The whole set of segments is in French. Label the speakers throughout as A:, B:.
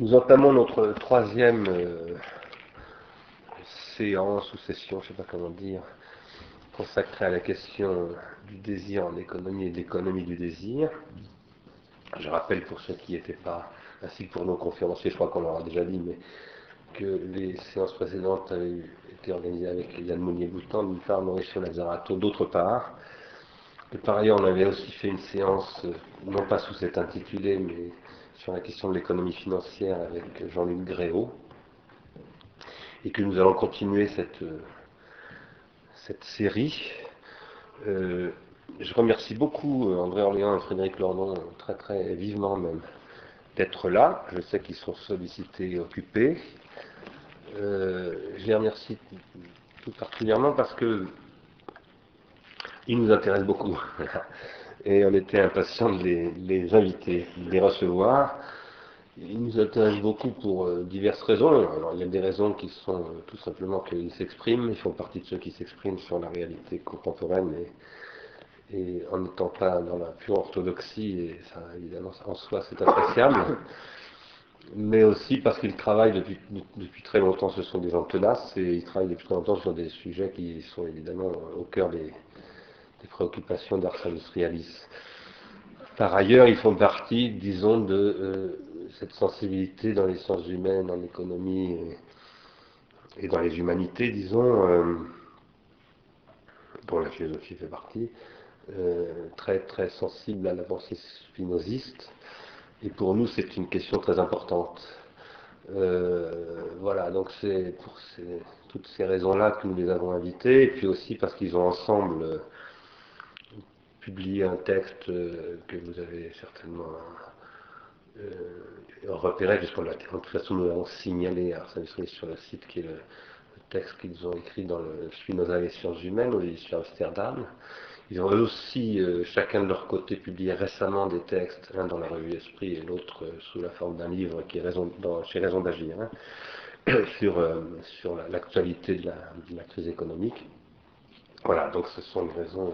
A: Nous entamons notre troisième euh, séance ou session, je ne sais pas comment dire, consacrée à la question du désir en économie et de l'économie du désir. Je rappelle pour ceux qui n'étaient pas, ainsi que pour nos conférenciers, je crois qu'on l'aura déjà dit, mais que les séances précédentes avaient été organisées avec Yann Mounier-Boutan, d'une part, Mauricio Lazzarato, d'autre part. Et par ailleurs, on avait aussi fait une séance, euh, non pas sous cet intitulé, mais sur la question de l'économie financière avec Jean-Luc Gréau, et que nous allons continuer cette, euh, cette série. Euh, je remercie beaucoup André Orléans et Frédéric Lordon, très très vivement même, d'être là. Je sais qu'ils sont sollicités et occupés. je les remercie tout particulièrement parce que ils nous intéressent beaucoup. Et on était impatients de les, inviter, de les recevoir. Ils nous intéressent beaucoup pour euh, diverses raisons. Il y a des raisons qui sont euh, tout simplement qu'ils s'expriment, ils font partie de ceux qui s'expriment sur la réalité contemporaine et, en n'étant pas dans la pure orthodoxie, ça évidemment en soi c'est appréciable, mais aussi parce qu'ils travaillent depuis, depuis très longtemps, ce sont des gens tenaces, et ils travaillent depuis très longtemps sur des sujets qui sont évidemment au cœur des, des préoccupations d'Ars Industrialis. Par ailleurs, ils font partie, disons, de euh, cette sensibilité dans les sciences humaines, en économie et, dans les humanités, disons, euh, dont la philosophie fait partie, euh, très très sensible à la pensée spinoziste. Et pour nous, c'est une question très importante. voilà, donc c'est pour toutes ces raisons-là que nous les avons invités, et puis aussi parce qu'ils ont ensemble publié un texte euh, que vous avez certainement euh, repéré, puisqu'on l'a, de toute façon nous l'avons signalé à sur le site, qui est le, texte qu'ils ont écrit dans le Spinoza et les sciences humaines aux éditions Amsterdam. Ils ont aussi, euh, chacun de leur côté, publié récemment des textes, l'un dans la revue Esprit et l'autre sous la forme d'un livre qui est raison, dans, chez Raison d'agir, hein, sur, sur l'actualité de la, de la, crise économique. Voilà, donc ce sont les raisons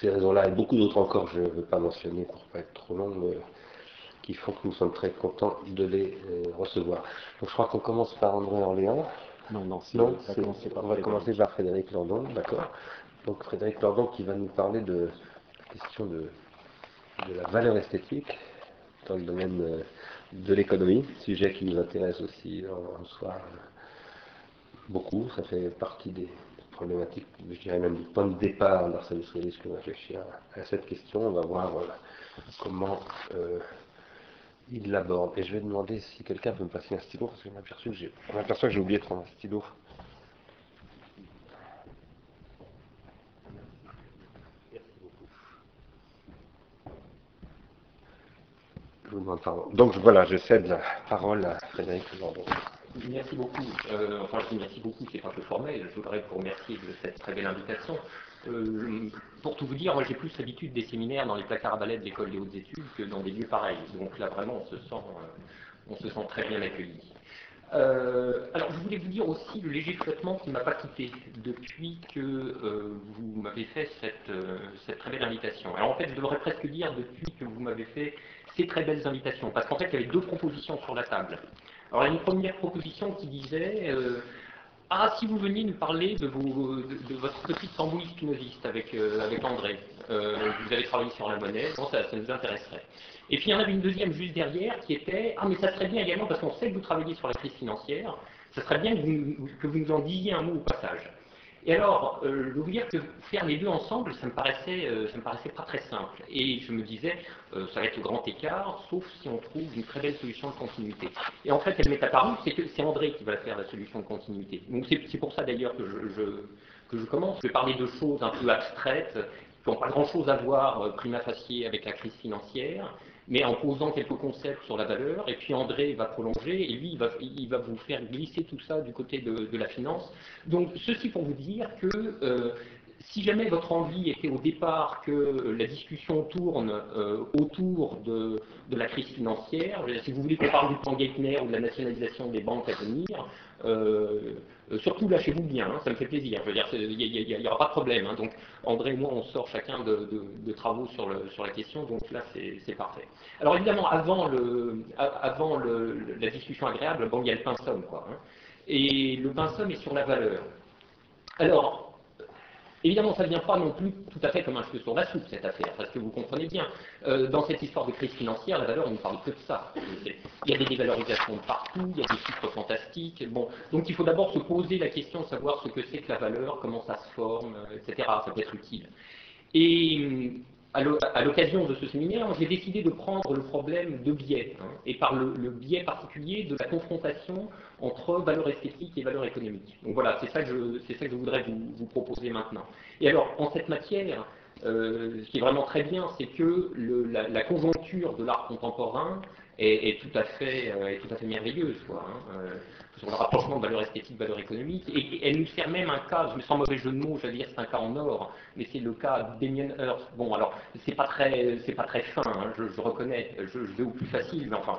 A: ces raisons-là et beaucoup d'autres encore, je ne veux pas mentionner pour ne pas être trop long, mais qui font que nous sommes très contents de les euh, recevoir. Donc je crois qu'on commence par André Orléans.
B: Non, non,
A: non on va commencer par Frédéric Lordon, d'accord. Donc Frédéric Lordon qui va nous parler de la question de, de la valeur esthétique dans le domaine euh, de l'économie, sujet qui nous intéresse aussi en, soi euh, beaucoup, ça fait partie des, je dirais même du point de départ d'Arsène Israélis que réfléchir à, cette question. On va voir euh, comment euh, il l'aborde. Et je vais demander si quelqu'un peut me passer un stylo, parce que je que j'ai, oublié de prendre un stylo. Je vous demande pardon. Donc voilà, je cède la parole à Frédéric Landon.
C: Merci beaucoup. Euh, enfin, je dis merci beaucoup, c'est un peu formel. Je voudrais vous remercier de cette très belle invitation. Euh, pour tout vous dire, moi j'ai plus l'habitude des séminaires dans les placards à balais de l'école des hautes études que dans des lieux pareils. Donc là vraiment on se sent, euh, on se sent très bien accueilli. alors je voulais vous dire aussi le léger flottement qui ne m'a pas quitté depuis que vous m'avez fait cette, cette, très belle invitation. Alors en fait je devrais presque dire depuis que vous m'avez fait ces très belles invitations, parce qu'en fait il y avait deux propositions sur la table. Alors, il y a une première proposition qui disait euh, Ah, si vous veniez nous parler de, de, votre petite tambouille spinoziste avec, euh, avec André, euh, vous avez travaillé sur la monnaie, ça, ça nous intéresserait. Et puis il y en avait une deuxième juste derrière qui était Ah, mais ça serait bien également, parce qu'on sait que vous travaillez sur la crise financière, ça serait bien que vous, que vous nous en disiez un mot au passage. Et alors, euh, je dire que faire les deux ensemble, ça me paraissait, euh, ça me paraissait pas très simple. Et je me disais, euh, ça va être le grand écart, sauf si on trouve une très belle solution de continuité. Et en fait, elle m'est apparue, c'est que c'est André qui va faire la solution de continuité. Donc c'est pour ça d'ailleurs que je, que je commence. Je vais parler de choses un peu abstraites, qui n'ont pas grand-chose à voir, prima facie, avec la crise financière, mais en posant quelques concepts sur la valeur, et puis André va prolonger, et lui, il va, vous faire glisser tout ça du côté de, la finance. Donc, ceci pour vous dire que euh, si jamais votre envie était au départ que la discussion tourne euh, autour de, la crise financière, si vous voulez qu'on parle du plan Geithner ou de la nationalisation des banques à venir, euh, surtout lâchez-vous bien, hein, ça me fait plaisir. Je veux dire, il n'y aura pas de problème. Hein. donc André et moi, on sort chacun de, travaux sur, la question, donc là c'est parfait. Alors évidemment, avant, la discussion agréable, il y a le somme, quoi. Hein. et le somme est sur la valeur. Alors, Évidemment, ça ne vient pas non plus tout à fait comme un cheveu sur la soupe, cette affaire, parce que vous comprenez bien, euh, dans cette histoire de crise financière, la valeur, on ne parle que de ça. Il y a des dévalorisations de partout, il y a des chiffres fantastiques. Bon, donc il faut d'abord se poser la question de savoir ce que c'est que la valeur, comment ça se forme, euh, etc. Ça peut être utile. Et à l'occasion de ce séminaire, j'ai décidé de prendre le problème de biais, hein, et par le, biais particulier de la confrontation entre valeur esthétique et valeur économique. Donc voilà, c'est ça, que je, ça que je voudrais vous, proposer maintenant. Et alors, en cette matière, euh, ce qui est vraiment très bien, c'est que la, conjoncture de l'art contemporain est, tout à fait, euh, est tout à fait merveilleuse. Quoi, hein, euh, sur le rapprochement de valeur esthétique, valeur économique, et, elle nous sert même un cas, je me sens mauvais jeu de mots, j'allais dire c'est un cas en or, mais c'est le cas Damien Hirst. Bon, alors, c'est pas très, c'est pas très fin, hein, je, reconnais, je, vais au plus facile, mais enfin,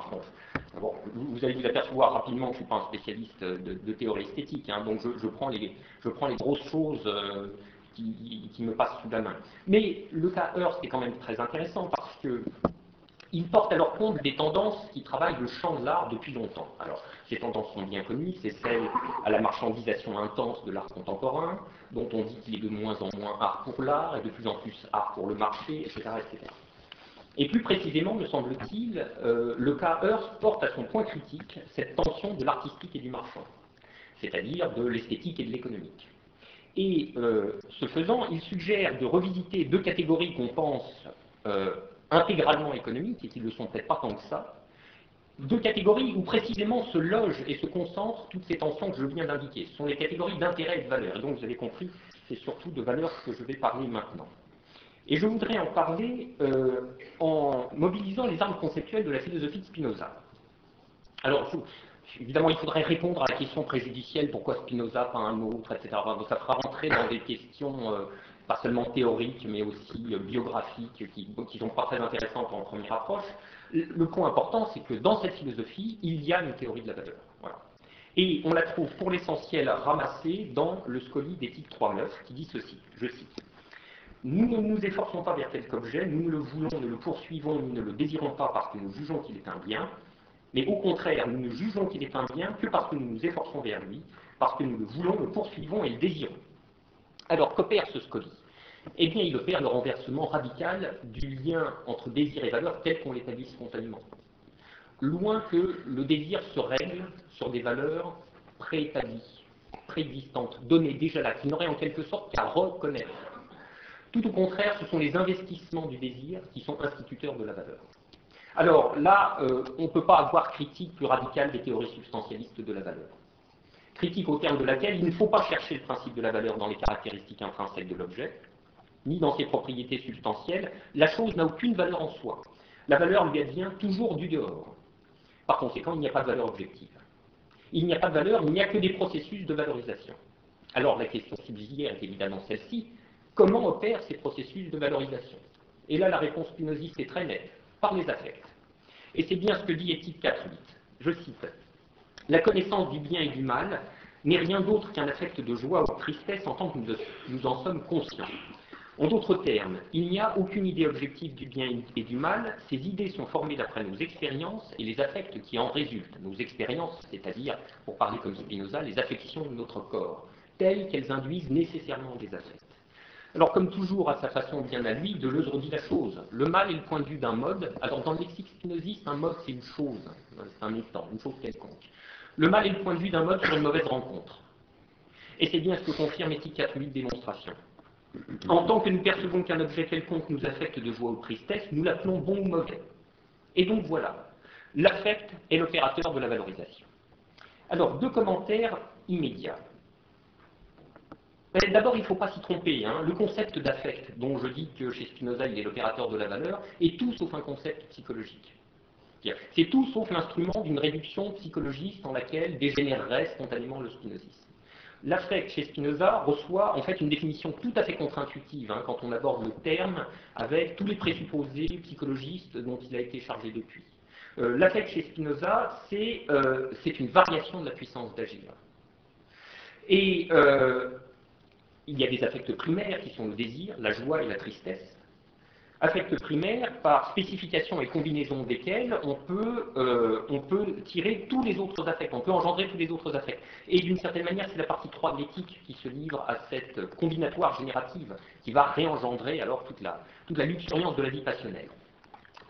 C: bon, vous, allez vous apercevoir rapidement que je suis pas un spécialiste de, théorie esthétique, hein, donc je, prends les, je prends les grosses choses euh, qui, qui, me passent sous la main. Mais le cas Hearst est quand même très intéressant parce que il porte alors compte des tendances qui travaillent le champ de l'art depuis longtemps. Alors, ces tendances sont bien connues, c'est celle à la marchandisation intense de l'art contemporain, dont on dit qu'il est de moins en moins art pour l'art et de plus en plus art pour le marché, etc. etc. Et plus précisément, me semble-t-il, euh, le cas Hearst porte à son point critique cette tension de l'artistique et du marchand, c'est-à-dire de l'esthétique et de l'économique. Et euh, ce faisant, il suggère de revisiter deux catégories qu'on pense euh, intégralement économiques, et qui ne le sont peut-être pas tant que ça, deux catégories où précisément se logent et se concentrent toutes ces tensions que je viens d'indiquer. Ce sont les catégories d'intérêt et de valeur. Et donc, vous avez compris, c'est surtout de valeur que je vais parler maintenant. Et je voudrais en parler euh, en mobilisant les armes conceptuelles de la philosophie de Spinoza. Alors, évidemment, il faudrait répondre à la question préjudicielle pourquoi Spinoza, pas un autre, etc. ça fera rentrer dans des questions euh, pas seulement théoriques, mais aussi euh, biographiques, qui sont pas très intéressantes en première approche. Le point important, c'est que dans cette philosophie, il y a une théorie de la valeur. Et on la trouve pour l'essentiel ramassée dans le Scoli d'éthique 3.9, qui dit ceci, je cite. Nous ne nous efforçons pas vers quelque objet, nous le voulons, ne le poursuivons, nous ne le désirons pas parce que nous jugeons qu'il est un bien, mais au contraire, nous ne jugeons qu'il est un bien que parce que nous nous efforçons vers lui, parce que nous le voulons, le poursuivons et le désirons. Alors qu'opère ce scoli Eh bien, il opère le renversement radical du lien entre désir et valeur tel qu'on l'établit spontanément. Loin que le désir se règle sur des valeurs préétablies, préexistantes, données déjà là, qui n'auraient en quelque sorte qu'à reconnaître. Tout au contraire, ce sont les investissements du désir qui sont instituteurs de la valeur. Alors là, euh, on ne peut pas avoir critique plus radicale des théories substantialistes de la valeur critique au terme de laquelle il ne faut pas chercher le principe de la valeur dans les caractéristiques intrinsèques de l'objet, ni dans ses propriétés substantielles. La chose n'a aucune valeur en soi. La valeur lui advient toujours du dehors. Par conséquent, il n'y a pas de valeur objective. Il n'y a pas de valeur, il n'y a que des processus de valorisation. Alors la question subsidiaire est évidemment celle-ci. Comment opèrent ces processus de valorisation? Et là, la réponse spinoziste est très nette, par les affects. Et c'est bien ce que dit Éthique 4.8. Je cite la connaissance du bien et du mal n'est rien d'autre qu'un affect de joie ou de tristesse en tant que nous en sommes conscients. En d'autres termes, il n'y a aucune idée objective du bien et du mal, ces idées sont formées d'après nos expériences et les affects qui en résultent. Nos expériences, c'est-à-dire, pour parler comme Spinoza, les affections de notre corps, telles qu'elles induisent nécessairement des affects. Alors, comme toujours, à sa façon bien à lui, Deleuze redit la chose. Le mal est le point de vue d'un mode. Alors, dans le lexique spinoziste, un mode, c'est une chose, c'est un étant, une chose quelconque. Le mal est le point de vue d'un mode sur une mauvaise rencontre. Et c'est bien ce que confirme Éthique 4000 démonstration. En tant que nous percevons qu'un objet quelconque nous affecte de joie ou de tristesse, nous l'appelons bon ou mauvais. Et donc voilà, l'affect est l'opérateur de la valorisation. Alors, deux commentaires immédiats. D'abord, il ne faut pas s'y tromper. Hein. Le concept d'affect, dont je dis que chez Spinoza il est l'opérateur de la valeur, est tout sauf un concept psychologique. C'est tout sauf l'instrument d'une réduction psychologiste en laquelle dégénérerait spontanément le spinozisme. L'affect chez Spinoza reçoit en fait une définition tout à fait contre-intuitive hein, quand on aborde le terme avec tous les présupposés psychologistes dont il a été chargé depuis. Euh, l'affect chez Spinoza, euh, c'est une variation de la puissance d'agir. Et euh, il y a des affects primaires qui sont le désir, la joie et la tristesse affects primaires, par spécification et combinaison desquels on peut, euh, on peut tirer tous les autres affects, on peut engendrer tous les autres affects. Et d'une certaine manière, c'est la partie 3 de l'éthique qui se livre à cette combinatoire générative qui va réengendrer alors toute la, toute la luxuriance de la vie passionnelle.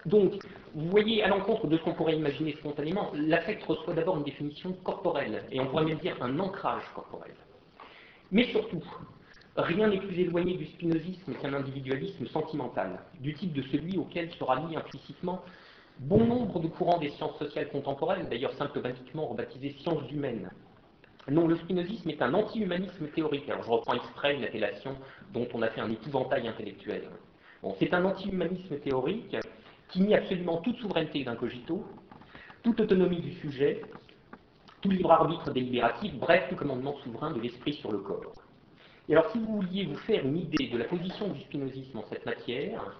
C: Donc, vous voyez, à l'encontre de ce qu'on pourrait imaginer spontanément, l'affect reçoit d'abord une définition corporelle, et on pourrait même dire un ancrage corporel. Mais surtout, Rien n'est plus éloigné du spinozisme qu'un individualisme sentimental, du type de celui auquel se rallient implicitement bon nombre de courants des sciences sociales contemporaines, d'ailleurs symptomatiquement rebaptisés sciences humaines. Non, le spinozisme est un anti-humanisme théorique. Alors je reprends exprès une appellation dont on a fait un épouvantail intellectuel. Bon, c'est un anti-humanisme théorique qui nie absolument toute souveraineté d'un cogito, toute autonomie du sujet, tout libre arbitre délibératif, bref, tout commandement souverain de l'esprit sur le corps. Et alors, si vous vouliez vous faire une idée de la position du spinozisme en cette matière,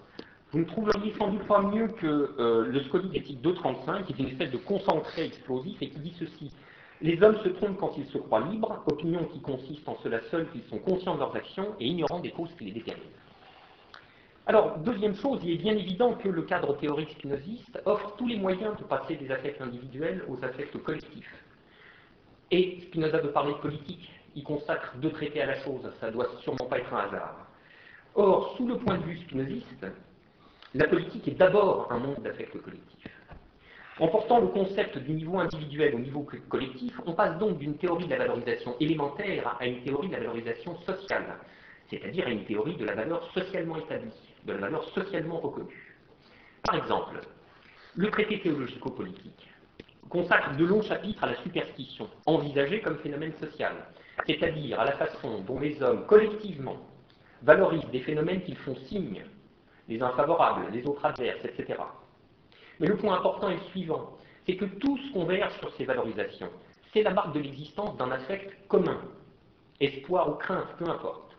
C: vous ne trouveriez sans doute pas mieux que euh, le Scoli d'éthique 235, qui est une espèce de concentré explosif et qui dit ceci. Les hommes se trompent quand ils se croient libres, opinion qui consiste en cela seul qu'ils sont conscients de leurs actions et ignorants des causes qui les déterminent. Alors, deuxième chose, il est bien évident que le cadre théorique spinoziste offre tous les moyens de passer des affects individuels aux affects collectifs. Et Spinoza veut parler de politique, il consacre deux traités à la chose, ça doit sûrement pas être un hasard. Or, sous le point de vue spinoziste, la politique est d'abord un monde d'affects collectifs. En portant le concept du niveau individuel au niveau collectif, on passe donc d'une théorie de la valorisation élémentaire à une théorie de la valorisation sociale, c'est-à-dire à une théorie de la valeur socialement établie, de la valeur socialement reconnue. Par exemple, le traité théologico-politique consacre de longs chapitres à la superstition, envisagée comme phénomène social, c'est-à-dire à la façon dont les hommes collectivement valorisent des phénomènes qu'ils font signe, les infavorables, les autres adverses, etc. Mais le point important est le suivant, c'est que qu'on verse sur ces valorisations, c'est la marque de l'existence d'un affect commun, espoir ou crainte, peu importe.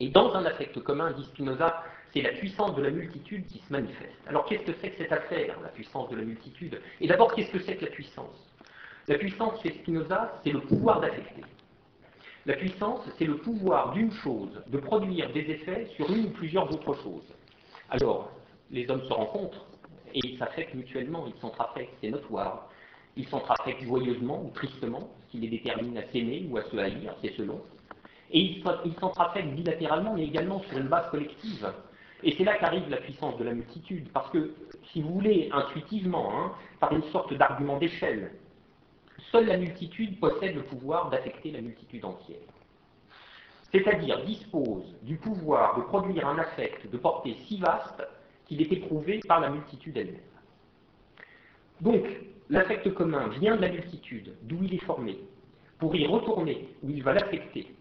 C: Et dans un affect commun, dit Spinoza, c'est la puissance de la multitude qui se manifeste. Alors qu'est-ce que c'est que cette affaire, la puissance de la multitude? Et d'abord, qu'est-ce que c'est que la puissance? La puissance, chez Spinoza, c'est le pouvoir d'affecter. La puissance, c'est le pouvoir d'une chose de produire des effets sur une ou plusieurs autres choses. Alors, les hommes se rencontrent et ils s'affectent mutuellement, ils s'entraffectent, c'est notoire. Ils s'entraffectent joyeusement ou tristement, ce qui les détermine à s'aimer ou à se haïr, c'est selon. Et ils s'entraffectent bilatéralement, mais également sur une base collective. Et c'est là qu'arrive la puissance de la multitude, parce que, si vous voulez, intuitivement, hein, par une sorte d'argument d'échelle, seule la multitude possède le pouvoir d'affecter la multitude entière. C'est-à-dire dispose du pouvoir de produire un affect de portée si vaste qu'il est éprouvé par la multitude elle-même. Donc, l'affect commun vient de la multitude, d'où il est formé, pour y retourner, où il va l'affecter,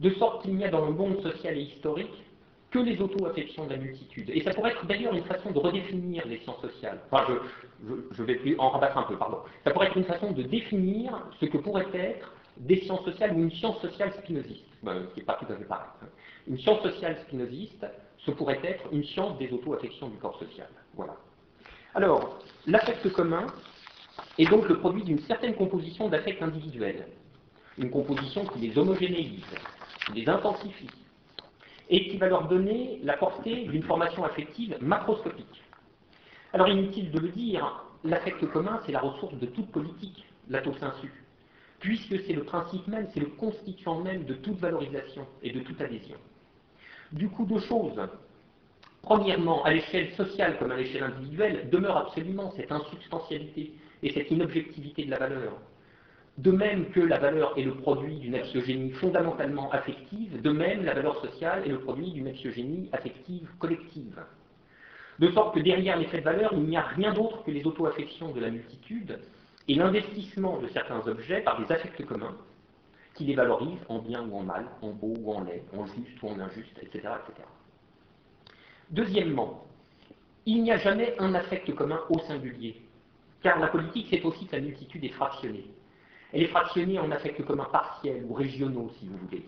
C: de sorte qu'il n'y a dans le monde social et historique que les auto-affections de la multitude. Et ça pourrait être d'ailleurs une façon de redéfinir les sciences sociales. Enfin, je, vais plus en rabattre un peu, pardon. Ça pourrait être une façon de définir ce que pourrait être des sciences sociales ou une science sociale spinoziste, ben, qui n'est pas tout à fait pareil. Hein. Une science sociale spinoziste, ce pourrait être une science des auto-affections du corps social. Voilà. Alors, l'affect commun est donc le produit d'une certaine composition d'affects individuels. Une composition qui les homogénéise, qui les intensifie, et qui va leur donner la portée d'une formation affective macroscopique. Alors inutile de le dire, l'affect commun, c'est la ressource de toute politique, l'ato sensu, puisque c'est le principe même, c'est le constituant même de toute valorisation et de toute adhésion. Du coup, deux choses. Premièrement, à l'échelle sociale comme à l'échelle individuelle, demeure absolument cette insubstantialité et cette inobjectivité de la valeur. De même que la valeur est le produit d'une axiogénie fondamentalement affective, de même la valeur sociale est le produit d'une axiogénie affective collective. De sorte que derrière l'effet de valeur, il n'y a rien d'autre que les auto-affections de la multitude et l'investissement de certains objets par des affects communs qui les valorisent en bien ou en mal, en beau ou en laid, en juste ou en injuste, etc. etc. Deuxièmement, il n'y a jamais un affect commun au singulier, car la politique c'est aussi que la multitude est fractionnée. Elle est fractionnée en affects communs partiels ou régionaux, si vous voulez.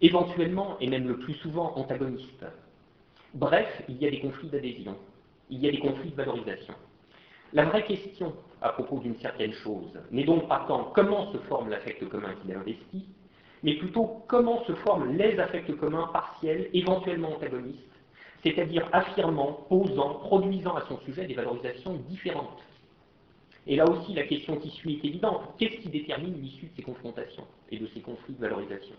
C: Éventuellement, et même le plus souvent, antagonistes. Bref, il y a des conflits d'adhésion, il y a des conflits de valorisation. La vraie question à propos d'une certaine chose n'est donc pas tant comment se forme l'affect commun qu'il investit, mais plutôt comment se forment les affects communs partiels, éventuellement antagonistes, c'est-à-dire affirmant, posant, produisant à son sujet des valorisations différentes. Et là aussi, la question qui suit est évidente. Qu'est-ce qui détermine l'issue de ces confrontations et de ces conflits de valorisation?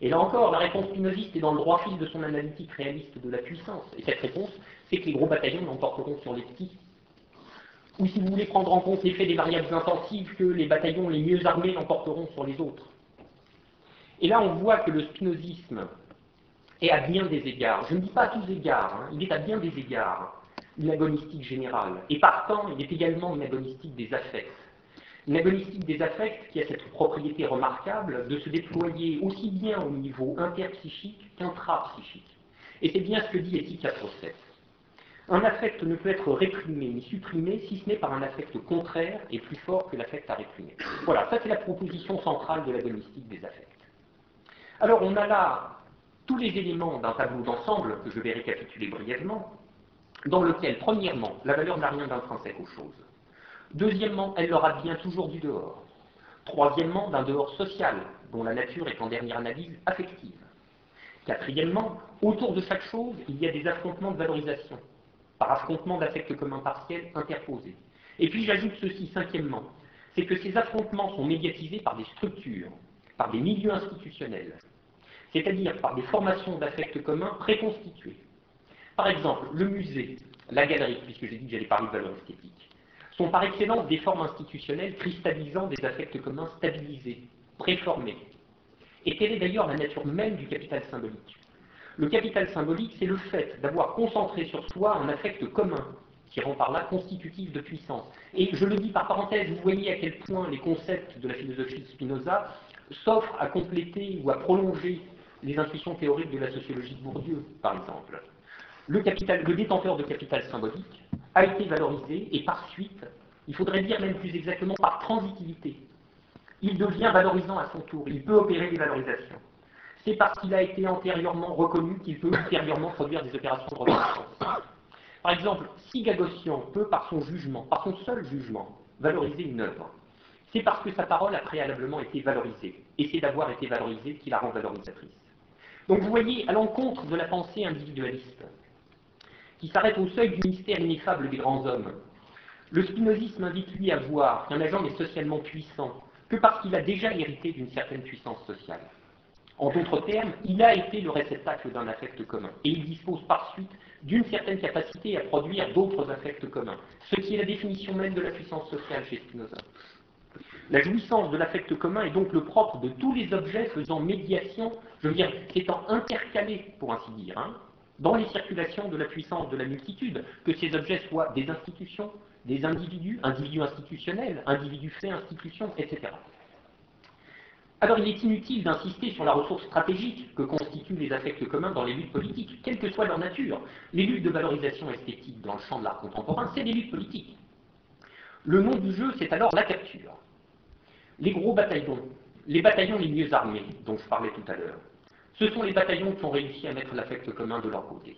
C: Et là encore, la réponse spinoziste est dans le droit fil de son analytique réaliste de la puissance. Et cette réponse, c'est que les gros bataillons l'emporteront sur les petits. Ou si vous voulez prendre en compte l'effet des variables intensives, que les bataillons les mieux armés l'emporteront sur les autres. Et là, on voit que le spinozisme est à bien des égards, je ne dis pas à tous égards, hein, il est à bien des égards une agonistique générale. Et partant, il est également une agonistique des affects. Une agonistique des affects qui a cette propriété remarquable de se déployer aussi bien au niveau interpsychique qu'intrapsychique. Et c'est bien ce que dit Éthique 4.7. Un affect ne peut être réprimé ni supprimé si ce n'est par un affect contraire et plus fort que l'affect à réprimer. Voilà, ça c'est la proposition centrale de l'agonistique des affects. Alors on a là tous les éléments d'un tableau d'ensemble que je vais récapituler brièvement, dans lequel, premièrement, la valeur n'a rien d'intrinsèque aux choses. Deuxièmement, elle leur advient toujours du dehors. Troisièmement, d'un dehors social, dont la nature est en dernière analyse affective. Quatrièmement, autour de chaque chose, il y a des affrontements de valorisation, par affrontement d'affects communs partiels interposés. Et puis j'ajoute ceci, cinquièmement, c'est que ces affrontements sont médiatisés par des structures, par des milieux institutionnels, c'est-à-dire par des formations d'affects communs préconstituées. Par exemple, le musée, la galerie, puisque j'ai dit que j'allais parler de valeurs esthétiques, sont par excellence des formes institutionnelles cristallisant des affects communs stabilisés, préformés. Et quelle est d'ailleurs la nature même du capital symbolique Le capital symbolique, c'est le fait d'avoir concentré sur soi un affect commun, qui rend par là constitutif de puissance. Et je le dis par parenthèse, vous voyez à quel point les concepts de la philosophie de Spinoza s'offrent à compléter ou à prolonger les intuitions théoriques de la sociologie de Bourdieu, par exemple. Le, détenteur de capital symbolique a été valorisé et par suite, il faudrait dire même plus exactement par transitivité, il devient valorisant à son tour, il peut opérer des valorisations. C'est parce qu'il a été antérieurement reconnu qu'il peut ultérieurement produire des opérations de reconnaissance. Par exemple, si Gagossian peut, par son jugement, par son seul jugement, valoriser une œuvre, c'est parce que sa parole a préalablement été valorisée, et c'est d'avoir été valorisée qui la rend valorisatrice. Donc vous voyez, à l'encontre de la pensée individualiste, qui s'arrête au seuil du mystère ineffable des grands hommes, le spinozisme invite lui à voir qu'un agent n'est socialement puissant que parce qu'il a déjà hérité d'une certaine puissance sociale. En d'autres termes, il a été le réceptacle d'un affect commun, et il dispose par suite d'une certaine capacité à produire d'autres affects communs, ce qui est la définition même de la puissance sociale chez Spinoza. La jouissance de l'affect commun est donc le propre de tous les objets faisant médiation, je veux dire, étant intercalés, pour ainsi dire, hein, dans les circulations de la puissance de la multitude, que ces objets soient des institutions, des individus, individus institutionnels, individus faits, institutions, etc. Alors il est inutile d'insister sur la ressource stratégique que constituent les affects communs dans les luttes politiques, quelle que soit leur nature. Les luttes de valorisation esthétique dans le champ de l'art contemporain, c'est des luttes politiques. Le nom du jeu, c'est alors la capture. Les gros bataillons, les bataillons les mieux armés, dont je parlais tout à l'heure, ce sont les bataillons qui ont réussi à mettre l'affect commun de leur côté.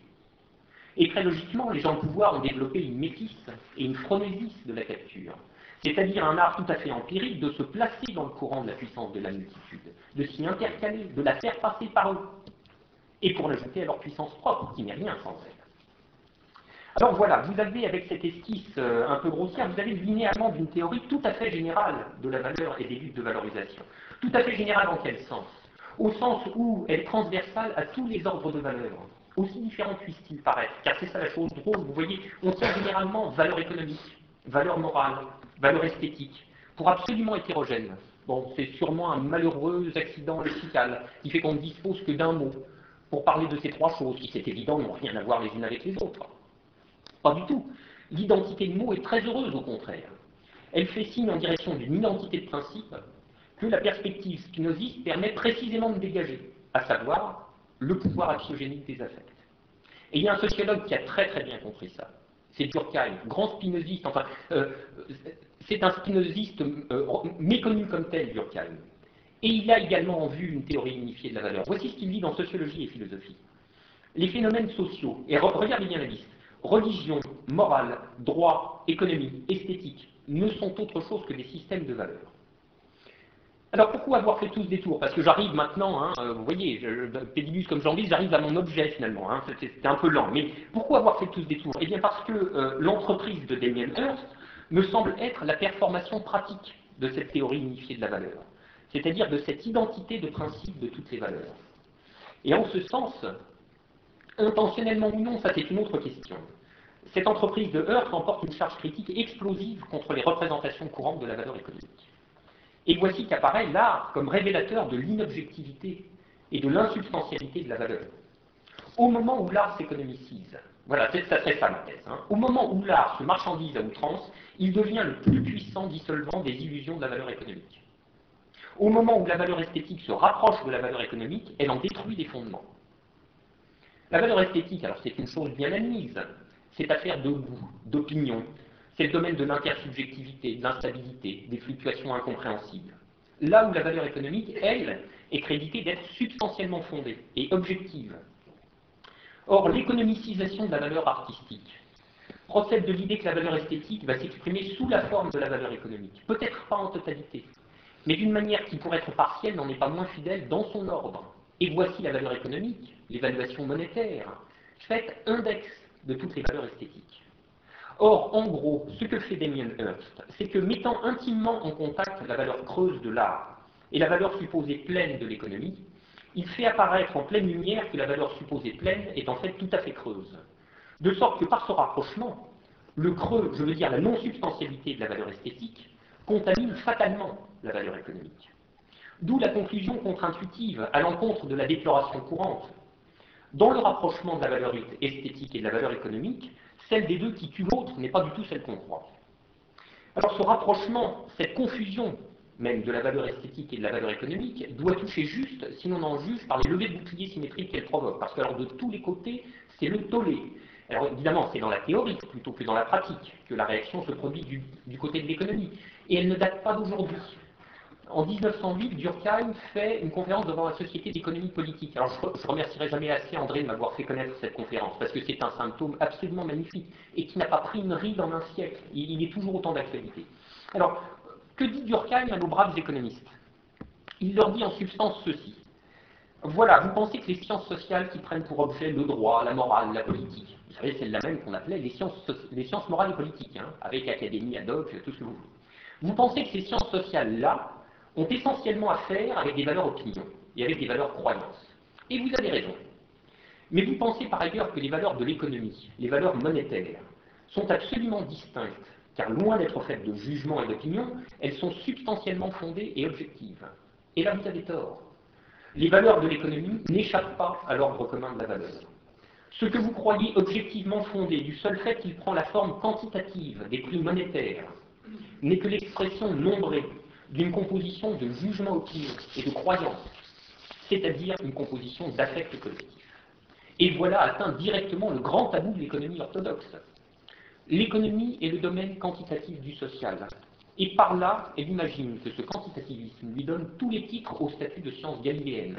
C: Et très logiquement, les gens de pouvoir ont développé une métisse et une phronésis de la capture c'est-à-dire un art tout à fait empirique de se placer dans le courant de la puissance de la multitude, de s'y intercaler, de la faire passer par eux, et pour l'ajouter à leur puissance propre, qui n'est rien sans elle. Alors voilà, vous avez avec cette esquisse euh, un peu grossière, vous avez le linéament d'une théorie tout à fait générale de la valeur et des luttes de valorisation. Tout à fait générale en quel sens? Au sens où elle est transversale à tous les ordres de valeur, aussi différents puissent-ils paraître, car c'est ça la chose drôle, vous voyez, on tient généralement valeur économique, valeur morale, valeur esthétique, pour absolument hétérogène. Bon, c'est sûrement un malheureux accident lexical qui fait qu'on ne dispose que d'un mot pour parler de ces trois choses qui, c'est évident, n'ont rien à voir les unes avec les autres. Pas du tout. L'identité de mot est très heureuse, au contraire. Elle fait signe en direction d'une identité de principe que la perspective spinoziste permet précisément de dégager, à savoir le pouvoir axiogénique des affects. Et il y a un sociologue qui a très très bien compris ça c'est Durkheim, grand spinoziste, enfin, euh, C'est un spinoziste euh, méconnu comme tel, Durkheim. Et il a également en vue une théorie unifiée de la valeur. Voici ce qu'il dit dans Sociologie et philosophie. Les phénomènes sociaux, et regardez bien la liste, religion, morale, droit, économie, esthétique, ne sont autre chose que des systèmes de valeurs. Alors pourquoi avoir fait tout ce détour Parce que j'arrive maintenant, hein, euh, vous voyez, pédibus comme j'en dis, j'arrive à mon objet finalement, hein, c'était un peu lent. Mais pourquoi avoir fait tout ce détour Eh bien parce que euh, l'entreprise de Damien Hirst me semble être la performation pratique de cette théorie unifiée de la valeur, c'est-à-dire de cette identité de principe de toutes les valeurs. Et en ce sens, intentionnellement ou non, ça c'est une autre question. Cette entreprise de Hearst emporte une charge critique explosive contre les représentations courantes de la valeur économique. Et voici qu'apparaît l'art comme révélateur de l'inobjectivité et de l'insubstantialité de la valeur. Au moment où l'art s'économicise, voilà, ça serait ça ma thèse, hein. au moment où l'art se marchandise à outrance, il devient le plus puissant dissolvant des illusions de la valeur économique. Au moment où la valeur esthétique se rapproche de la valeur économique, elle en détruit les fondements. La valeur esthétique, alors c'est une chose bien admise, c'est affaire de goût, d'opinion, c'est le domaine de l'intersubjectivité, de l'instabilité, des fluctuations incompréhensibles. Là où la valeur économique, elle, est créditée d'être substantiellement fondée et objective. Or, l'économicisation de la valeur artistique procède de l'idée que la valeur esthétique va s'exprimer sous la forme de la valeur économique. Peut-être pas en totalité, mais d'une manière qui, pour être partielle, n'en est pas moins fidèle dans son ordre. Et voici la valeur économique, l'évaluation monétaire, faite index de toutes les valeurs esthétiques. Or, en gros, ce que fait Damien Hirst, c'est que mettant intimement en contact la valeur creuse de l'art et la valeur supposée pleine de l'économie, il fait apparaître en pleine lumière que la valeur supposée pleine est en fait tout à fait creuse. De sorte que par ce rapprochement, le creux, je veux dire la non-substantialité de la valeur esthétique, contamine fatalement la valeur économique. D'où la conclusion contre-intuitive à l'encontre de la déploration courante. Dans le rapprochement de la valeur esthétique et de la valeur économique, celle des deux qui tue l'autre n'est pas du tout celle qu'on croit. Alors ce rapprochement, cette confusion même de la valeur esthétique et de la valeur économique, doit toucher juste si l'on en juge par les levées de boucliers symétriques qu'elle provoque. Parce que alors, de tous les côtés, c'est le tollé. Alors évidemment, c'est dans la théorie plutôt que dans la pratique que la réaction se produit du côté de l'économie. Et elle ne date pas d'aujourd'hui en 1908, Durkheim fait une conférence devant la Société d'économie politique. Alors, je, ne remercierai jamais assez André de m'avoir fait connaître cette conférence, parce que c'est un symptôme absolument magnifique et qui n'a pas pris une ride en un siècle. Il, est toujours autant d'actualité. Alors, que dit Durkheim à nos braves économistes? Il leur dit en substance ceci. Voilà, vous pensez que les sciences sociales qui prennent pour objet le droit, la morale, la politique, vous savez, c'est la même qu'on appelait les sciences, les sciences morales et politiques, hein, avec académie, ad hoc, tout ce que vous voulez. Vous pensez que ces sciences sociales-là, ont essentiellement à faire avec des valeurs opinions et avec des valeurs croyances. Et vous avez raison. Mais vous pensez par ailleurs que les valeurs de l'économie, les valeurs monétaires, sont absolument distinctes, car loin d'être faites de jugements et d'opinions, elles sont substantiellement fondées et objectives. Et là, vous avez tort. Les valeurs de l'économie n'échappent pas à l'ordre commun de la valeur. Ce que vous croyez objectivement fondé du seul fait qu'il prend la forme quantitative des prix monétaires n'est que l'expression nombrée d'une composition de jugement opinion et de croyance, c'est-à-dire une composition d'affects collectifs. Et voilà atteint directement le grand tabou de l'économie orthodoxe. L'économie est le domaine quantitatif du social. Et par là, elle imagine que ce quantitativisme lui donne tous les titres au statut de science galiléenne.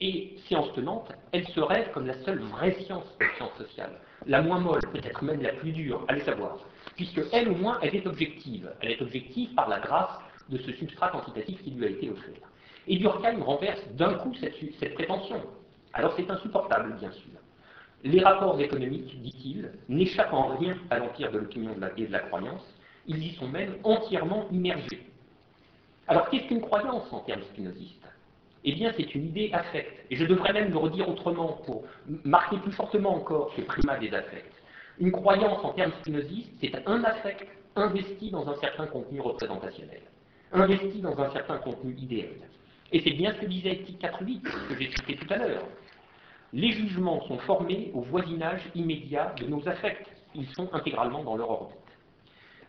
C: Et science tenante, elle se rêve comme la seule vraie science science sociale. La moins molle, peut-être même la plus dure, allez savoir. Puisque elle, au moins, elle est objective. Elle est objective par la grâce de ce substrat quantitatif qui lui a été offert. Et Durkheim renverse d'un coup cette, prétention. Alors c'est insupportable, bien sûr. Les rapports économiques, dit-il, n'échappent en rien à l'empire de l'opinion et de la croyance, ils y sont même entièrement immergés. Alors qu'est-ce qu'une croyance en termes spinozistes? Eh bien c'est une idée affecte, et je devrais même le redire autrement pour marquer plus fortement encore ce primat des affects. Une croyance en termes spinozistes, c'est un affect investi dans un certain contenu représentationnel investi dans un certain contenu idéal. Et c'est bien ce que disait Éthique 4.8, que j'ai cité tout à l'heure. Les jugements sont formés au voisinage immédiat de nos affects. Ils sont intégralement dans leur orbite.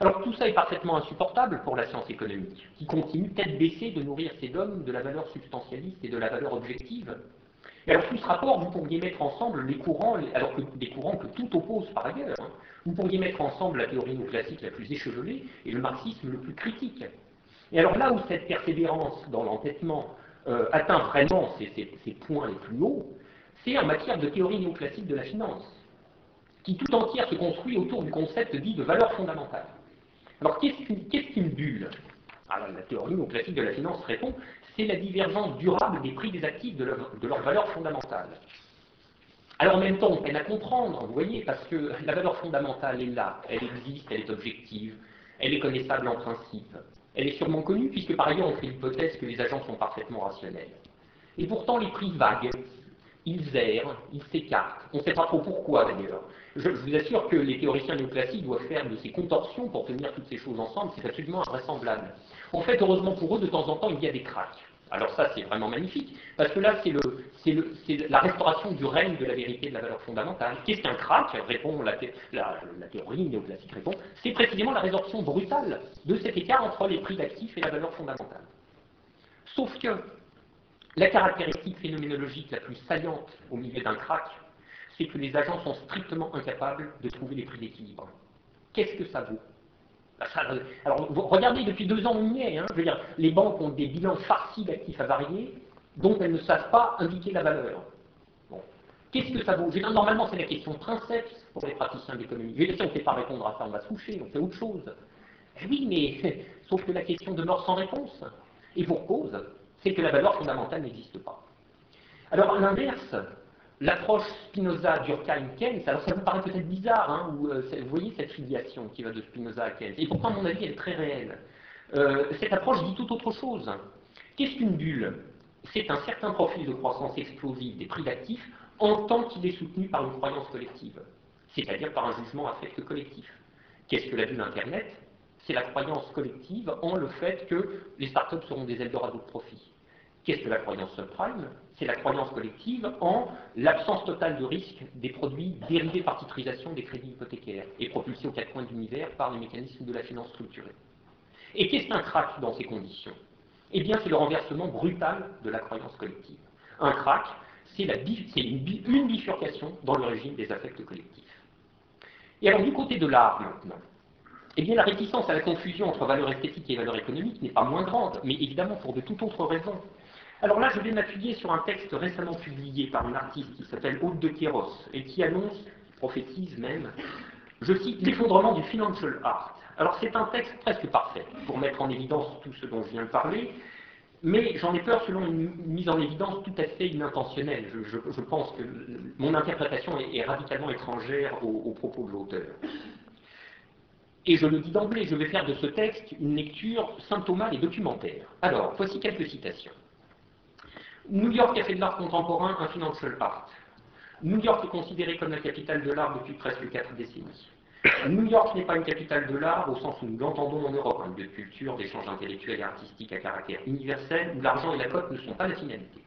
C: Alors tout ça est parfaitement insupportable pour la science économique, qui continue tête baissée de nourrir ses dogmes de la valeur substantialiste et de la valeur objective. Et alors, sous ce rapport, vous pourriez mettre ensemble les courants, alors que des courants que tout oppose par ailleurs. Hein. Vous pourriez mettre ensemble la théorie néoclassique la plus échevelée et le marxisme le plus critique. Et alors là où cette persévérance dans l'entêtement euh, atteint vraiment ses, points les plus hauts, c'est en matière de théorie néoclassique de la finance, qui tout entière se construit autour du concept dit de valeur fondamentale. Alors qu'est-ce qu'une bulle? Alors, La théorie néoclassique de la finance répond, c'est la divergence durable des prix des actifs de leur, de leur valeur fondamentale. Alors en même temps, on peine à comprendre, vous voyez, parce que la valeur fondamentale est là, elle existe, elle est objective, elle est connaissable en principe. Elle est sûrement connue, puisque par ailleurs on fait l'hypothèse que les agents sont parfaitement rationnels. Et pourtant, les prix vaguent, ils errent, ils s'écartent. On ne sait pas trop pourquoi d'ailleurs. Je, vous assure que les théoriciens néoclassiques doivent faire de ces contorsions pour tenir toutes ces choses ensemble, c'est absolument invraisemblable. En fait, heureusement pour eux, de temps en temps, il y a des cracks. Alors ça, c'est vraiment magnifique, parce que là, c'est la restauration du règne de la vérité de la valeur fondamentale. Qu'est-ce qu'un crack répond la, théorie néoclassique répond, c'est précisément la résorption brutale de cet écart entre les prix d'actifs et la valeur fondamentale. Sauf que la caractéristique phénoménologique la plus saillante au milieu d'un crack, c'est que les agents sont strictement incapables de trouver les prix d'équilibre. Qu'est-ce que ça vaut? Bah, alors, regardez, depuis deux ans, on y est. Hein. je les banques ont des bilans farcis d'actifs avariés dont elles ne savent pas indiquer la valeur. Qu'est-ce que ça vaut? Normalement, c'est la question princeps pour les praticiens d'économie. Si on ne fait pas répondre à ça, on va se coucher, on fait autre chose. Eh oui, mais sauf que la question demeure sans réponse. Et pour cause, c'est que la valeur fondamentale n'existe pas. Alors, à l'inverse, l'approche Spinoza-Durkheim-Keynes, alors ça vous paraît peut-être bizarre, hein, euh, vous voyez cette filiation qui va de Spinoza à Keynes, et pourtant à mon avis elle est très réelle. Euh, cette approche dit tout autre chose. Qu'est-ce qu'une bulle? C'est un certain profil de croissance explosive des prix d'actifs en tant qu'il est soutenu par une croyance collective, c'est-à-dire par un jugement affect collectif. Qu'est-ce que la bulle Internet? C'est la croyance collective en le fait que les startups seront des Eldorado de profit. Qu'est-ce que la croyance subprime? C'est la croyance collective en l'absence totale de risque des produits dérivés par titrisation des crédits hypothécaires et propulsés aux quatre coins de l'univers par les mécanismes de la finance structurée. Et qu'est-ce qu'un crack dans ces conditions? Eh bien, c'est le renversement brutal de la croyance collective. Un crack, c'est une, bifurcation dans le régime des affects collectifs. Et alors, du côté de l'art maintenant, eh bien, la réticence à la confusion entre valeur esthétique et valeur économique n'est pas moins grande, mais évidemment pour de toute autre raison. Alors là, je vais m'appuyer sur un texte récemment publié par un artiste qui s'appelle Aude de Kéros et qui annonce, prophétise même, je cite, l'effondrement du financial art. Alors c'est un texte presque parfait pour mettre en évidence tout ce dont je viens de parler, mais j'en ai peur selon une mise en évidence tout à fait inintentionnelle. Je, pense que mon interprétation est, radicalement étrangère aux propos de l'auteur. Et je le dis d'emblée, je vais faire de ce texte une lecture symptomale et documentaire. Alors, voici quelques citations. New York a fait de l'art contemporain un financial art. New York est considéré comme la capitale de l'art depuis presque quatre décennies. New York n'est pas une capitale de l'art au sens où nous l'entendons en Europe, un lieu de culture, d'échange intellectuel et artistique à caractère universel, où l'argent et la cote ne sont pas la finalité.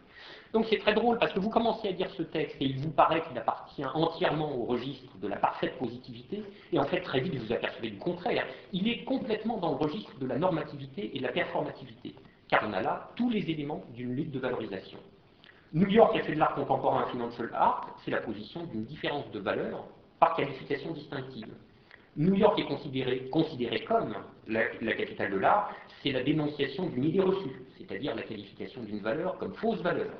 C: Donc c'est très drôle parce que vous commencez à dire ce texte et il vous paraît qu'il appartient entièrement au registre de la parfaite positivité, et en fait très vite vous apercevez du contraire. Il est complètement dans le registre de la normativité et de la performativité car on a là tous les éléments d'une lutte de valorisation. New York a fait de l'art contemporain financial art, c'est la position d'une différence de valeur par qualification distinctive. New York est considéré, comme la, capitale de l'art, c'est la dénonciation d'une idée reçue, c'est-à-dire la qualification d'une valeur comme fausse valeur.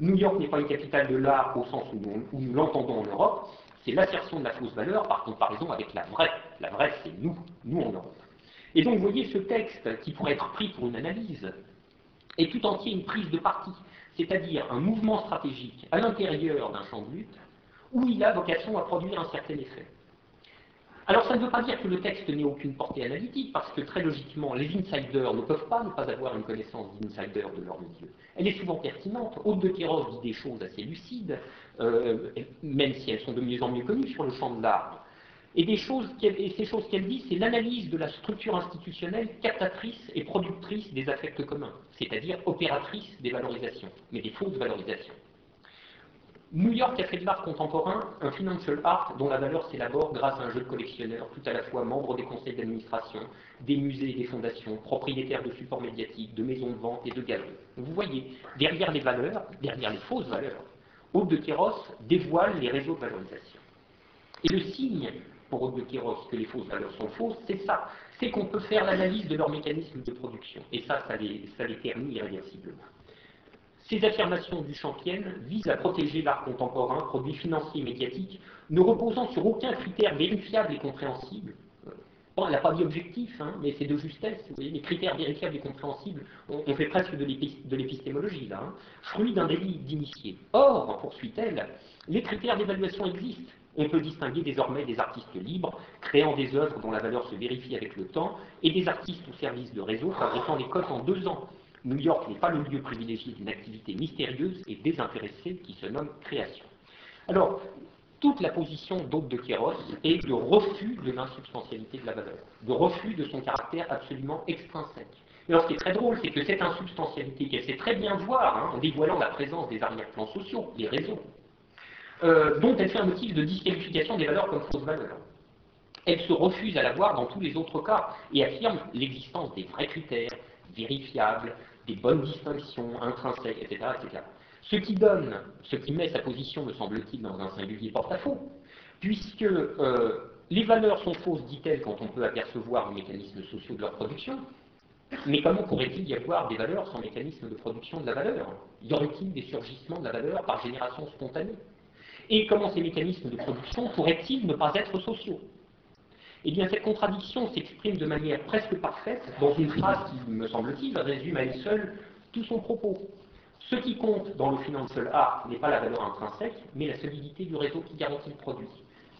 C: New York n'est pas une capitale de l'art au sens où nous l'entendons en Europe, c'est l'assertion de la fausse valeur par comparaison avec la vraie. La vraie, c'est nous, nous en Europe. Et donc, vous voyez, ce texte, qui pourrait être pris pour une analyse, est tout entier une prise de parti, c'est-à-dire un mouvement stratégique à l'intérieur d'un champ de lutte, où il a vocation à produire un certain effet. Alors ça ne veut pas dire que le texte n'ait aucune portée analytique, parce que très logiquement, les insiders ne peuvent pas ne pas avoir une connaissance d'insiders de leur milieu. Elle est souvent pertinente. Aude de Kéros dit des choses assez lucides, euh, même si elles sont de mieux en mieux connues sur le champ de l'art. Et, et ces choses qu'elle dit, c'est l'analyse de la structure institutionnelle captatrice et productrice des affects communs, c'est-à-dire opératrice des valorisations, mais des fausses valorisations. New York fait de l'art contemporain un financial art dont la valeur s'élabore grâce à un jeu de collectionneurs, tout à la fois membres des conseils d'administration, des musées des fondations, propriétaires de supports médiatiques, de maisons de vente et de galeries. Vous voyez, derrière les valeurs, derrière les fausses valeurs, Aude de Kéros dévoile les réseaux de valorisation. Et le signe pour Aude de Kéros que les fausses valeurs sont fausses, c'est ça. C'est qu'on peut faire l'analyse de leur mécanisme de production. Et ça, ça les, ça les termine irréversiblement. Ces affirmations du Champienne visent à protéger l'art contemporain, produit financier et médiatique, ne reposant sur aucun critère vérifiable et compréhensible, Bon, elle n'a pas dit objectif, hein, mais c'est de justesse. Vous voyez, les critères vérifiables et compréhensibles, on, fait presque de l'épistémologie là, hein, fruit d'un délit d'initié. Or, poursuit-elle, les critères d'évaluation existent. On peut distinguer désormais des artistes libres, créant des œuvres dont la valeur se vérifie avec le temps, et des artistes au service de réseaux fabriquant des cotes en deux ans. New York n'est pas le lieu privilégié d'une activité mystérieuse et désintéressée qui se nomme création. Alors, toute la position d'Hôte de Kéros est de refus de l'insubstantialité de la valeur, de refus de son caractère absolument extrinsèque. Et alors ce qui est très drôle, c'est que cette insubstantialité, qu'elle sait très bien voir hein, en dévoilant la présence des arrière-plans sociaux, les réseaux, euh, dont elle fait un motif de disqualification des valeurs comme fausses valeurs, elle se refuse à la voir dans tous les autres cas et affirme l'existence des vrais critères, vérifiables, des bonnes distinctions intrinsèques, etc. etc. Ce qui donne, ce qui met sa position, me semble-t-il, dans un singulier porte-à-faux, puisque euh, les valeurs sont fausses, dit-elle, quand on peut apercevoir les mécanismes sociaux de leur production. Mais comment pourrait-il y avoir des valeurs sans mécanisme de production de la valeur? Y aurait-il des surgissements de la valeur par génération spontanée? Et comment ces mécanismes de production pourraient-ils ne pas être sociaux? Eh bien, cette contradiction s'exprime de manière presque parfaite dans une phrase qui, me semble-t-il, résume à elle seule tout son propos. Ce qui compte dans le financial art n'est pas la valeur intrinsèque, mais la solidité du réseau qui garantit le produit.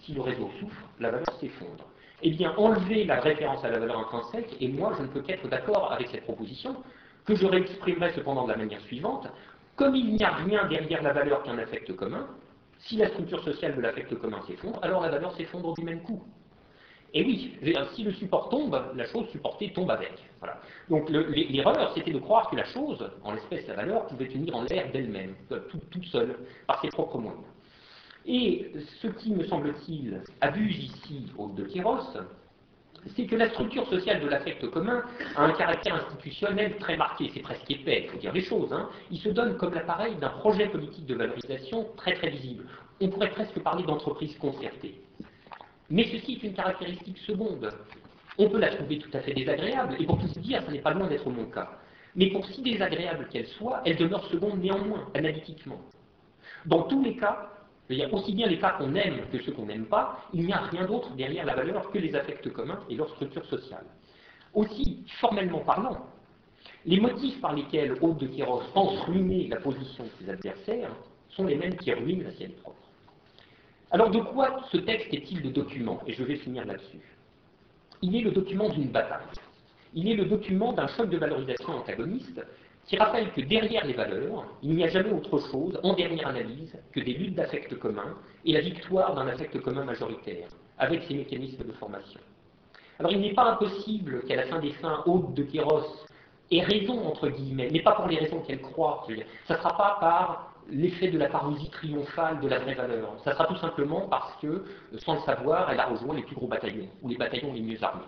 C: Si le réseau souffre, la valeur s'effondre. Eh bien, enlever la référence à la valeur intrinsèque, et moi je ne peux qu'être d'accord avec cette proposition, que je réexprimerai cependant de la manière suivante. Comme il n'y a rien derrière la valeur qu'un affect commun, si la structure sociale de l'affect commun s'effondre, alors la valeur s'effondre du même coup. Et oui, si le support tombe, la chose supportée tombe avec. Voilà. Donc l'erreur, c'était de croire que la chose, en l'espèce la valeur, pouvait tenir en l'air d'elle-même, euh, toute seule, par ses propres moyens. Et ce qui, me semble-t-il, abuse ici au de Kéros, c'est que la structure sociale de l'affect commun a un caractère institutionnel très marqué, c'est presque épais, il faut dire les choses. Hein. Il se donne comme l'appareil d'un projet politique de valorisation très très visible. On pourrait presque parler d'entreprise concertée. Mais ceci est une caractéristique seconde. On peut la trouver tout à fait désagréable, et pour tout se dire, ce n'est pas loin d'être mon cas. Mais pour si désagréable qu'elle soit, elle demeure seconde néanmoins, analytiquement. Dans tous les cas, il y a aussi bien les cas qu'on aime que ceux qu'on n'aime pas, il n'y a rien d'autre derrière la valeur que les affects communs et leur structure sociale. Aussi, formellement parlant, les motifs par lesquels Aude de Kéros pense ruiner la position de ses adversaires sont les mêmes qui ruinent la sienne propre. Alors de quoi ce texte est-il le document? Et je vais finir là-dessus. Il est le document d'une bataille. Il est le document d'un choc de valorisation antagoniste qui rappelle que derrière les valeurs, il n'y a jamais autre chose, en dernière analyse, que des luttes d'affects communs et la victoire d'un affect commun majoritaire, avec ses mécanismes de formation. Alors il n'est pas impossible qu'à la fin des fins, hautes de Kéros ait raison, entre guillemets, mais pas pour les raisons qu'elle croit. Ça ne sera pas par l'effet de la parousie triomphale de la vraie valeur. Ça sera tout simplement parce que, sans le savoir, elle a rejoint les plus gros bataillons, ou les bataillons les mieux armés.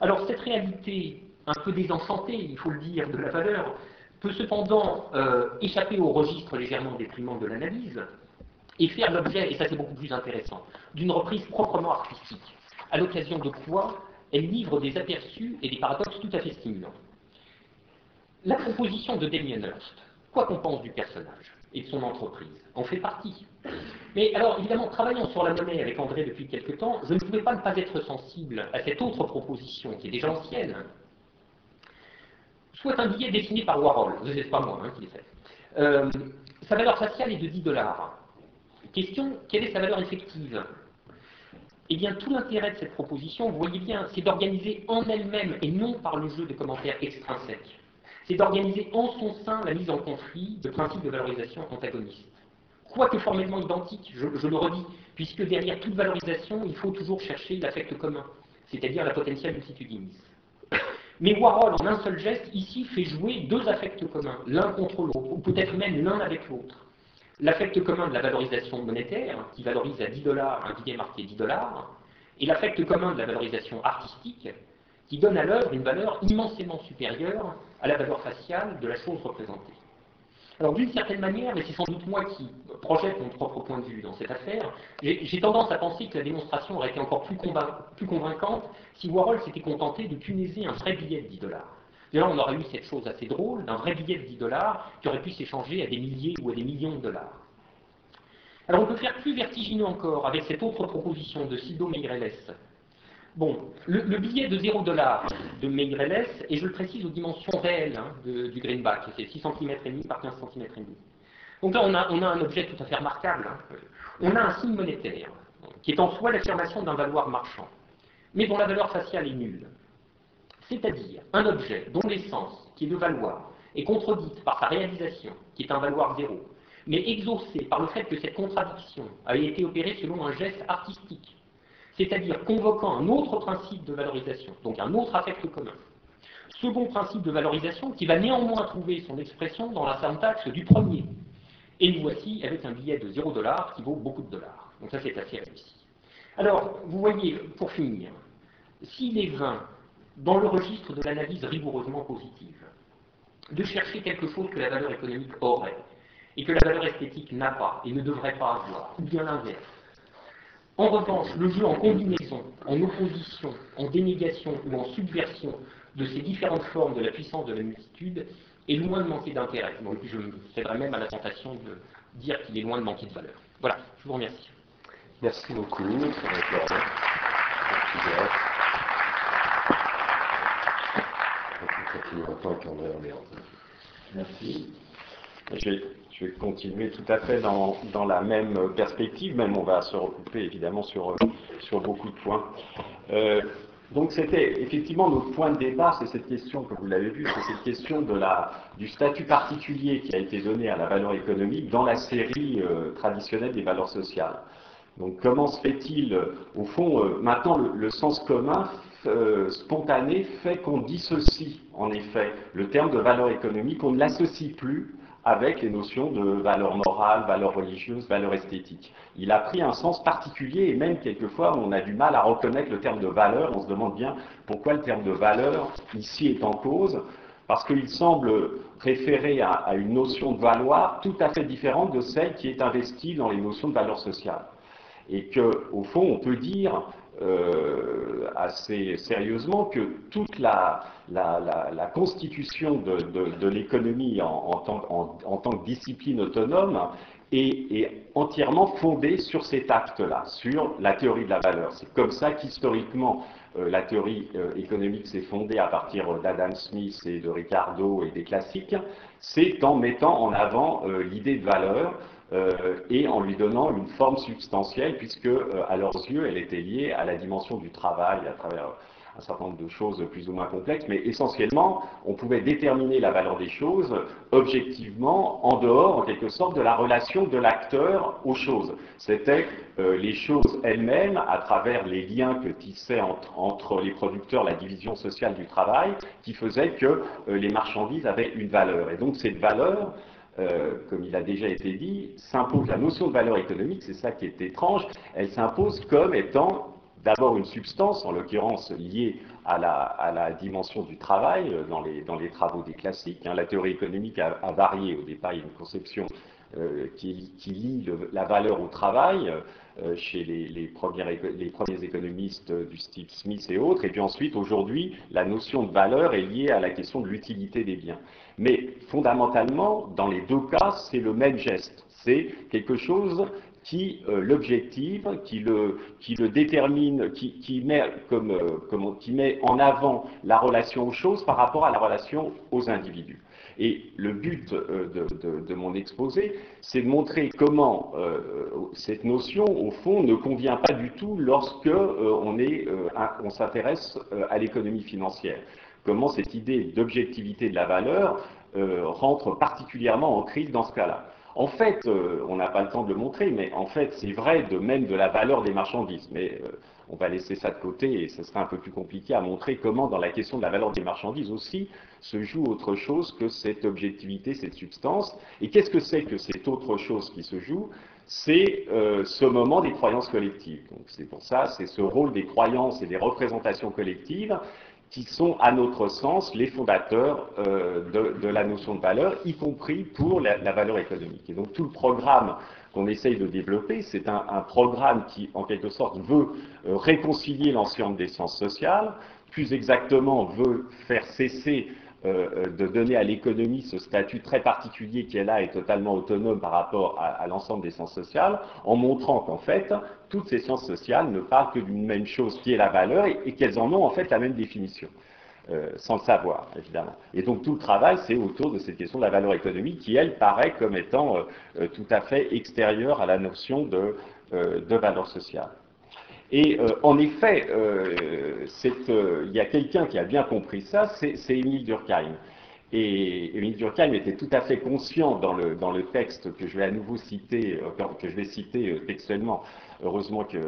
C: Alors cette réalité un peu désenchantée, il faut le dire, de la valeur, peut cependant euh, échapper au registre légèrement déprimant de l'analyse et faire l'objet, et ça c'est beaucoup plus intéressant, d'une reprise proprement artistique, à l'occasion de quoi elle livre des aperçus et des paradoxes tout à fait stimulants. La proposition de Damien Hirst, quoi qu'on pense du personnage et de son entreprise, en fait partie. Mais alors, évidemment, travaillant sur la monnaie avec André depuis quelque temps, je ne pouvais pas ne pas être sensible à cette autre proposition, qui est déjà ancienne, soit un billet dessiné par Warhol, ce n'est pas moi hein, qui l'ai fait. Euh, sa valeur faciale est de 10 dollars. Question, quelle est sa valeur effective? Eh bien, tout l'intérêt de cette proposition, vous voyez bien, c'est d'organiser en elle-même et non par le jeu de commentaires extrinsèques c'est d'organiser en son sein la mise en conflit de principes de valorisation antagonistes. Quoique formellement identiques, je, le redis, puisque derrière toute valorisation, il faut toujours chercher l'affect commun, c'est-à-dire la potentielle multitudinis. Mais Warhol, en un seul geste, ici, fait jouer deux affects communs, l'un contre l'autre, ou peut-être même l'un avec l'autre. L'affect commun de la valorisation monétaire, qui valorise à 10 dollars un billet marqué 10 dollars, et l'affect commun de la valorisation artistique, qui donne à l'œuvre une valeur immensément supérieure à la valeur faciale de la chose représentée. Alors d'une certaine manière, et c'est sans doute moi qui projette mon propre point de vue dans cette affaire, j'ai tendance à penser que la démonstration aurait été encore plus, convaincante si Warhol s'était contenté de punaiser un vrai billet de 10 dollars. là, on aurait eu cette chose assez drôle d'un vrai billet de 10 dollars qui aurait pu s'échanger à des milliers ou à des millions de dollars. Alors on peut faire plus vertigineux encore avec cette autre proposition de Sido Meirelles. Bon, le, billet de 0 dollar de Meirelles, et je le précise aux dimensions réelles hein, du greenback, c'est 6 cm et demi par 15 cm et demi. Donc là, on a, un objet tout à fait remarquable. Hein. On a un signe monétaire, qui est en soi l'affirmation d'un valoir marchand, mais dont la valeur faciale est nulle. C'est-à-dire un objet dont l'essence, qui est de valoir, est contredite par sa réalisation, qui est un valoir zéro, mais exaucé par le fait que cette contradiction a été opérée selon un geste artistique, c'est-à-dire convoquant un autre principe de valorisation, donc un autre affect commun. Second principe de valorisation qui va néanmoins trouver son expression dans la syntaxe du premier. Et nous voici avec un billet de 0 dollar qui vaut beaucoup de dollars. Donc ça c'est assez réussi. Alors, vous voyez, pour finir, s'il est vain, dans le registre de l'analyse rigoureusement positive, de chercher quelque chose que la valeur économique aurait, et que la valeur esthétique n'a pas et ne devrait pas avoir, ou bien l'inverse. En revanche, le jeu en combinaison, en opposition, en dénégation ou en subversion de ces différentes formes de la puissance de la multitude est loin de manquer d'intérêt. Donc je me céderai même à la tentation de dire qu'il est loin de manquer de valeur. Voilà, je vous remercie.
A: Merci beaucoup.
B: Merci. Je vais, continuer tout à fait dans, la même perspective, même on va se recouper évidemment sur, beaucoup de points. Euh, donc c'était effectivement notre point de départ, c'est cette question que vous l'avez vu, c'est cette question de la, du statut particulier qui a été donné à la valeur économique dans la série euh, traditionnelle des valeurs sociales. Donc comment se fait-il, au fond, euh, maintenant le, sens commun spontané fait qu'on dissocie en effet le terme de valeur économique, on ne l'associe plus avec les notions de valeur morale, valeur religieuse, valeur esthétique. Il a pris un sens particulier et même quelquefois on a du mal à reconnaître le terme de valeur. On se demande bien pourquoi le terme de valeur ici est en cause, parce qu'il semble référer à, une notion de valoir tout à fait différente de celle qui est investie dans les notions de valeur sociale. Et qu'au fond, on peut dire euh, assez sérieusement que toute la, constitution de, l'économie en, tant que discipline autonome est, entièrement fondée sur cet acte-là, sur la théorie de la valeur. C'est comme ça qu'historiquement, euh, la théorie euh, économique s'est fondée à partir d'Adam Smith et de Ricardo et des classiques, c'est en mettant en avant l'idée de valeur et en lui donnant une forme substantielle, puisque euh, à leurs yeux, elle était liée à la dimension du travail, à travers un certain nombre de choses plus ou moins complexes, mais essentiellement, on pouvait déterminer la valeur des choses objectivement, en dehors, en quelque sorte, de la relation de l'acteur aux choses. C'était euh, les choses elles-mêmes, à travers les liens que tissait entre, entre, les producteurs la division sociale du travail, qui faisaient que les marchandises avaient une valeur. Et donc cette valeur, euh, comme il a déjà été dit, s'impose la notion de valeur économique, c'est ça qui est étrange, elle s'impose comme étant d'abord une substance, en l'occurrence liée à la, dimension du travail euh, dans les, travaux des classiques. Hein. La théorie économique a, varié. Au départ, il y a une conception euh, qui, lie la valeur au travail chez les, premiers économistes du style Smith et autres. Et puis ensuite, aujourd'hui, la notion de valeur est liée à la question de l'utilité des biens. Mais fondamentalement, dans les deux cas, c'est le même geste. C'est quelque chose qui euh, l'objective, qui le, détermine, euh, qui met en avant la relation aux choses par rapport à la relation aux individus. Et le but euh, de, mon exposé, c'est de montrer comment cette notion, au fond, ne convient pas du tout lorsque on, est, on s'intéresse à l'économie financière comment cette idée d'objectivité de la valeur euh, rentre particulièrement en crise dans ce cas-là. En fait, euh, on n'a pas le temps de le montrer, mais en fait, c'est vrai de même de la valeur des marchandises. Mais euh, on va laisser ça de côté et ce sera un peu plus compliqué à montrer comment, dans la question de la valeur des marchandises aussi, se joue autre chose que cette objectivité, cette substance. Et qu'est-ce que c'est que cette autre chose qui se joue? C'est ce moment des croyances collectives. Donc c'est pour ça, c'est ce rôle des croyances et des représentations collectives qui sont, à notre sens, les fondateurs de, la notion de valeur, y compris pour la, valeur économique. Et donc tout le programme qu'on essaye de développer, c'est un, programme qui, en quelque sorte, veut réconcilier l'ensemble des sciences sociales, plus exactement veut faire cesser euh, de donner à l'économie ce statut très particulier qui est là et totalement autonome par rapport à, l'ensemble des sciences sociales, en montrant qu'en fait, toutes ces sciences sociales ne parlent que d'une même chose qui est la valeur et, qu'elles en ont en fait la même définition. Euh, sans le savoir, évidemment. Et donc tout le travail, c'est autour de cette question de la valeur économique qui, elle, paraît comme étant euh, tout à fait extérieure à la notion de valeur sociale. Et euh, en effet, euh, euh, il y a quelqu'un qui a bien compris ça, c'est Émile Durkheim. Et Émile Durkheim était tout à fait conscient dans le, dans le texte que je vais à nouveau citer, que je vais citer textuellement, heureusement que,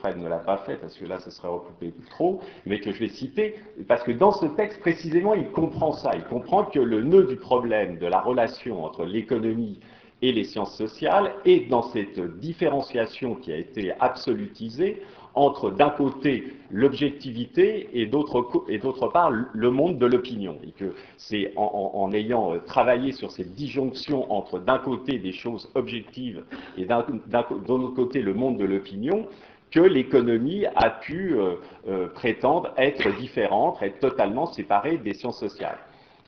B: Fred ne l'a pas fait, parce que là, ce serait recoupé trop, mais que je vais citer, parce que dans ce texte, précisément, il comprend ça. Il comprend que le nœud du problème de la relation entre l'économie et les sciences sociales, et dans cette différenciation qui a été absolutisée entre d'un côté l'objectivité et d'autre part le monde de l'opinion. Et que c'est en, ayant travaillé sur cette disjonction entre d'un côté des choses objectives et d'un autre côté le monde de l'opinion que l'économie a pu euh, euh, prétendre être différente, être totalement séparée des sciences sociales.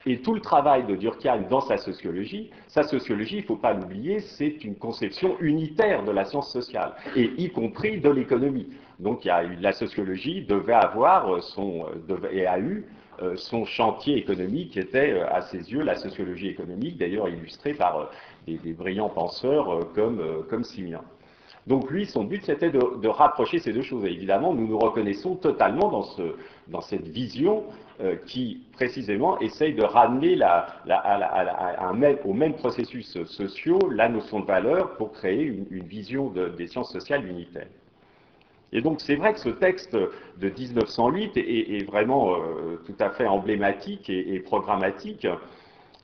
B: Et tout le travail de Durkheim dans sa sociologie, sa sociologie, il ne faut pas l'oublier, c'est une conception unitaire de la science sociale, et y compris de l'économie. Donc la sociologie devait avoir son, et a eu euh, son chantier économique qui était euh, à ses yeux la sociologie économique, d'ailleurs illustrée par euh, des, brillants penseurs comme, comme Simien. Donc lui, son but, c'était de, rapprocher ces deux choses. Et évidemment, nous nous reconnaissons totalement dans, ce, dans cette vision euh, qui, précisément, essaye de ramener la, même processus sociaux la notion de valeur pour créer une, vision des sciences sociales unitaires. Et donc c'est vrai que ce texte de 1908 est, vraiment euh, tout à fait emblématique et, programmatique.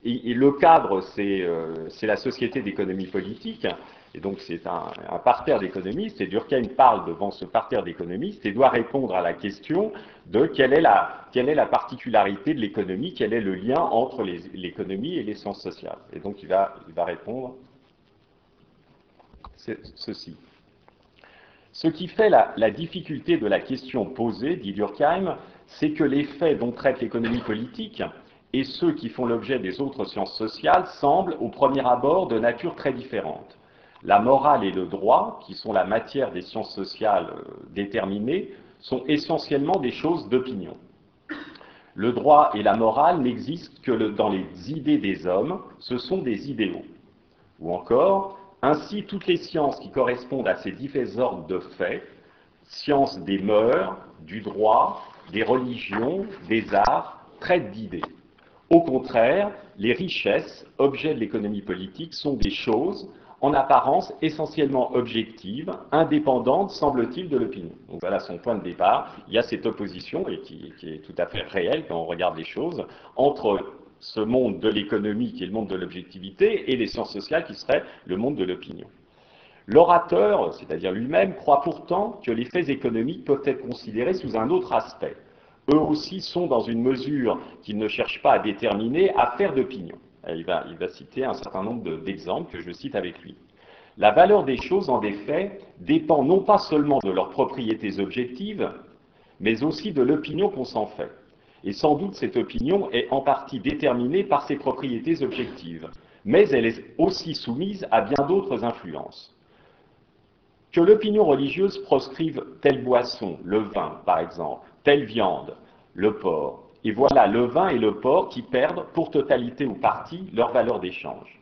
B: Et, le cadre, euh, c'est la société d'économie politique. Et donc c'est un, parterre d'économistes, et Durkheim parle devant ce parterre d'économistes et doit répondre à la question de quelle est la, particularité de l'économie, quel est le lien entre l'économie et les sciences sociales. Et donc il va, il va répondre ceci. Ce qui fait la, la, difficulté de la question posée, dit Durkheim, c'est que les faits dont traite l'économie politique et ceux qui font l'objet des autres sciences sociales semblent, au premier abord, de nature très différente. La morale et le droit, qui sont la matière des sciences sociales euh, déterminées, sont essentiellement des choses d'opinion. Le droit et la morale n'existent que dans les idées des hommes, ce sont des idéaux. Ou encore, ainsi toutes les sciences qui correspondent à ces divers ordres de faits, sciences des mœurs, du droit, des religions, des arts, traitent d'idées. Au contraire, les richesses, objets de l'économie politique, sont des choses en apparence essentiellement objective, indépendante, semble-t-il, de l'opinion. Voilà son point de départ. Il y a cette opposition, et qui, est tout à fait réelle quand on regarde les choses, entre ce monde de l'économie qui est le monde de l'objectivité et les sciences sociales qui seraient le monde de l'opinion. L'orateur, c'est-à-dire lui-même, croit pourtant que les faits économiques peuvent être considérés sous un autre aspect. Eux aussi sont dans une mesure qu'ils ne cherchent pas à déterminer, affaire d'opinion. Il va, citer un certain nombre d'exemples que je cite avec lui. La valeur des choses, en effet, dépend non pas seulement de leurs propriétés objectives, mais aussi de l'opinion qu'on s'en fait. Et sans doute cette opinion est en partie déterminée par ses propriétés objectives, mais elle est aussi soumise à bien d'autres influences. Que l'opinion religieuse proscrive telle boisson, le vin par exemple, telle viande, le porc, et voilà le vin et le porc qui perdent, pour totalité ou partie, leur valeur d'échange.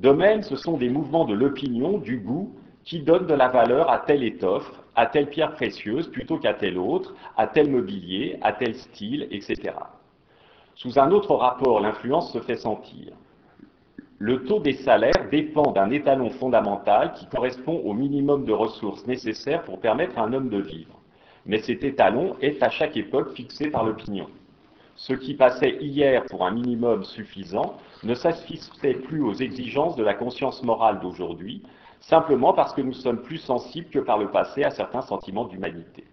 B: De même, ce sont des mouvements de l'opinion, du goût, qui donnent de la valeur à telle étoffe, à telle pierre précieuse plutôt qu'à telle autre, à tel mobilier, à tel style, etc. Sous un autre rapport, l'influence se fait sentir. Le taux des salaires dépend d'un étalon fondamental qui correspond au minimum de ressources nécessaires pour permettre à un homme de vivre. Mais cet étalon est à chaque époque fixé par l'opinion. Ce qui passait hier pour un minimum suffisant ne satisfait plus aux exigences de la conscience morale d'aujourd'hui, simplement parce que nous sommes plus sensibles que par le passé à certains sentiments d'humanité.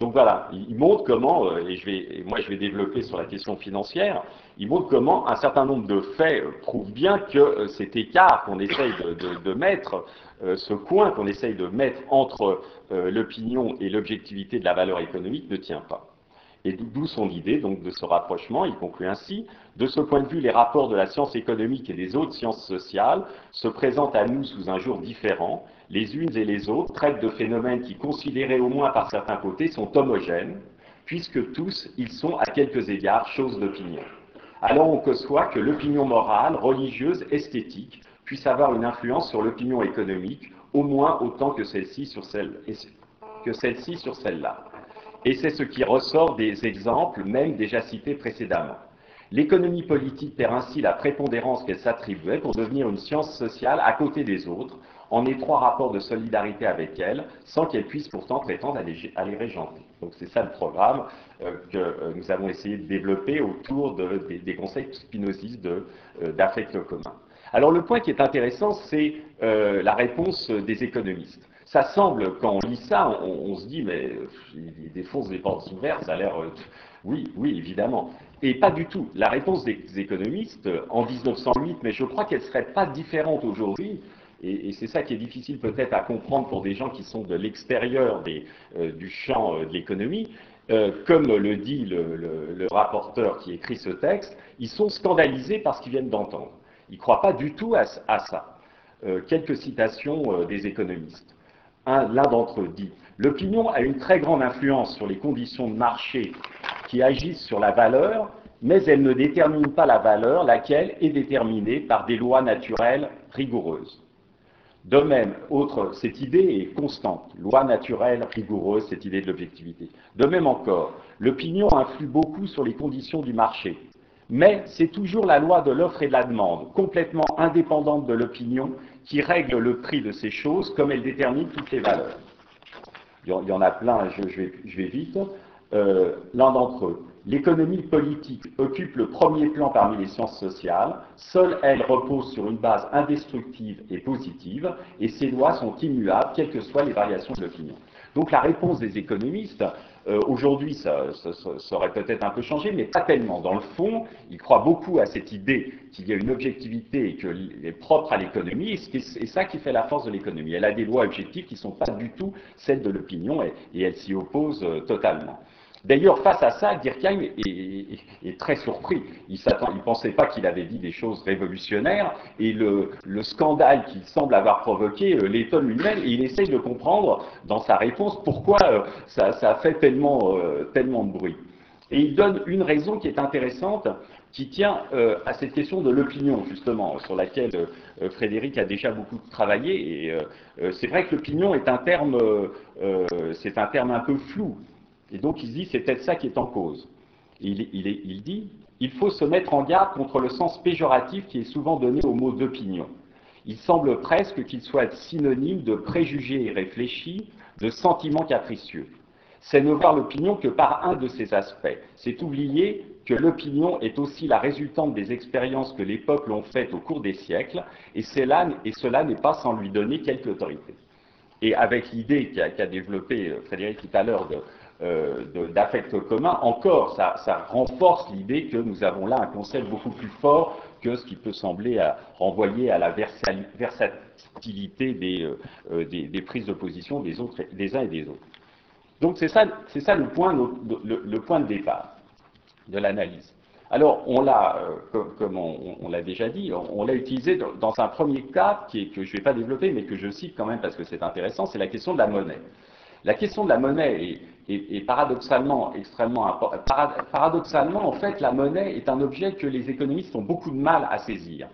B: Donc voilà, il montre comment, euh, et, je vais, moi je vais développer sur la question financière, il montre comment un certain nombre de faits prouvent bien que cet écart qu'on essaye de, mettre, ce coin qu'on essaye de mettre entre l'opinion et l'objectivité de la valeur économique ne tient pas. Et d'où son idée donc de ce rapprochement. Il conclut ainsi De ce point de vue, les rapports de la science économique et des autres sciences sociales se présentent à nous sous un jour différent. Les unes et les autres traitent de phénomènes qui, considérés au moins par certains côtés, sont homogènes, puisque tous ils sont à quelques égards choses d'opinion. Alors on conçoit que l'opinion morale, religieuse, esthétique puisse avoir une influence sur l'opinion économique, au moins autant que celle-ci sur celle et c'est ce qui ressort des exemples même déjà cités précédemment. L'économie politique perd ainsi la prépondérance qu'elle s'attribuait pour devenir une science sociale à côté des autres, en étroit rapport de solidarité avec elle, sans qu'elle puisse pourtant prétendre à les, régenter. Donc c'est ça le programme euh, que euh, nous avons essayé de développer autour des, concepts spinozistes euh, d'affect commun. Alors le point qui est intéressant, c'est la réponse des économistes ça semble, quand on lit ça, on, se dit, mais il défonce des portes ouvertes, ça a l'air. Euh, oui, oui, évidemment. Et pas du tout. La réponse des économistes euh, en 1908, mais je crois qu'elle ne serait pas différente aujourd'hui. Et, c'est ça qui est difficile peut-être à comprendre pour des gens qui sont de l'extérieur euh, du champ de l'économie. comme le dit le, rapporteur qui écrit ce texte, ils sont scandalisés par ce qu'ils viennent d'entendre. Ils ne croient pas du tout à, ça. quelques citations des économistes l'un d'entre eux dit L'opinion a une très grande influence sur les conditions de marché qui agissent sur la valeur, mais elle ne détermine pas la valeur, laquelle est déterminée par des lois naturelles rigoureuses. De même, autre, cette idée est constante, loi naturelle rigoureuse, cette idée de l'objectivité. De même encore, l'opinion influe beaucoup sur les conditions du marché, mais c'est toujours la loi de l'offre et de la demande, complètement indépendante de l'opinion, qui règle le prix de ces choses comme elle détermine toutes les valeurs. Il y en a plein, je, vais, vite. Euh, l'un d'entre eux. L'économie politique occupe le premier plan parmi les sciences sociales. Seule elle repose sur une base indestructible et positive, et ses lois sont immuables, quelles que soient les variations de l'opinion. Donc la réponse des économistes, euh, aujourd'hui, ça, aurait peut-être un peu changé, mais pas tellement. Dans le fond, ils croient beaucoup à cette idée qu'il y a une objectivité et qu'elle est propre à l'économie, et c'est ça qui fait la force de l'économie. Elle a des lois objectives qui ne sont pas du tout celles de l'opinion, et, elle s'y oppose euh, totalement. D'ailleurs, face à ça, Durkheim est, très surpris. Il ne pensait pas qu'il avait dit des choses révolutionnaires, et le, scandale qu'il semble avoir provoqué euh, l'étonne lui-même, et il essaye de comprendre dans sa réponse pourquoi euh, ça, fait tellement, euh, tellement de bruit. Et il donne une raison qui est intéressante, qui tient à cette question de l'opinion, justement, sur laquelle Frédéric a déjà beaucoup travaillé. C'est vrai que l'opinion est un terme, c'est un terme un peu flou. Et donc il se dit, c'est peut-être ça qui est en cause. Il, dit, il faut se mettre en garde contre le sens péjoratif qui est souvent donné au mot d'opinion. Il semble presque qu'il soit synonyme de préjugés irréfléchis, de sentiments capricieux. C'est ne voir l'opinion que par un de ses aspects. C'est oublier que l'opinion est aussi la résultante des expériences que les peuples ont faites au cours des siècles, et, cela n'est pas sans lui donner quelque autorité. Et avec l'idée qu'a développée euh, Frédéric tout à l'heure de, d'affect commun, encore, ça, renforce l'idée que nous avons là un concept beaucoup plus fort que ce qui peut sembler renvoyer à la versatilité euh, euh, des, prises de position des, des uns et des autres. Donc c'est ça, ça le, point, le, point de départ de l'analyse. Alors, on l'a, comme, on, l'a déjà dit, on, l'a utilisé dans, un premier cas qui est, que je ne vais pas développer, mais que je cite quand même parce que c'est intéressant, c'est la question de la monnaie. La question de la monnaie est, paradoxalement extrêmement. Paradoxalement, en fait, la monnaie est un objet que les économistes ont beaucoup de mal à saisir.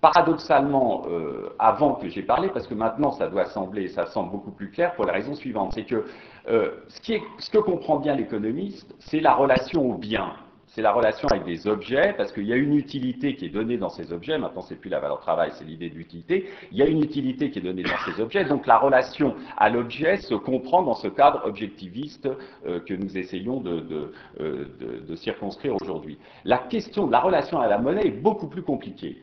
B: Paradoxalement, euh, avant que j'ai parlé, parce que maintenant ça doit sembler, ça semble beaucoup plus clair pour la raison suivante, c'est que euh, ce que comprend bien l'économiste, c'est la relation au bien c'est la relation avec des objets, parce qu'il y a une utilité qui est donnée dans ces objets, maintenant c'est plus la valeur travail, c'est l'idée d'utilité, il y a une utilité qui est donnée dans ces objets, donc la relation à l'objet se comprend dans ce cadre objectiviste euh, que nous essayons de, euh, circonscrire aujourd'hui. La question de la relation à la monnaie est beaucoup plus compliquée.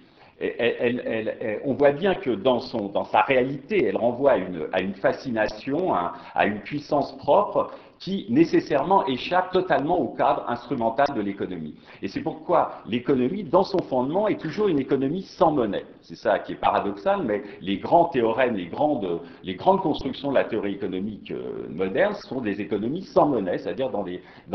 B: on voit bien que dans, sa réalité, elle renvoie à une, fascination, à une puissance propre qui nécessairement échappe totalement au cadre instrumental de l'économie. Et c'est pourquoi l'économie, dans son fondement, est toujours une économie sans monnaie. C'est ça qui est paradoxal, mais les grands théorèmes, les grandes, les grandes constructions de la théorie économique euh, moderne sont des économies sans monnaie, c'est-à-dire dans,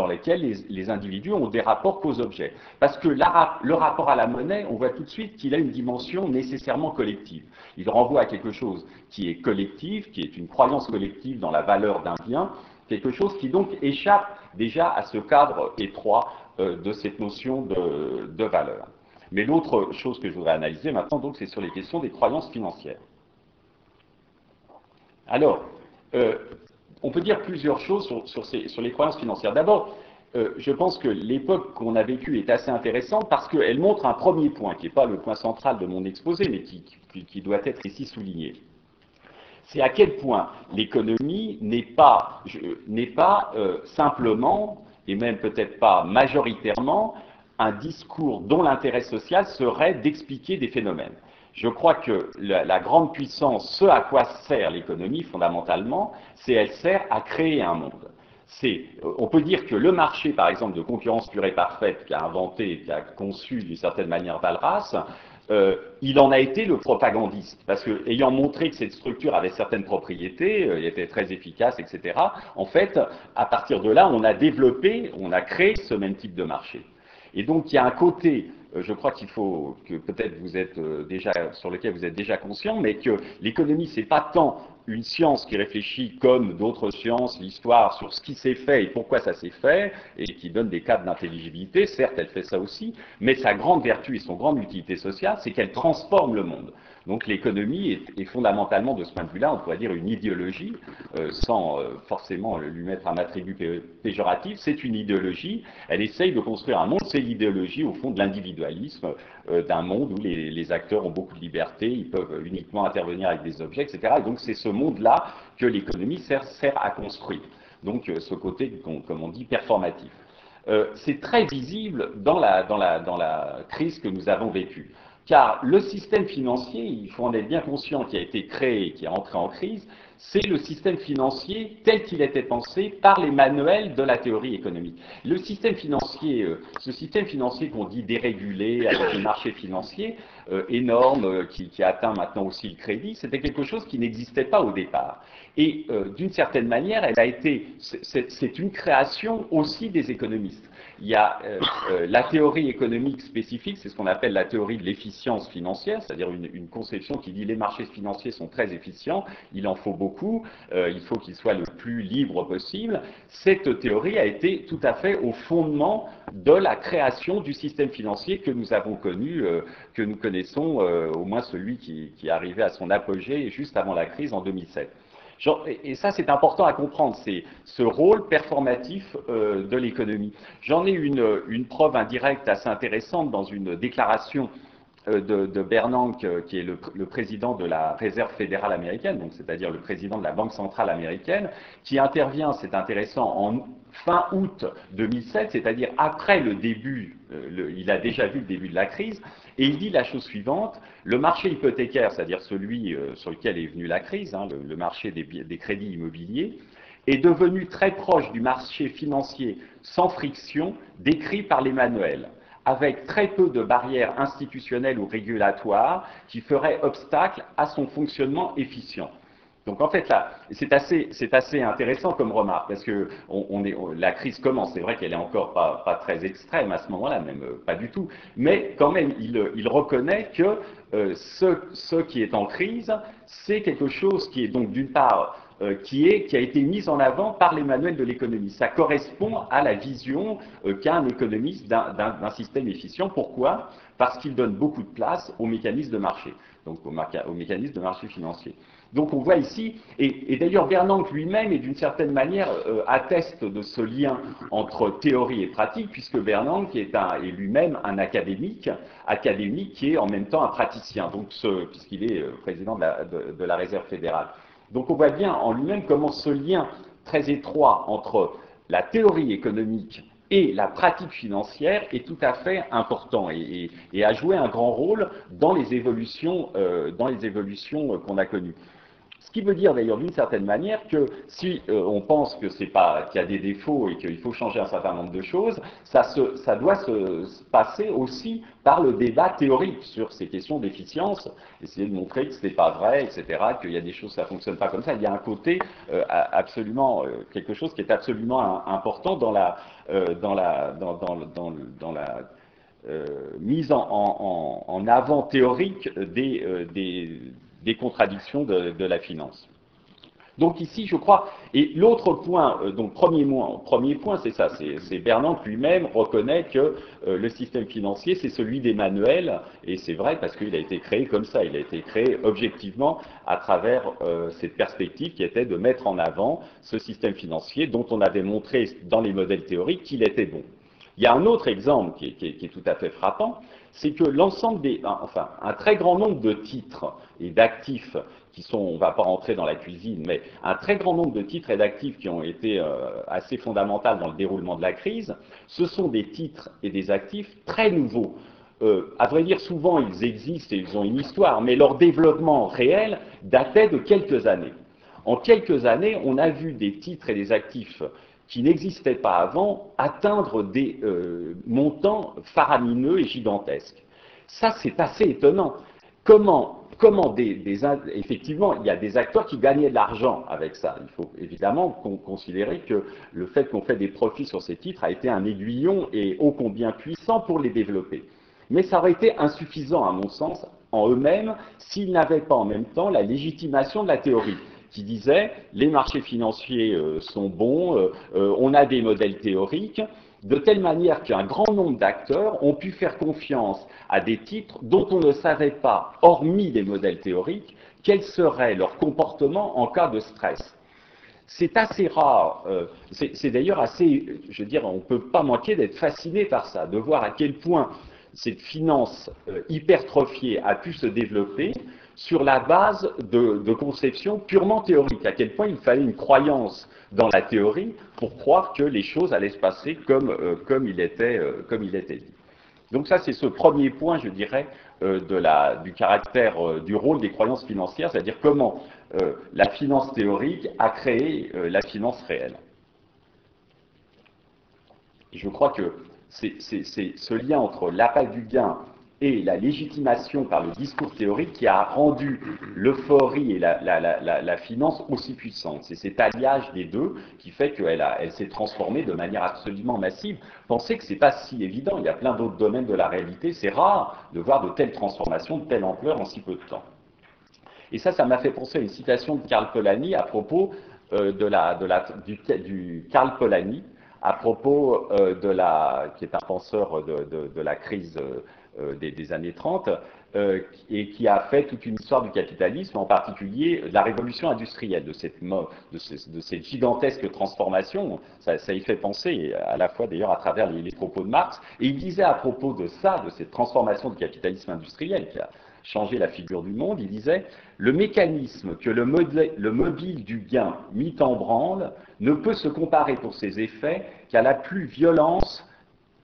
B: lesquelles les, individus ont des rapports qu'aux objets. Parce que le rapport à la monnaie, on voit tout de suite qu'il a une dimension nécessairement collective. Il renvoie à quelque chose qui est collectif, qui est une croyance collective dans la valeur d'un bien, quelque chose qui donc échappe déjà à ce cadre étroit euh, de cette notion de, valeur. Mais l'autre chose que je voudrais analyser maintenant, donc, c'est sur les questions des croyances financières. Alors, euh, on peut dire plusieurs choses sur, les croyances financières. D'abord, euh, je pense que l'époque qu'on a vécue est assez intéressante parce qu'elle montre un premier point, qui n'est pas le point central de mon exposé, mais qui doit être ici souligné c'est à quel point l'économie n'est pas, euh, simplement, et même peut-être pas majoritairement, un discours dont l'intérêt social serait d'expliquer des phénomènes. Je crois que la, grande puissance, ce à quoi sert l'économie fondamentalement, c'est elle sert à créer un monde. on peut dire que le marché, par exemple, de concurrence pure et parfaite qu'a inventé, qu'a conçu d'une certaine manière Valras, euh, il en a été le propagandiste, parce que ayant montré que cette structure avait certaines propriétés, euh, était très efficace, etc., en fait, à partir de là, on a développé, on a créé ce même type de marché. Et donc, il y a un côté je crois qu'il faut que peut-être vous êtes euh, déjà sur lequel vous êtes déjà conscient, mais que l'économie c'est pas tant une science qui réfléchit comme d'autres sciences, l'histoire sur ce qui s'est fait et pourquoi ça s'est fait, et qui donne des cadres d'intelligibilité. Certes, elle fait ça aussi, mais sa grande vertu et son grande utilité sociale, c'est qu'elle transforme le monde. Donc l'économie est, fondamentalement, de ce point de vue-là, on pourrait dire une idéologie, euh, sans euh, forcément lui mettre un attribut péjoratif, c'est une idéologie, elle essaye de construire un monde, c'est l'idéologie au fond de l'individualisme, euh, d'un monde où les, acteurs ont beaucoup de liberté, ils peuvent uniquement intervenir avec des objets, etc. Et donc c'est ce monde-là que l'économie sert, à construire. Donc ce côté, comme on dit, performatif. c'est très visible dans la crise que nous avons vécue. Car le système financier, il faut en être bien conscient, qui a été créé, qui est entré en crise, c'est le système financier tel qu'il était pensé par les manuels de la théorie économique. Le système financier, euh, ce système financier qu'on dit dérégulé, avec des marchés financiers euh, énormes, euh, qui, atteint maintenant aussi le crédit, c'était quelque chose qui n'existait pas au départ. Et d'une certaine manière, elle a été, c'est une création aussi des économistes il y a euh, euh, la théorie économique spécifique, c'est ce qu'on appelle la théorie de l'efficience financière, c'est-à-dire une, conception qui dit les marchés financiers sont très efficients, il en faut beaucoup, euh, il faut qu'ils soient le plus libres possible. Cette théorie a été tout à fait au fondement de la création du système financier que nous avons connu, que nous connaissons, au moins celui qui, qui est arrivé à son apogée juste avant la crise en 2007 et ça, c'est important à comprendre, c'est ce rôle performatif euh, de l'économie. J'en ai une, preuve indirecte assez intéressante dans une déclaration de, de, Bernanke, euh, qui est le, président de la Réserve fédérale américaine, donc c'est-à-dire le président de la Banque centrale américaine, qui intervient, c'est intéressant, en fin août 2007, c'est-à-dire après le début, le, il a déjà vu le début de la crise, et il dit la chose suivante, le marché hypothécaire, c'est-à-dire celui euh, sur lequel est venue la crise, hein, le, marché des, crédits immobiliers, est devenu très proche du marché financier sans friction décrit par les manuels, avec très peu de barrières institutionnelles ou régulatoires qui feraient obstacle à son fonctionnement efficient. Donc en fait, là, c'est assez, intéressant comme remarque, parce que la crise commence. C'est vrai qu'elle est encore pas, très extrême à ce moment-là, même euh, pas du tout. Mais quand même, il, reconnaît que euh, ce, qui est en crise, c'est quelque chose qui est donc d'une part euh, qui, a été mis en avant par les manuels de l'économie. Ça correspond à la vision qu'a un économiste d'un système efficient. Pourquoi? Parce qu'il donne beaucoup de place aux mécanismes de marché, donc aux mécanismes de marché financier. Donc on voit ici, et, d'ailleurs Bernanke lui-même, et d'une certaine manière, euh, atteste de ce lien entre théorie et pratique, puisque Bernanke est, est lui-même un académique, académique qui est en même temps un praticien, puisqu'il est euh, président de la Réserve fédérale. Donc on voit bien en lui-même comment ce lien très étroit entre la théorie économique et la pratique financière est tout à fait important et, a joué un grand rôle dans les évolutions, euh, évolutions qu'on a connues. Ce qui veut dire d'ailleurs d'une certaine manière que si euh, on pense que c'est pas qu'il y a des défauts et qu'il faut changer un certain nombre de choses, ça, ça doit se, passer aussi par le débat théorique sur ces questions d'efficience, essayer de montrer que ce n'est pas vrai, etc., qu'il y a des choses ça fonctionne pas comme ça. Il y a un côté euh, absolument euh, quelque chose qui est absolument important dans la dans la dans, dans, la mise en, en, en, avant théorique des, des, des contradictions de, la finance. Donc ici, je crois, et l'autre point, euh, donc premier, premier point, c'est ça, c'est Bernard lui-même reconnaît que euh, le système financier, c'est celui des manuels, et c'est vrai parce qu'il a été créé comme ça, il a été créé objectivement à travers euh, cette perspective qui était de mettre en avant ce système financier dont on avait montré dans les modèles théoriques qu'il était bon. Il y a un autre exemple qui est tout à fait frappant, c'est que l'ensemble des, enfin, un très grand nombre de titres et d'actifs qui sont, on ne va pas rentrer dans la cuisine, mais un très grand nombre de titres et d'actifs qui ont été euh, assez fondamentaux dans le déroulement de la crise, ce sont des titres et des actifs très nouveaux. Euh, à vrai dire, souvent ils existent et ils ont une histoire, mais leur développement réel datait de quelques années. En quelques années, on a vu des titres et des actifs qui n'existaient pas avant, atteindre des euh, montants faramineux et gigantesques. Ça, c'est assez étonnant. Comment, des, effectivement, il y a des acteurs qui gagnaient de l'argent avec ça. Il faut évidemment considérer que le fait qu'on fait des profits sur ces titres a été un aiguillon et ô combien puissant pour les développer. Mais ça aurait été insuffisant, à mon sens, en eux-mêmes, s'ils n'avaient pas en même temps la légitimation de la théorie qui disait les marchés financiers euh, sont bons, euh, euh, on a des modèles théoriques, de telle manière qu'un grand nombre d'acteurs ont pu faire confiance à des titres dont on ne savait pas, hormis les modèles théoriques, quel serait leur comportement en cas de stress. C'est assez rare, c'est d'ailleurs assez, je veux dire, on ne peut pas manquer d'être fasciné par ça, de voir à quel point cette finance hypertrophiée a pu se développer sur la base de, conceptions purement théoriques, à quel point il fallait une croyance dans la théorie pour croire que les choses allaient se passer comme, euh, comme, il, était, euh, comme il était dit. Donc ça, c'est ce premier point, je dirais, euh, de la, du caractère, du rôle des croyances financières, c'est-à-dire comment la finance théorique a créé la finance réelle. je crois que c'est ce lien entre l'appât du gain et la légitimation par le discours théorique qui a rendu l'euphorie et la, finance aussi puissantes. C'est cet alliage des deux qui fait qu'elle elle, s'est transformée de manière absolument massive. Pensez que ce n'est pas si évident, il y a plein d'autres domaines de la réalité, c'est rare de voir de telles transformations, de telle ampleur en si peu de temps. Et ça, ça m'a fait penser à une citation de Karl Polanyi à propos euh, de la, du, du, Karl Polanyi, à propos euh, de la, qui est un penseur de, la crise euh, des, années 30, euh, et qui a fait toute une histoire du capitalisme, en particulier la révolution industrielle, de cette, de, cette gigantesque transformation. Ça, y fait penser, à la fois d'ailleurs à travers les, propos de Marx. Et il disait à propos de ça, de cette transformation du capitalisme industriel qui a changé la figure du monde, il disait le mécanisme que le, le mobile du gain mit en branle ne peut se comparer pour ses effets qu'à la plus violence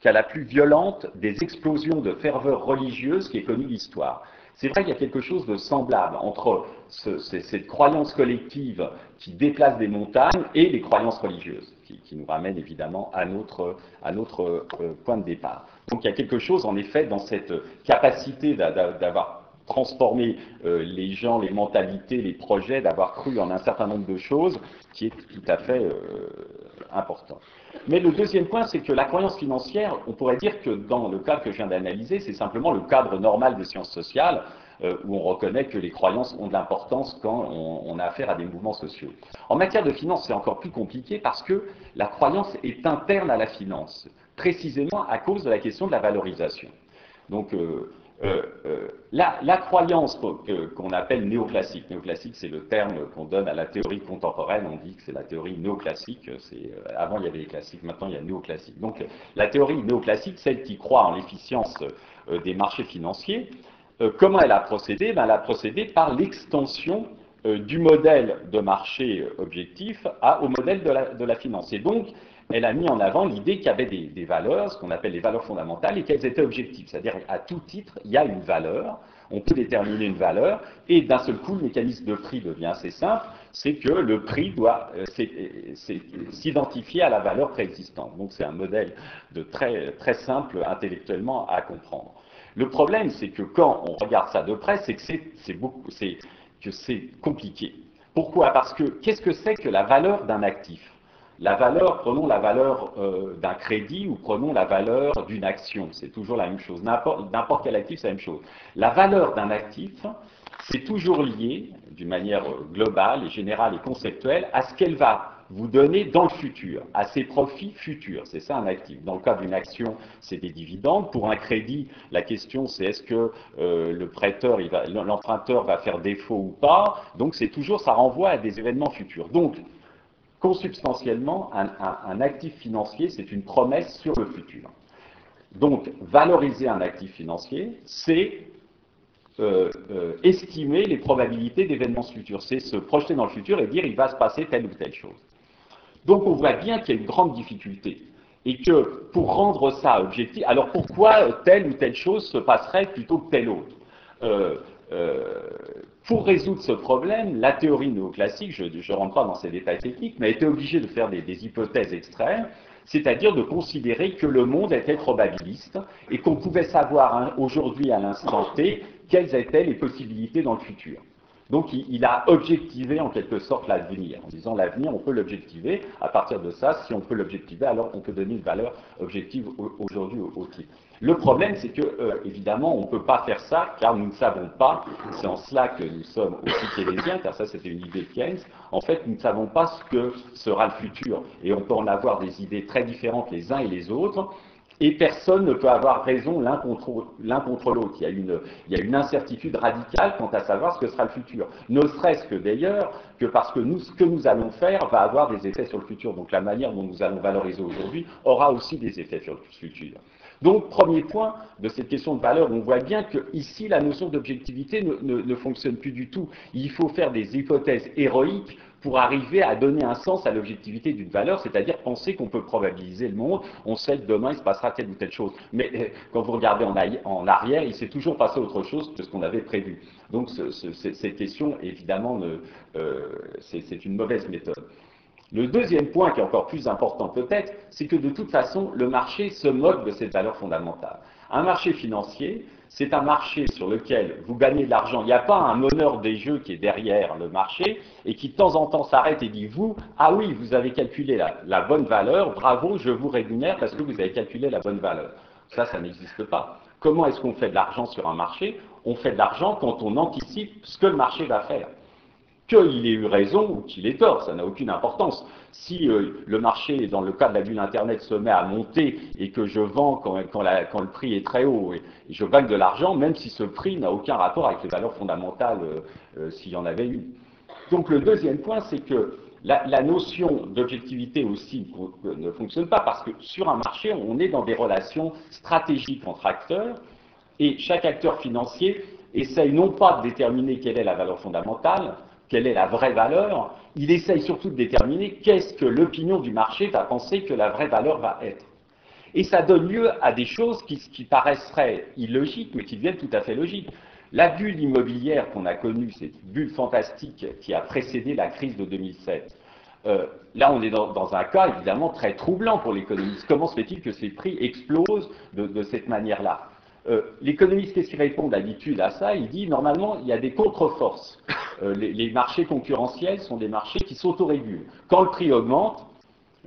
B: qu'à la plus violente des explosions de ferveur religieuse qui ait connu l'histoire. C'est vrai qu'il y a quelque chose de semblable entre cette croyance collective qui déplace des montagnes et les croyances religieuses, qui, nous ramènent évidemment à notre, à notre euh, point de départ. Donc il y a quelque chose en effet dans cette capacité d'avoir transformé euh, les gens, les mentalités, les projets, d'avoir cru en un certain nombre de choses qui est tout à fait euh, important. Mais le deuxième point, c'est que la croyance financière, on pourrait dire que dans le cas que je viens d'analyser, c'est simplement le cadre normal des sciences sociales, euh, où on reconnaît que les croyances ont de l'importance quand on, a affaire à des mouvements sociaux. En matière de finance, c'est encore plus compliqué parce que la croyance est interne à la finance, précisément à cause de la question de la valorisation. Donc, euh, euh, euh, la, croyance qu'on appelle néoclassique, néoclassique c'est le terme qu'on donne à la théorie contemporaine, on dit que c'est la théorie néoclassique, euh, avant il y avait les classiques, maintenant il y a néoclassique. Donc la théorie néoclassique, celle qui croit en l'efficience des marchés financiers, comment elle a procédé? Ben, Elle a procédé par l'extension du modèle de marché objectif au modèle de la, de la finance. Et donc, elle a mis en avant l'idée qu'il y avait des, valeurs, ce qu'on appelle les valeurs fondamentales, et qu'elles étaient objectives. C'est-à-dire, à tout titre, il y a une valeur, on peut déterminer une valeur, et d'un seul coup, le mécanisme de prix devient assez simple, c'est que le prix doit euh, s'identifier à la valeur préexistante. Donc c'est un modèle de très, très simple intellectuellement à comprendre. Le problème, c'est que quand on regarde ça de près, c'est que c'est compliqué. Pourquoi? Parce que qu'est-ce que c'est que la valeur d'un actif? La valeur, prenons la valeur euh, d'un crédit ou prenons la valeur d'une action, c'est toujours la même chose. N'importe quel actif, c'est la même chose. La valeur d'un actif, c'est toujours lié, d'une manière globale et générale et conceptuelle, à ce qu'elle va vous donner dans le futur, à ses profits futurs. C'est ça un actif. Dans le cas d'une action, c'est des dividendes. Pour un crédit, la question c'est est-ce que euh, le prêteur, l'emprunteur va faire défaut ou pas. Donc c'est toujours, ça renvoie à des événements futurs. Donc consubstantiellement, un, actif financier, c'est une promesse sur le futur. Donc, valoriser un actif financier, c'est euh, euh, estimer les probabilités d'événements futurs. C'est se projeter dans le futur et dire il va se passer telle ou telle chose. Donc, on voit bien qu'il y a une grande difficulté. Et que pour rendre ça objectif, alors pourquoi telle ou telle chose se passerait plutôt que telle autre? Euh, pour résoudre ce problème, la théorie néoclassique, je ne rentre pas dans ces détails techniques, mais a été obligée de faire des, hypothèses extrêmes, c'est-à-dire de considérer que le monde était probabiliste et qu'on pouvait savoir hein, aujourd'hui à l'instant T quelles étaient les possibilités dans le futur. Donc il, a objectivé en quelque sorte l'avenir, en disant l'avenir, on peut l'objectiver. À partir de ça, si on peut l'objectiver, alors on peut donner une valeur objective aujourd'hui au, au. Le problème, c'est que, euh, évidemment, on ne peut pas faire ça car nous ne savons pas, c'est en cela que nous sommes aussi keynésiens, car ça c'était une idée de Keynes, en fait, nous ne savons pas ce que sera le futur. Et on peut en avoir des idées très différentes les uns et les autres, et personne ne peut avoir raison l'un contre, l'autre. Il, y a une, il y a une incertitude radicale quant à savoir ce que sera le futur. Ne serait-ce que d'ailleurs que parce que nous, ce que nous allons faire va avoir des effets sur le futur. Donc la manière dont nous allons valoriser aujourd'hui aura aussi des effets sur le futur. Donc, premier point de cette question de valeur, on voit bien que ici, la notion d'objectivité ne, fonctionne plus du tout. Il faut faire des hypothèses héroïques pour arriver à donner un sens à l'objectivité d'une valeur, c'est-à-dire penser qu'on peut probabiliser le monde, on sait que demain il se passera telle ou telle chose. Mais euh, quand vous regardez en, arrière, il s'est toujours passé autre chose que ce qu'on avait prévu. Donc cette question, évidemment, euh, c'est une mauvaise méthode. Le deuxième point, qui est encore plus important peut-être, c'est que de toute façon, le marché se moque de cette valeur fondamentale. Un marché financier, c'est un marché sur lequel vous gagnez de l'argent. Il n'y a pas un honneur des jeux qui est derrière le marché et qui de temps en temps s'arrête et dit vous, ah oui, vous avez calculé la, bonne valeur, bravo, je vous rémunère parce que vous avez calculé la bonne valeur. Ça, ça n'existe pas. Comment est-ce qu'on fait de l'argent sur un marché? On fait de l'argent quand on anticipe ce que le marché va faire qu'il ait eu raison ou qu'il ait tort, ça n'a aucune importance. Si euh, le marché, dans le cas de la bulle Internet, se met à monter et que je vends quand, le prix est très haut et, je gagne de l'argent, même si ce prix n'a aucun rapport avec les valeurs fondamentales euh, euh, s'il y en avait eu. Donc le deuxième point, c'est que la notion d'objectivité aussi ne fonctionne pas parce que sur un marché, on est dans des relations stratégiques entre acteurs et chaque acteur financier essaye non pas de déterminer quelle est la valeur fondamentale, quelle est la vraie valeur, il essaye surtout de déterminer qu'est-ce que l'opinion du marché va penser que la vraie valeur va être. Et ça donne lieu à des choses qui, qui paraisseraient illogiques, mais qui deviennent tout à fait logiques. La bulle immobilière qu'on a connue, cette bulle fantastique qui a précédé la crise de 2007, euh, là on est dans, un cas évidemment très troublant pour l'économiste. Comment se fait-il que ces prix explosent de cette manière-là? Euh, l'économiste, qu'est-ce qu'il répond d'habitude à ça? Il dit normalement, il y a des contre-forces. Euh, les, marchés concurrentiels sont des marchés qui s'autorégulent. Quand le prix augmente,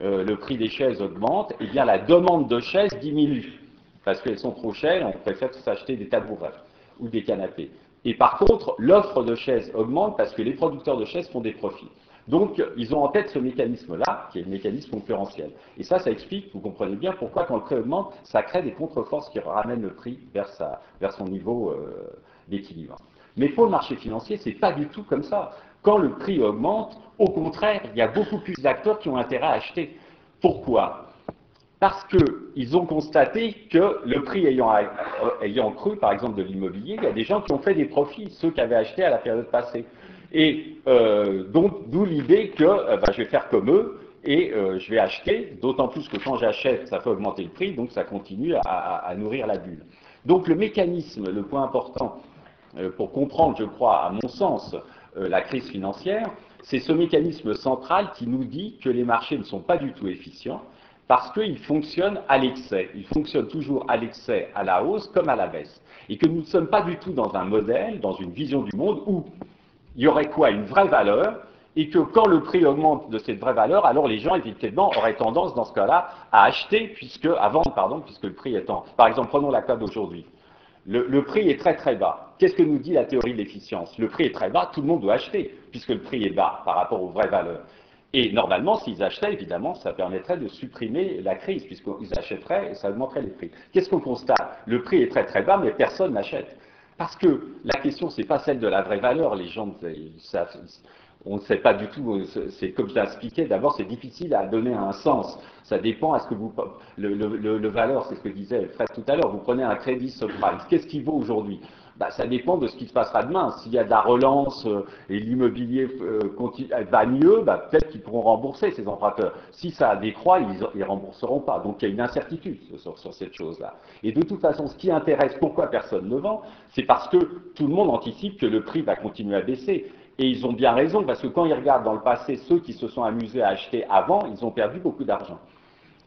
B: euh, le prix des chaises augmente, et eh bien la demande de chaises diminue. Parce qu'elles sont trop chères, on préfère s'acheter des tabourets ou des canapés. Et par contre, l'offre de chaises augmente parce que les producteurs de chaises font des profits. Donc, ils ont en tête ce mécanisme-là, qui est le mécanisme concurrentiel. Et ça, ça explique, vous comprenez bien pourquoi quand le prix augmente, ça crée des contre-forces qui ramènent le prix vers, son niveau euh, d'équilibre. Mais pour le marché financier, ce n'est pas du tout comme ça. Quand le prix augmente, au contraire, il y a beaucoup plus d'acteurs qui ont intérêt à acheter. Pourquoi? Parce qu'ils ont constaté que le prix ayant, euh, ayant cru, par exemple, de l'immobilier, il y a des gens qui ont fait des profits, ceux qui avaient acheté à la période passée. Et euh, donc, d'où l'idée que euh, bah, je vais faire comme eux, et euh, je vais acheter, d'autant plus que quand j'achète, ça fait augmenter le prix, donc ça continue à, nourrir la bulle. Donc le mécanisme, le point important euh, pour comprendre, je crois, à mon sens, la crise financière, c'est ce mécanisme central qui nous dit que les marchés ne sont pas du tout efficients parce qu'ils fonctionnent à l'excès. Ils fonctionnent toujours à l'excès, à la hausse comme à la baisse. Et que nous ne sommes pas du tout dans un modèle, dans une vision du monde où il y aurait quoi Une vraie valeur et que quand le prix augmente de cette vraie valeur, alors les gens, évidemment, auraient tendance, dans ce cas-là, à acheter, puisque, à vendre, pardon, puisque le prix est en... Par exemple, prenons la cas d'aujourd'hui. Le, prix est très très bas. Qu'est-ce que nous dit la théorie de l'efficience? Le prix est très bas, tout le monde doit acheter, puisque le prix est bas par rapport aux vraies valeurs. Et normalement, s'ils achetaient, évidemment, ça permettrait de supprimer la crise, puisqu'ils achèteraient et ça augmenterait les prix. Qu'est-ce qu'on constate? Le prix est très très bas, mais personne n'achète. Parce que la question, ce n'est pas celle de la vraie valeur. Les gens, on ne sait pas du tout, c'est comme je l'expliquais, d'abord c'est difficile à donner un sens. Ça dépend à ce que vous... Le, le, valeur, c'est ce que disait Fred tout à l'heure, vous prenez un crédit subprime, qu'est-ce qui vaut aujourd'hui? Bah, ça dépend de ce qui se passera demain. S'il y a de la relance euh, et l'immobilier euh, va mieux, bah, peut-être qu'ils pourront rembourser ces emprunteurs. Si ça décroît, ils ne rembourseront pas. Donc il y a une incertitude sur, sur cette chose-là. Et de toute façon, ce qui intéresse, pourquoi personne ne vend, c'est parce que tout le monde anticipe que le prix va continuer à baisser. Et ils ont bien raison, parce que quand ils regardent dans le passé ceux qui se sont amusés à acheter avant, ils ont perdu beaucoup d'argent.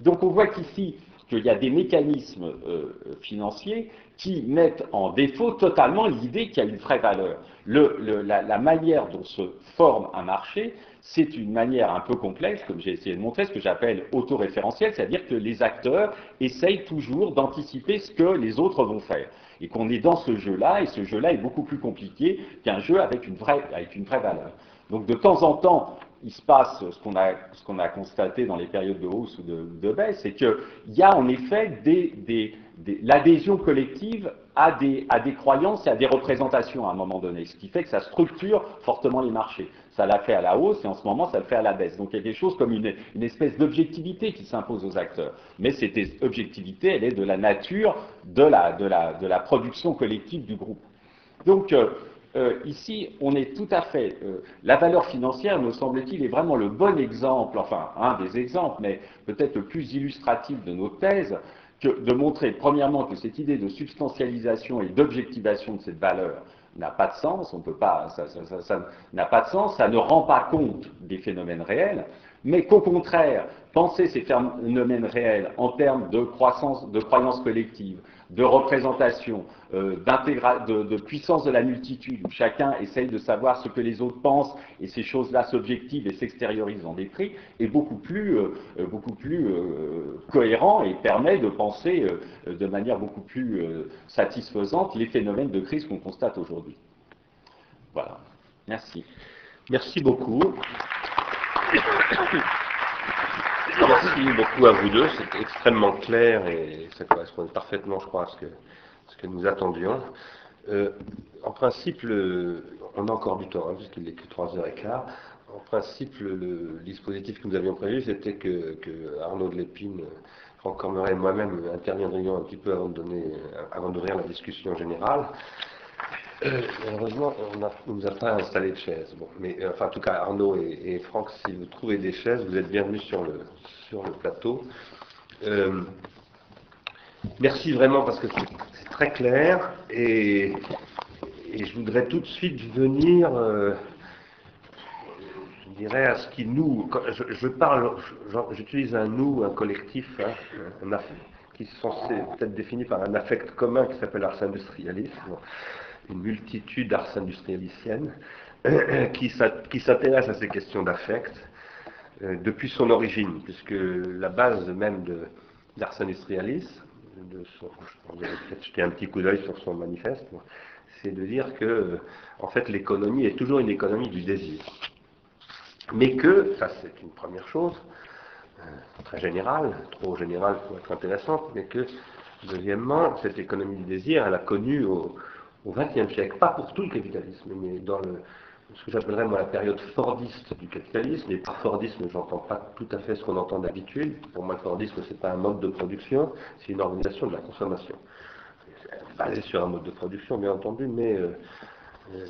B: Donc on voit qu'ici, qu'il y a des mécanismes euh, financiers qui mettent en défaut totalement l'idée qu'il y a une vraie valeur. la, manière dont se forme un marché, c'est une manière un peu complexe, comme j'ai essayé de montrer, ce que j'appelle autoréférentiel, c'est-à-dire que les acteurs essayent toujours d'anticiper ce que les autres vont faire et qu'on est dans ce jeu-là, et ce jeu-là est beaucoup plus compliqué qu'un jeu avec une, vraie, avec une vraie valeur. Donc de temps en temps, il se passe ce qu'on a, constaté dans les périodes de hausse ou de, baisse, c'est qu'il y a en effet l'adhésion collective à des, croyances et à des représentations à un moment donné, ce qui fait que ça structure fortement les marchés. Ça l'a fait à la hausse et en ce moment ça le fait à la baisse. Donc il y a quelque chose comme une, espèce d'objectivité qui s'impose aux acteurs. Mais cette objectivité, elle est de la nature de la production collective du groupe. Donc euh, euh, ici, on est tout à fait. Euh, la valeur financière, me semble-t-il, est vraiment le bon exemple, enfin un des exemples, mais peut-être le plus illustratif de nos thèses, que de montrer premièrement que cette idée de substantialisation et d'objectivation de cette valeur n'a pas de sens, on peut pas, ça n'a pas de sens, ça ne rend pas compte des phénomènes réels, mais qu'au contraire, penser ces phénomènes réels en termes de croissance, de croyance collective, de représentation, euh, de, de, puissance de la multitude, où chacun essaye de savoir ce que les autres pensent, et ces choses-là s'objectivent et s'extériorisent dans des prix, est beaucoup plus, euh, euh, beaucoup plus cohérent et permet de penser de manière beaucoup plus satisfaisante les phénomènes de crise qu'on constate aujourd'hui. Voilà. Merci.
A: Merci beaucoup. Merci beaucoup à vous deux, c'était extrêmement clair et ça correspond parfaitement, je crois, à ce que, ce que nous attendions. Euh, en principe, on a encore du temps, hein, puisqu'il n'est que 3h15. En principe, le, dispositif que nous avions prévu, c'était que, Arnaud de Lépine, Franck Cormeret et moi-même interviendrions un petit peu avant d'ouvrir la discussion générale. Euh, malheureusement, on ne nous a pas installé de chaises. Bon, mais euh, enfin, en tout cas, Arnaud et, Franck, si vous trouvez des chaises, vous êtes bienvenus sur le, plateau. Euh, merci vraiment parce que c'est très clair et, je voudrais tout de suite venir, je dirais, à ce qui nous. Je, parle, j'utilise un nous, un collectif, hein, qui est censé peut-être défini par un affect commun qui s'appelle ars industrialisme une multitude d'ars industrialiciennes qui s'intéressent à ces questions d'affect euh, depuis son origine, puisque la base même d'Ars Industrialis, de son, peut-être jeter un petit coup d'œil sur son manifeste, c'est de dire que en fait l'économie est toujours une économie du désir. Mais que, ça c'est une première chose, euh, très générale, trop générale pour être intéressante, mais que, deuxièmement, cette économie du désir, elle a connu au, au XXe siècle, pas pour tout le capitalisme, mais dans ce que j'appellerais moi la période fordiste du capitalisme, et par fordisme j'entends pas tout à fait ce qu'on entend d'habitude, pour moi le fordisme c'est pas un mode de production, c'est une organisation de la consommation, basée sur un mode de production bien entendu, mais euh,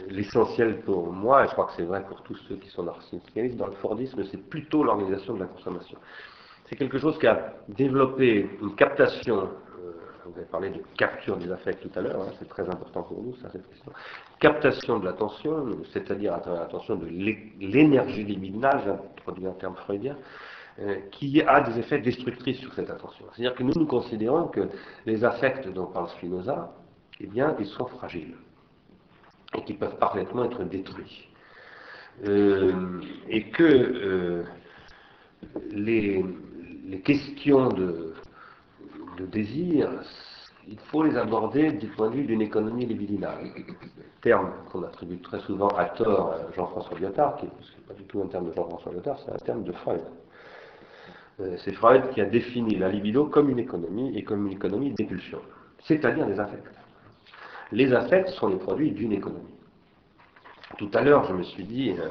A: l'essentiel pour moi, et je crois que c'est vrai pour tous ceux qui sont narcissiques dans le Fordisme, c'est plutôt l'organisation de la consommation. C'est quelque chose qui a développé une captation vous avez parlé de capture des affects tout à l'heure, hein, c'est très important pour nous, ça, question. Captation de l'attention, c'est-à-dire à travers l'attention de l'énergie libidinale, introduit un terme freudien, euh, qui a des effets destructrices sur cette attention. C'est-à-dire que nous, nous considérons que les affects dont parle Spinoza, eh bien, ils sont fragiles et qui peuvent parfaitement être détruits. Euh, et que euh, les questions de de désir, il faut les aborder du point de vue d'une économie libidinale. Terme qu'on attribue très souvent à tort à Jean-François Lyotard, qui n'est pas du tout un terme de Jean-François Lyotard, c'est un terme de Freud. Euh, c'est Freud qui a défini la libido comme une économie et comme une économie d'impulsion, c'est-à-dire des affects. Les affects sont les produits d'une économie. Tout à l'heure, je me suis dit, euh,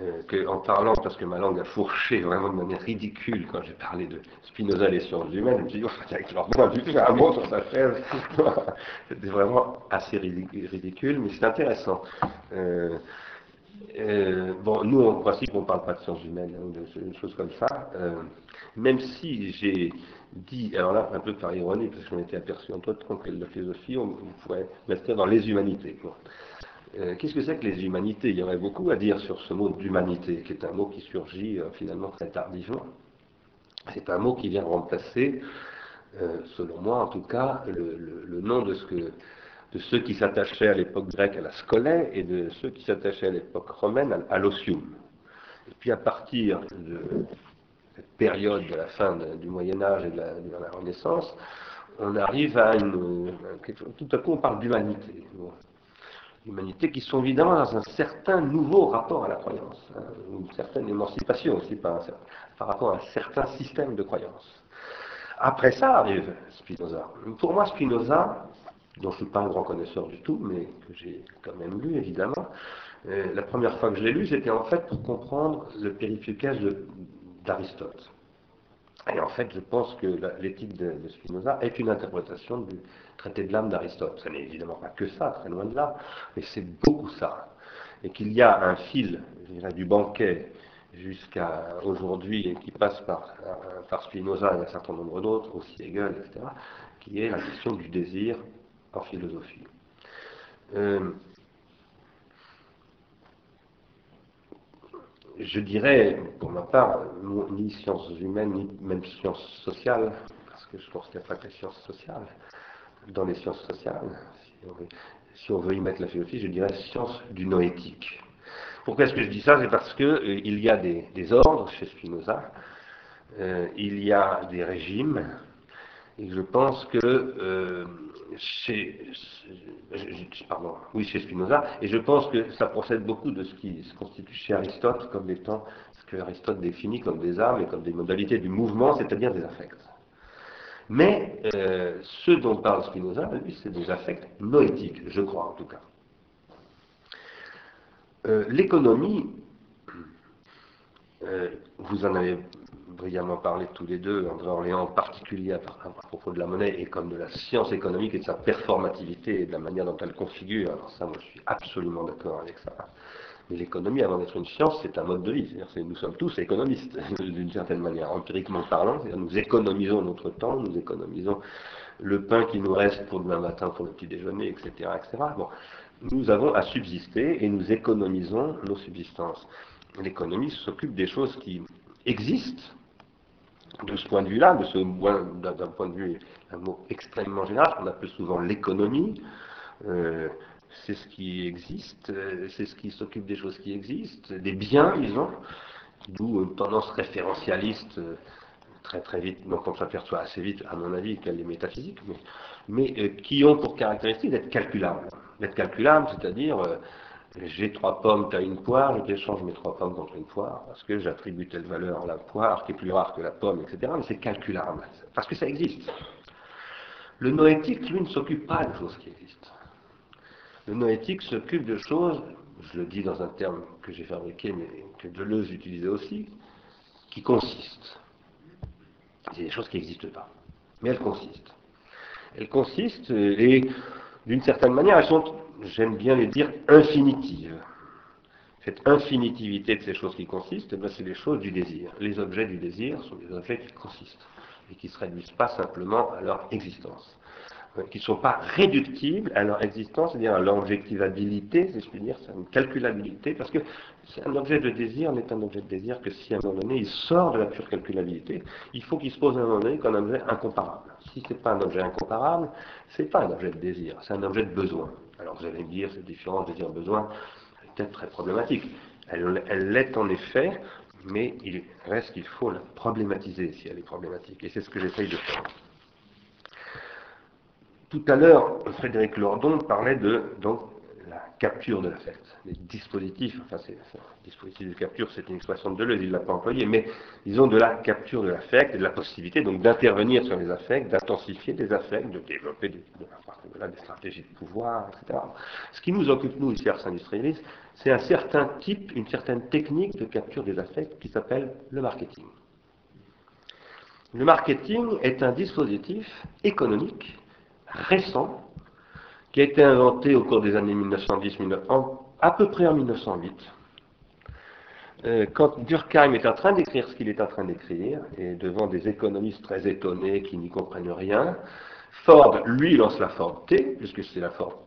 A: euh, qu'en parlant, parce que ma langue a fourché vraiment de manière ridicule quand j'ai parlé de Spinoza et les sciences humaines, je me suis dit, oh, avec leur point de vue, un mot sur sa chaise. C'était vraiment assez ridicule, mais c'est intéressant. Euh, euh, bon, nous, en principe, on ne parle pas de sciences humaines, hein, de, choses comme ça, même si j'ai dit, alors là, un peu par ironie, parce qu'on était aperçu entre temps que la philosophie, on, pourrait mettre dans les humanités. Euh, qu'est-ce que c'est que les humanités? Il y aurait beaucoup à dire sur ce mot d'humanité, qui est un mot qui surgit euh, finalement très tardivement. C'est un mot qui vient remplacer, euh, selon moi en tout cas, le, nom de, de ceux qui s'attachaient à l'époque grecque à la scolée et de ceux qui s'attachaient à l'époque romaine à, l'osium. Et puis à partir de cette période de la fin du Moyen Âge et de la, Renaissance, on arrive à une... Tout à coup on parle d'humanité l'humanité, qui sont évidemment dans un certain nouveau rapport à la croyance, hein, une certaine émancipation aussi par, rapport à un certain système de croyance. Après ça arrive Spinoza. Pour moi, Spinoza, dont je ne suis pas un grand connaisseur du tout, mais que j'ai quand même lu évidemment, euh, la première fois que je l'ai lu, c'était en fait pour comprendre le périphicage d'Aristote. Et en fait, je pense que l'éthique de, Spinoza est une interprétation du traité de l'âme d'Aristote. Ce n'est évidemment pas que ça, très loin de là, mais c'est beaucoup ça. Et qu'il y a un fil, je dirais, du banquet jusqu'à aujourd'hui, et qui passe par, par Spinoza et un certain nombre d'autres, aussi Hegel, etc., qui est la question du désir en philosophie. Euh, je dirais, pour ma part, ni sciences humaines, ni même sciences sociales, parce que je considère pas que les sciences sociales, dans les sciences sociales, si on veut, y mettre la philosophie, je dirais science du noétique. Pourquoi est-ce que je dis ça? C'est parce qu'il euh, y a des, ordres chez Spinoza, euh, il y a des régimes, et je pense que euh, chez, pardon, oui, chez Spinoza, et je pense que ça procède beaucoup de ce qui se constitue chez Aristote comme étant ce que Aristote définit comme des armes et comme des modalités du mouvement, c'est-à-dire des affects. Mais euh, ce dont parle Spinoza, lui, c'est des affects noétiques, je crois en tout cas. Euh, l'économie, euh, vous en avez brillamment parlé tous les deux, André Orléans en particulier à, propos de la monnaie et comme de la science économique et de sa performativité et de la manière dont elle configure. Alors ça, moi je suis absolument d'accord avec ça. Mais l'économie, avant d'être une science, c'est un mode de vie. C'est-à-dire nous sommes tous économistes, d'une certaine manière, empiriquement parlant. Nous économisons notre temps, nous économisons le pain qui nous reste pour demain matin, pour le petit déjeuner, etc. etc. Bon, nous avons à subsister et nous économisons nos subsistances. L'économie s'occupe des choses qui existent, de ce point de vue-là, de ce d'un point de vue, un mot extrêmement général, qu'on appelle souvent l'économie, euh, c'est ce qui existe, euh, c'est ce qui s'occupe des choses qui existent, des biens, disons, d'où une tendance référentialiste euh, très très vite, donc on s'aperçoit assez vite, à mon avis, qu'elle est métaphysique, mais, qui ont pour caractéristique d'être calculables. D'être calculables, c'est-à-dire j'ai trois pommes, tu as une poire, je t'échange mes trois pommes contre une poire, parce que j'attribue telle valeur à la poire, qui est plus rare que la pomme, etc. Mais c'est calculable, parce que ça existe. Le noétique, lui, ne s'occupe pas de choses qui existent. Le noétique s'occupe de choses, je le dis dans un terme que j'ai fabriqué, mais que Deleuze utilisait aussi, qui consistent. C'est des choses qui n'existent pas, mais elles consistent. Elles consistent, et d'une certaine manière, elles sont j'aime bien les dire infinitive. Cette infinitivité de ces choses qui consistent, eh ben, c'est les choses du désir. Les objets du désir sont des objets qui consistent et qui ne se réduisent pas simplement à leur existence qui ne sont pas réductibles à leur existence, c'est-à-dire à leur objectivabilité, si je puis dire, c'est une calculabilité, parce que un objet de désir n'est un objet de désir que si à un moment donné il sort de la pure calculabilité, il faut qu'il se pose à un moment donné comme un objet incomparable. Si ce n'est pas un objet incomparable, ce n'est pas un objet de désir, c'est un objet de besoin. Alors vous allez me dire, cette différence désir-besoin est peut-être très problématique. Elle l'est en effet, mais il reste qu'il faut la problématiser si elle est problématique. Et c'est ce que j'essaye de faire. Tout à l'heure, Frédéric Lordon parlait de donc, la capture de l'affect. Les dispositifs, enfin, c'est, dispositif de capture, c'est une expression de Deleuze, il ne l'a pas employé, mais disons de la capture de l'affect de la possibilité donc d'intervenir sur les affects, d'intensifier les affects, de développer des, des stratégies de pouvoir, etc. Ce qui nous occupe, nous, ici, à industrialistes, c'est un certain type, une certaine technique de capture des affects qui s'appelle le marketing. Le marketing est un dispositif économique récent qui a été inventé au cours des années 1910, à peu près en 1908. Euh, quand Durkheim est en train d'écrire ce qu'il est en train d'écrire, et devant des économistes très étonnés qui n'y comprennent rien, Ford, lui, lance la Ford T, puisque c'est la Ford,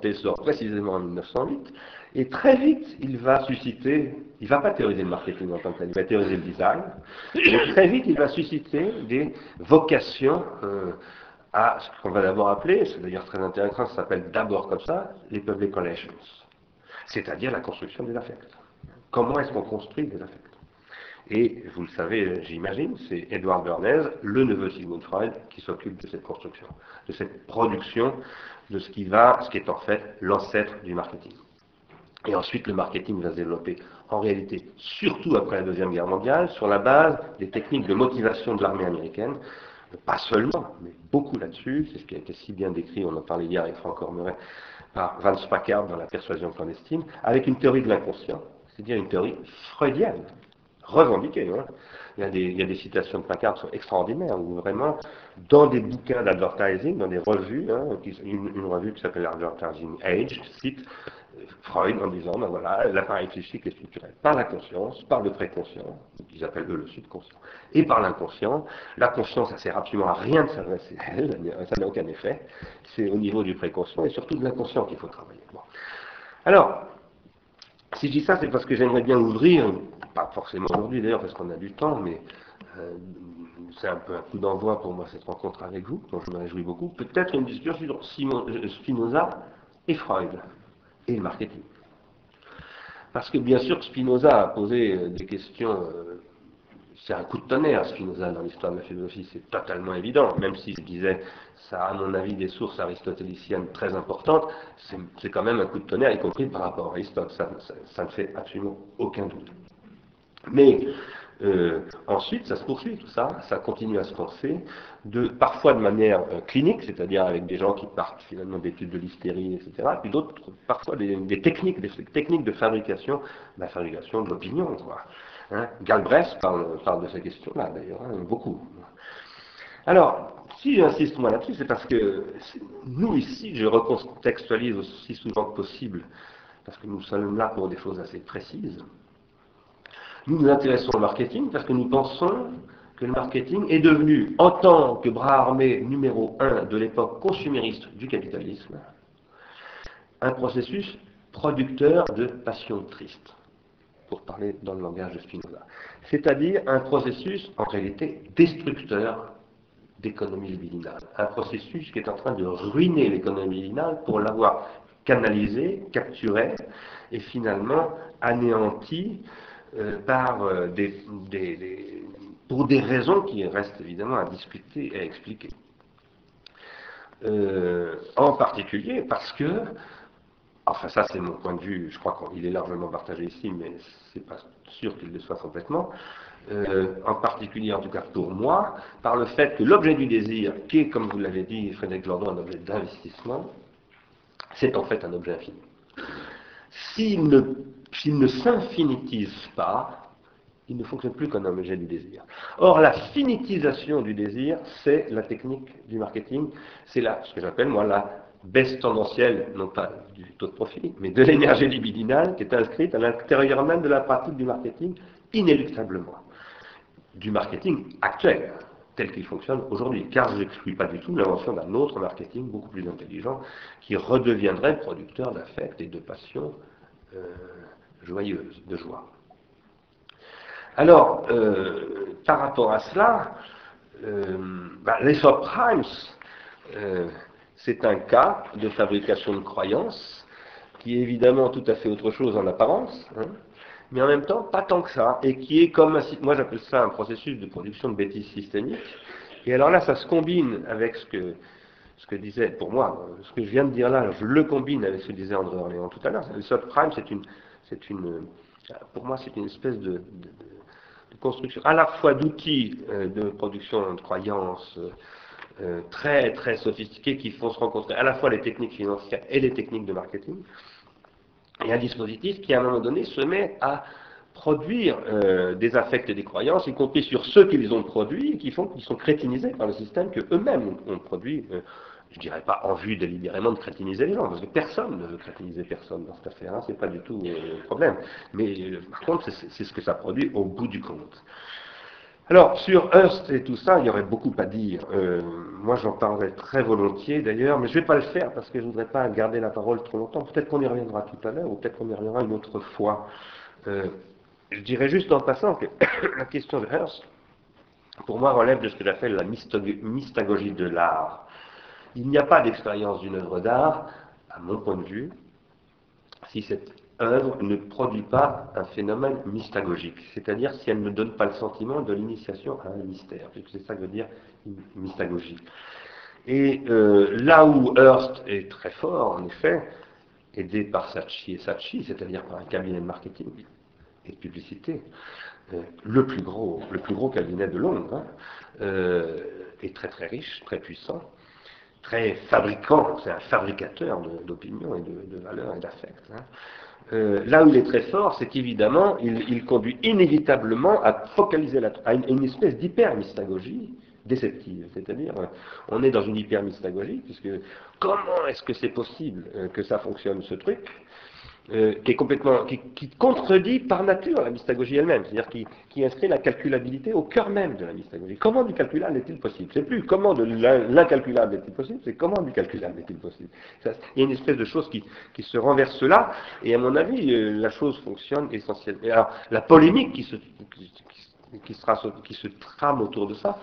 A: T sort précisément en 1908, et très vite, il va susciter, il ne va pas théoriser le marketing en tant que tel, il va théoriser le design, et très vite, il va susciter des vocations euh, à ce qu'on va d'abord appeler, c'est d'ailleurs très intéressant, ça s'appelle d'abord comme ça, les public relations, c'est-à-dire la construction des affects. Comment est-ce qu'on construit des affects? Et vous le savez, j'imagine, c'est Edward Bernays, le neveu de Sigmund Freud, qui s'occupe de cette construction, de cette production de ce qui va, ce qui est en fait l'ancêtre du marketing. Et ensuite, le marketing va se développer en réalité, surtout après la Deuxième Guerre mondiale, sur la base des techniques de motivation de l'armée américaine, pas seulement, mais beaucoup là-dessus. C'est ce qui a été si bien décrit, on en parlait hier avec Franck Ormeret, par Vance Packard dans La persuasion clandestine, avec une théorie de l'inconscient, c'est-à-dire une théorie freudienne, revendiquée. Hein. Il, y a des, citations de Packard qui sont extraordinaires, où vraiment, dans des bouquins d'advertising, dans des revues, hein, une, revue qui s'appelle Advertising Age, cite Freud en disant, ben voilà, l'appareil psychique est structuré par la conscience, par le préconscient, qu'ils appellent eux le subconscient, et par l'inconscient. La conscience, ça sert absolument à rien de s'adresser à elle, ça n'a aucun effet. C'est au niveau du préconscient et surtout de l'inconscient qu'il faut travailler. Alors, si je dis ça, c'est parce que j'aimerais bien ouvrir, pas forcément aujourd'hui d'ailleurs, parce qu'on a du temps, mais euh, c'est un peu un coup d'envoi pour moi cette rencontre avec vous, dont je me réjouis beaucoup, peut-être une discussion sur Spinoza et Freud et le marketing. Parce que bien sûr, Spinoza a posé euh, des questions, euh, c'est un coup de tonnerre, Spinoza, dans l'histoire de la philosophie, c'est totalement évident, même si je disais, ça a à mon avis des sources aristotéliciennes très importantes, c'est quand même un coup de tonnerre, y compris par rapport à Aristote, ça, ça ne fait absolument aucun doute. Mais euh, ensuite, ça se poursuit tout ça, ça continue à se penser, parfois de manière euh, clinique, c'est-à-dire avec des gens qui partent finalement d'études de l'hystérie, etc., puis d'autres, parfois des, techniques, de fabrication, la fabrication de l'opinion, quoi. Hein. Galbraith parle, de ces questions-là, d'ailleurs, hein, beaucoup. Alors, si j'insiste moi là-dessus, c'est parce que nous ici, je recontextualise aussi souvent que possible, parce que nous sommes là pour des choses assez précises. Nous nous intéressons au marketing parce que nous pensons que le marketing est devenu, en tant que bras armé numéro un de l'époque consumériste du capitalisme, un processus producteur de passion triste, pour parler dans le langage de Spinoza. C'est-à-dire un processus, en réalité, destructeur d'économie libidinale. Un processus qui est en train de ruiner l'économie libidinale pour l'avoir canalisé, capturé et finalement anéanti euh, par euh, pour des raisons qui restent évidemment à discuter et à expliquer. Euh, en particulier parce que, enfin ça c'est mon point de vue, je crois qu'il est largement partagé ici, mais c'est pas sûr qu'il le soit complètement, en particulier en tout cas pour moi, par le fait que l'objet du désir, qui est comme vous l'avez dit Frédéric Lordon, un objet d'investissement, c'est en fait un objet infini. S'il ne s'il ne s'infinitise pas, il ne fonctionne plus comme un objet du désir. Or, la finitisation du désir, c'est la technique du marketing, c'est là ce que j'appelle moi la baisse tendancielle, non pas du taux de profit, mais de l'énergie libidinale qui est inscrite à l'intérieur même de la pratique du marketing, inéluctablement. Du marketing actuel, tel qu'il fonctionne aujourd'hui, car je n'exclus pas du tout l'invention d'un autre marketing beaucoup plus intelligent qui redeviendrait producteur d'affects et de passions euh, joyeuses, de joie. Alors, euh, par rapport à cela, euh, bah, les subprimes, euh, c'est un cas de fabrication de croyances qui est évidemment tout à fait autre chose en apparence, hein, mais en même temps pas tant que ça, et qui est comme, moi j'appelle ça un processus de production de bêtises systémiques. Et alors là, ça se combine avec ce que, disait, pour moi, ce que je viens de dire là, je le combine avec ce que disait André Orléans tout à l'heure. Le subprime, c'est une, c'est une, pour moi, c'est une espèce de, construction à la fois d'outils euh, de production de croyances euh, euh, très très sophistiqués qui font se rencontrer à la fois les techniques financières et les techniques de marketing, et un dispositif qui à un moment donné se met à produire des affects et des croyances, y compris sur ceux qui les ont produits, qui font qu'ils sont crétinisés par le système que eux-mêmes ont, produit je dirais pas en vue délibérément de crétiniser les gens, parce que personne ne veut crétiniser personne dans cette affaire, hein, c'est pas du tout euh, le problème. Mais euh, par contre, c'est ce que ça produit au bout du compte. Alors, sur Hearst et tout ça, il y aurait beaucoup à dire. Euh, moi, j'en parlerai très volontiers d'ailleurs, mais je ne vais pas le faire parce que je ne voudrais pas garder la parole trop longtemps. Peut-être qu'on y reviendra tout à l'heure, ou peut-être qu'on y reviendra une autre fois. je dirais juste en passant que la question de Hearst, pour moi, relève de ce que j'appelle la mystagogie de l'art. Il n'y a pas d'expérience d'une œuvre d'art, à mon point de vue, si cette œuvre ne produit pas un phénomène mystagogique, c'est-à-dire si elle ne donne pas le sentiment de l'initiation à un mystère, puisque c'est ça que veut dire mystagogie. Et euh, là où Hearst est très fort, en effet, aidé par Sachi et Sachi, c'est-à-dire par un cabinet de marketing et de publicité, euh, le, plus gros, le plus gros cabinet de Londres, hein, euh, est très très riche, très puissant, très fabricant, c'est un fabricateur d'opinion et de, valeurs et d'affects. Hein. Euh, là où il est très fort, c'est qu'évidemment, il, conduit inévitablement à focaliser la, à une, espèce d'hyper-mystagogie déceptive. C'est-à-dire, euh, on est dans une hyper-mystagogie, puisque comment est-ce que c'est possible euh, que ça fonctionne, ce truc? Euh, qui est complètement, qui, contredit par nature la mystagogie elle-même, c'est-à-dire qui, inscrit la calculabilité au cœur même de la mystagogie. Comment du calculable est-il possible? C'est plus comment de l'incalculable est-il possible, c'est comment du calculable est-il possible. il y a une espèce de chose qui, se renverse là, et à mon avis, euh, la chose fonctionne essentiellement. Alors, la polémique qui se, qui, sera, qui se trame autour de ça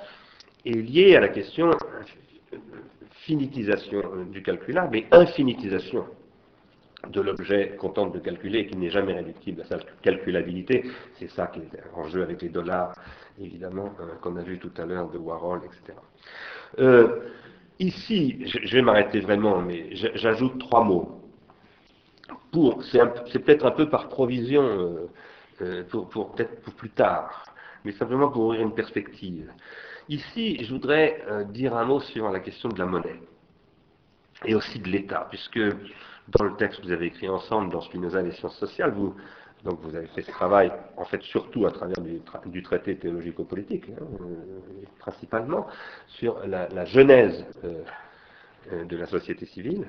A: est liée à la question euh, finitisation du calculable et infinitisation de l'objet qu'on tente de calculer et qui n'est jamais réductible à sa calculabilité. C'est ça qui est en jeu avec les dollars, évidemment, euh, qu'on a vu tout à l'heure de Warhol, etc. Euh, ici, je vais m'arrêter vraiment, mais j'ajoute trois mots. C'est peut-être un peu par provision, euh, pour, pour peut-être pour plus tard, mais simplement pour ouvrir une perspective. Ici, je voudrais dire un mot sur la question de la monnaie et aussi de l'État, puisque dans le texte que vous avez écrit ensemble dans Spinoza et sciences sociales, vous, donc vous avez fait ce travail, en fait, surtout à travers du, traité théologico-politique, hein, euh, principalement, sur la, genèse euh, euh, de la société civile,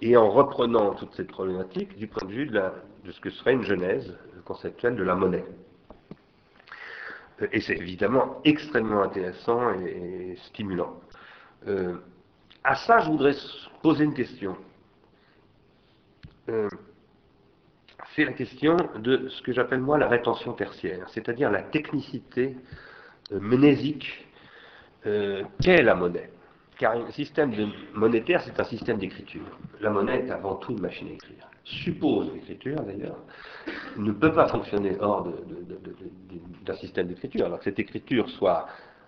A: et en reprenant toute cette problématique du point de vue de, ce que serait une genèse conceptuelle de la monnaie. Et c'est évidemment extrêmement intéressant et, stimulant. à ça, je voudrais poser une question. Euh, c'est la question de ce que j'appelle moi la rétention tertiaire, c'est-à-dire la technicité euh, mnésique euh, qu'est la monnaie. Car un système monétaire, c'est un système d'écriture. La monnaie est avant tout une machine à écrire. Suppose l'écriture, d'ailleurs, ne peut pas fonctionner hors d'un système d'écriture. Alors que cette écriture soit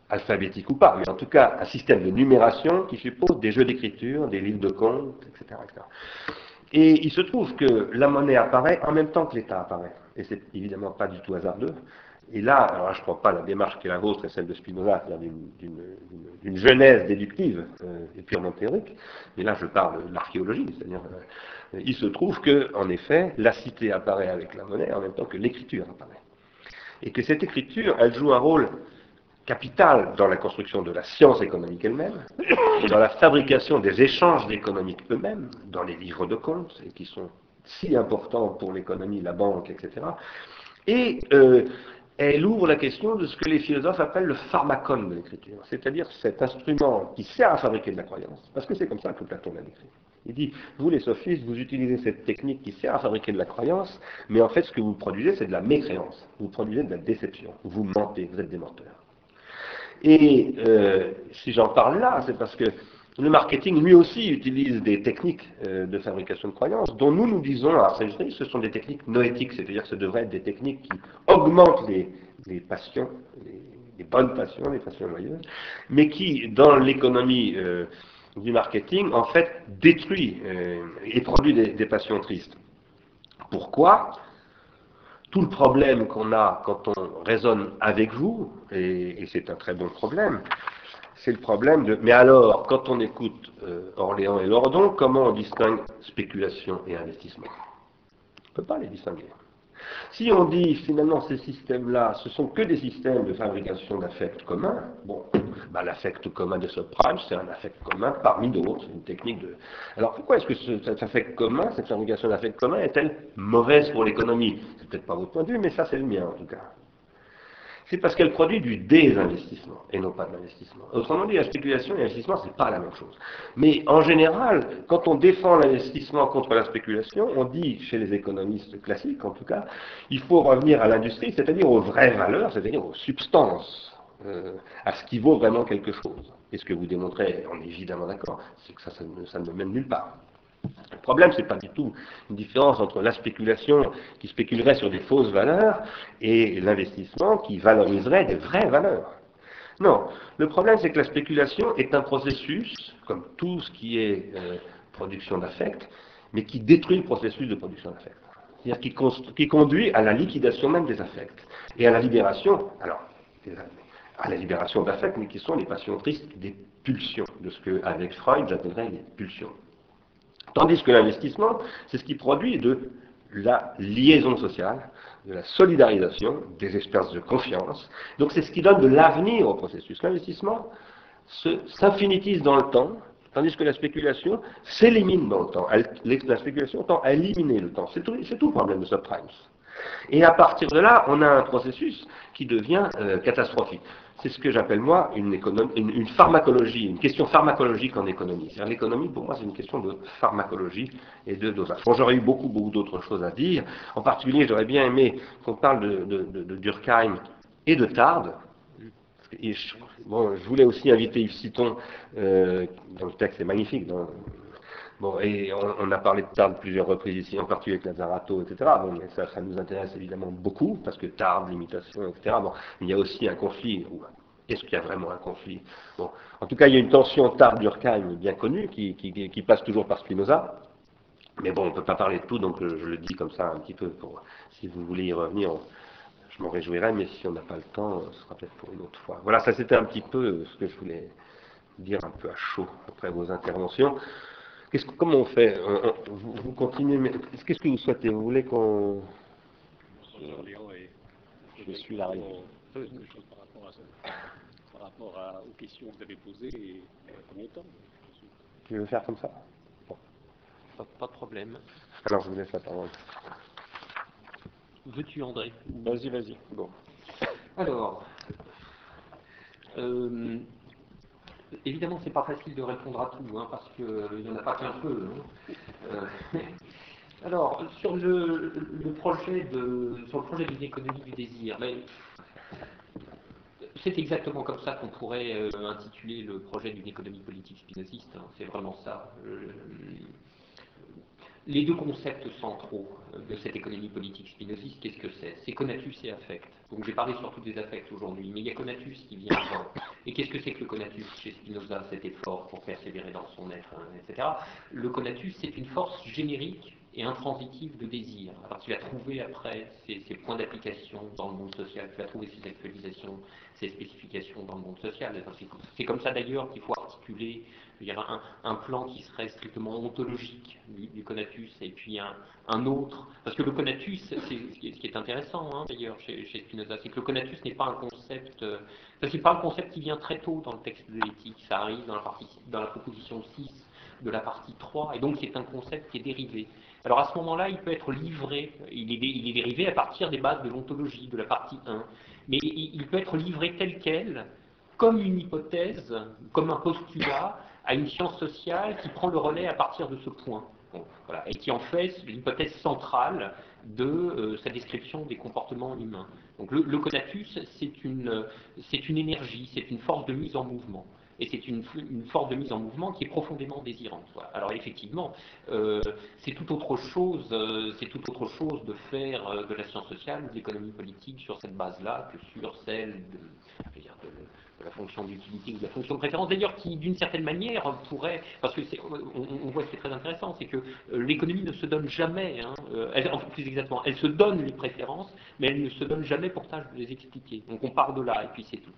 A: alphabétique ou pas, mais en tout cas un système de numération qui suppose des jeux d'écriture, des livres de comptes, etc. Et il se trouve que la monnaie apparaît en même temps que l'État apparaît. Et c'est évidemment pas du tout hasardeux. Et là, alors je ne prends pas la démarche qui est la vôtre et celle de Spinoza, c'est-à-dire d'une genèse déductive euh, et purement théorique, mais là je parle de l'archéologie, c'est-à-dire euh, il se trouve que, en effet, la cité apparaît avec la monnaie en même temps que l'écriture apparaît. Et que cette écriture, elle joue un rôle capital dans la construction de la science économique elle-même, dans la fabrication des échanges d'économiques eux-mêmes, dans les livres de comptes, et qui sont si importants pour l'économie, la banque, etc. Et euh, elle ouvre la question de ce que les philosophes appellent le pharmacone de l'écriture, c'est-à-dire cet instrument qui sert à fabriquer de la croyance, parce que c'est comme ça que Platon l'a décrit. Il dit, vous les sophistes, vous utilisez cette technique qui sert à fabriquer de la croyance, mais en fait ce que vous produisez, c'est de la mécréance, vous produisez de la déception, vous mentez, vous êtes des menteurs. Et euh, si j'en parle là, c'est parce que le marketing, lui aussi, utilise des techniques euh, de fabrication de croyances, dont nous nous disons à Arsenal, ce sont des techniques noétiques, c'est-à-dire que ce devraient être des techniques qui augmentent les, passions, les, bonnes passions, les passions joyeuses, mais qui, dans l'économie euh, du marketing, en fait, détruit et produit des passions tristes. Pourquoi? Tout le problème qu'on a quand on raisonne avec vous, et, c'est un très bon problème, c'est le problème de... Mais alors, quand on écoute euh, Orléans et Lordon, comment on distingue spéculation et investissement? On ne peut pas les distinguer. Si on dit finalement ces systèmes-là, ce sont que des systèmes de fabrication d'affects communs, bon, bah, l'affect commun des subprimes, c'est un affect commun parmi d'autres, une technique de... Alors pourquoi est-ce que cet affect commun, cette fabrication d'affects communs, est-elle mauvaise pour l'économie? C'est peut-être pas votre point de vue, mais ça c'est le mien en tout cas c'est parce qu'elle produit du désinvestissement et non pas de l'investissement. Autrement dit, la spéculation et l'investissement, ce n'est pas la même chose. Mais en général, quand on défend l'investissement contre la spéculation, on dit, chez les économistes classiques en tout cas, il faut revenir à l'industrie, c'est-à-dire aux vraies valeurs, c'est-à-dire aux substances, euh, à ce qui vaut vraiment quelque chose. Et ce que vous démontrez, on est évidemment d'accord, c'est que ça, ne mène nulle part. Le problème, ce n'est pas du tout une différence entre la spéculation qui spéculerait sur des fausses valeurs et l'investissement qui valoriserait des vraies valeurs. Non, le problème, c'est que la spéculation est un processus, comme tout ce qui est euh, production d'affect, mais qui détruit le processus de production d'affect. C'est-à-dire qui, conduit à la liquidation même des affects et à la libération, alors, à la libération d'affects, mais qui sont les passions tristes des pulsions, de ce que, avec Freud, j'appellerais les pulsions. Tandis que l'investissement, c'est ce qui produit de la liaison sociale, de la solidarisation, des espèces de confiance. Donc c'est ce qui donne de l'avenir au processus. L'investissement s'infinitise dans le temps, tandis que la spéculation s'élimine dans le temps. la spéculation tend à éliminer le temps. C'est tout, tout, le problème de subprimes. Et à partir de là, on a un processus qui devient euh, catastrophique c'est ce que j'appelle moi une, pharmacologie, une question pharmacologique en économie. L'économie, pour moi, c'est une question de pharmacologie et de dosage. Bon, j'aurais eu beaucoup, beaucoup d'autres choses à dire. En particulier, j'aurais bien aimé qu'on parle de, Durkheim et de Tard. je, bon, je voulais aussi inviter Yves Citon, euh, dans le texte est magnifique, Bon, et on, a parlé de Tard plusieurs reprises ici, en particulier avec Lazarato, etc. Bon, ça, nous intéresse évidemment beaucoup, parce que Tard, l'imitation, etc. Bon, il y a aussi un conflit. Est-ce qu'il y a vraiment un conflit? Bon, en tout cas, il y a une tension Tard-Durkheim bien connue, qui, qui, passe toujours par Spinoza. Mais bon, on ne peut pas parler de tout, donc euh, je le dis comme ça un petit peu pour, si vous voulez y revenir, je m'en réjouirais, mais si on n'a pas le temps, ce sera peut-être pour une autre fois. Voilà, ça c'était un petit peu ce que je voulais dire un peu à chaud après vos interventions comment on fait vous, continuez, mais qu'est-ce que vous souhaitez? Vous voulez qu'on...
B: Je suis la réponse.
D: Par rapport, à par rapport aux questions que vous avez posées et premier temps?
A: Tu veux faire comme ça?
C: Pas, de problème.
A: Alors je vous laisse la parole.
C: Veux-tu André?
A: Vas-y, vas-y. Bon.
C: Alors, euh, évidemment, c'est pas facile de répondre à tout, hein, parce qu'il euh, n'y en a pas qu'un peu. Hein. Euh, alors, sur le, projet de, sur le projet d'une économie du désir, c'est exactement comme ça qu'on pourrait euh, intituler le projet d'une économie politique spinoziste. Hein, c'est vraiment ça les deux concepts centraux de cette économie politique spinoziste, qu'est-ce que c'est? C'est conatus et affect. Donc j'ai parlé surtout des affects aujourd'hui, mais il y a conatus qui vient avant. Et qu'est-ce que c'est que le conatus chez Spinoza, cet effort pour persévérer dans son être, hein, etc. Le conatus, c'est une force générique et intransitive de désir. Alors tu vas trouver après ses, points d'application dans le monde social, tu vas trouver ses actualisations, ses spécifications dans le monde social. C'est comme ça d'ailleurs qu'il faut articuler il y un, plan qui serait strictement ontologique du, conatus et puis un, autre. Parce que le conatus, c'est ce qui est intéressant hein, d'ailleurs chez, Spinoza, c'est que le conatus n'est pas un concept euh, c'est pas un concept qui vient très tôt dans le texte de l'éthique, ça arrive dans la, dans la proposition 6 de la partie 3, et donc c'est un concept qui est dérivé. Alors à ce moment-là, il peut être livré, il est, dérivé à partir des bases de l'ontologie, de la partie 1, mais il peut être livré tel quel, comme une hypothèse, comme un postulat, à une science sociale qui prend le relais à partir de ce point. et qui en fait l'hypothèse centrale de euh, sa description des comportements humains. Donc le, le c'est une énergie, c'est une force de mise en mouvement. Et c'est une, une, force de mise en mouvement qui est profondément désirante. Alors effectivement, euh, c'est tout autre chose, euh, c'est autre chose de faire euh, de la science sociale ou de l'économie politique sur cette base-là que sur celle de, dire, de, la fonction d'utilité ou de la fonction de préférence, d'ailleurs qui d'une certaine manière pourrait, parce que on, voit ce qui est très intéressant, c'est que l'économie ne se donne jamais, hein, elle, enfin, plus exactement, elle se donne les préférences, mais elle ne se donne jamais pour tâche de les expliquer. Donc on part de là et puis c'est tout.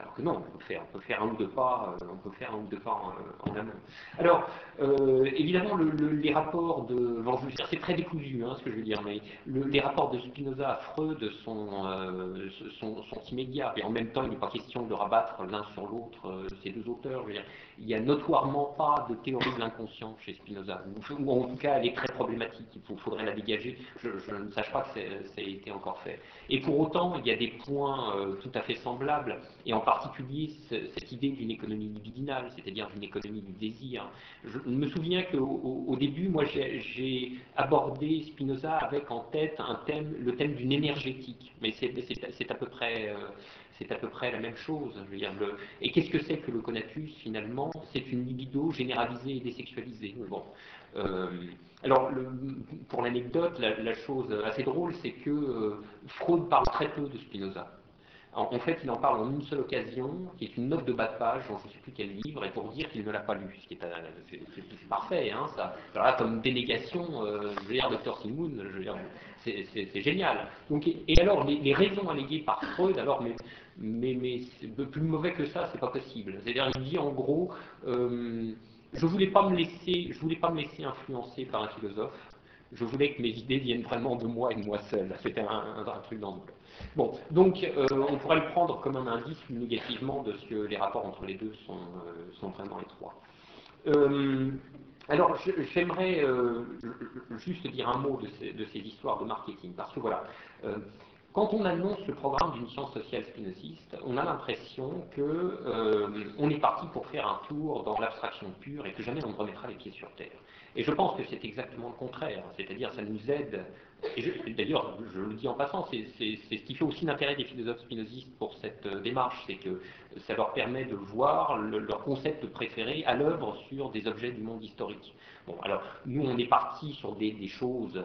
C: Alors que non, on peut faire, on peut faire un ou deux pas, euh, on peut faire un ou deux pas en, en amont. Alors, euh, évidemment, le, le, les rapports de, bon, c'est très décousu, hein, ce que je veux dire, mais le, les rapports de Spinoza à Freud sont, euh, sont, immédiats, et en même temps, il n'est pas question de rabattre l'un sur l'autre euh, ces deux auteurs. Je veux dire, il n'y a notoirement pas de théorie de l'inconscient chez Spinoza, ou, en tout cas, elle est très problématique. Il faudrait la dégager. Je, ne sache pas que ça a été encore fait. Et pour autant, il y a des points euh, tout à fait semblables, et en particulier cette idée d'une économie libidinale, c'est-à-dire d'une économie du désir. Je me souviens qu'au au début, moi, j'ai abordé Spinoza avec en tête le thème d'une énergétique, mais c'est à peu près... Euh, c'est à peu près la même chose. Je veux dire. Et qu'est-ce que c'est que le conatus finalement? C'est une libido généralisée et désexualisée. Bon. Euh, alors, pour l'anecdote, la, chose assez drôle, c'est que euh, Freud parle très peu de Spinoza. En, fait, il en parle en une seule occasion, qui est une note de bas de page dans je ne sais plus quel livre, et pour dire qu'il ne l'a pas lu, ce qui est, parfait, hein, ça. Alors là, comme délégation, euh, je veux dire, Dr. Simoun, je veux dire, c'est, génial. Et, alors, les, raisons alléguées par Freud, alors, mais, mais, mais plus mauvais que ça, c'est pas possible. C'est-à-dire, il dit en gros, euh, je voulais pas me laisser, je voulais pas me laisser influencer par un philosophe. Je voulais que mes idées viennent vraiment de moi et de moi seul. C'était un, truc dans le Bon, donc euh, on pourrait le prendre comme un indice négativement de ce que les rapports entre les deux sont, euh, sont vraiment étroits. Alors, j'aimerais euh, juste dire un mot de ces, de ces, histoires de marketing, parce que voilà, euh, quand on annonce le programme d'une science sociale spinoziste, on a l'impression que euh, on est parti pour faire un tour dans l'abstraction pure et que jamais on ne remettra les pieds sur terre. Et je pense que c'est exactement le contraire, c'est-à-dire ça nous aide, d'ailleurs je le dis en passant, c'est ce qui fait aussi l'intérêt des philosophes spinozistes pour cette euh, démarche, c'est que ça leur permet de voir le, leur concept préféré à l'œuvre sur des objets du monde historique. Bon, alors nous on est parti sur des, choses,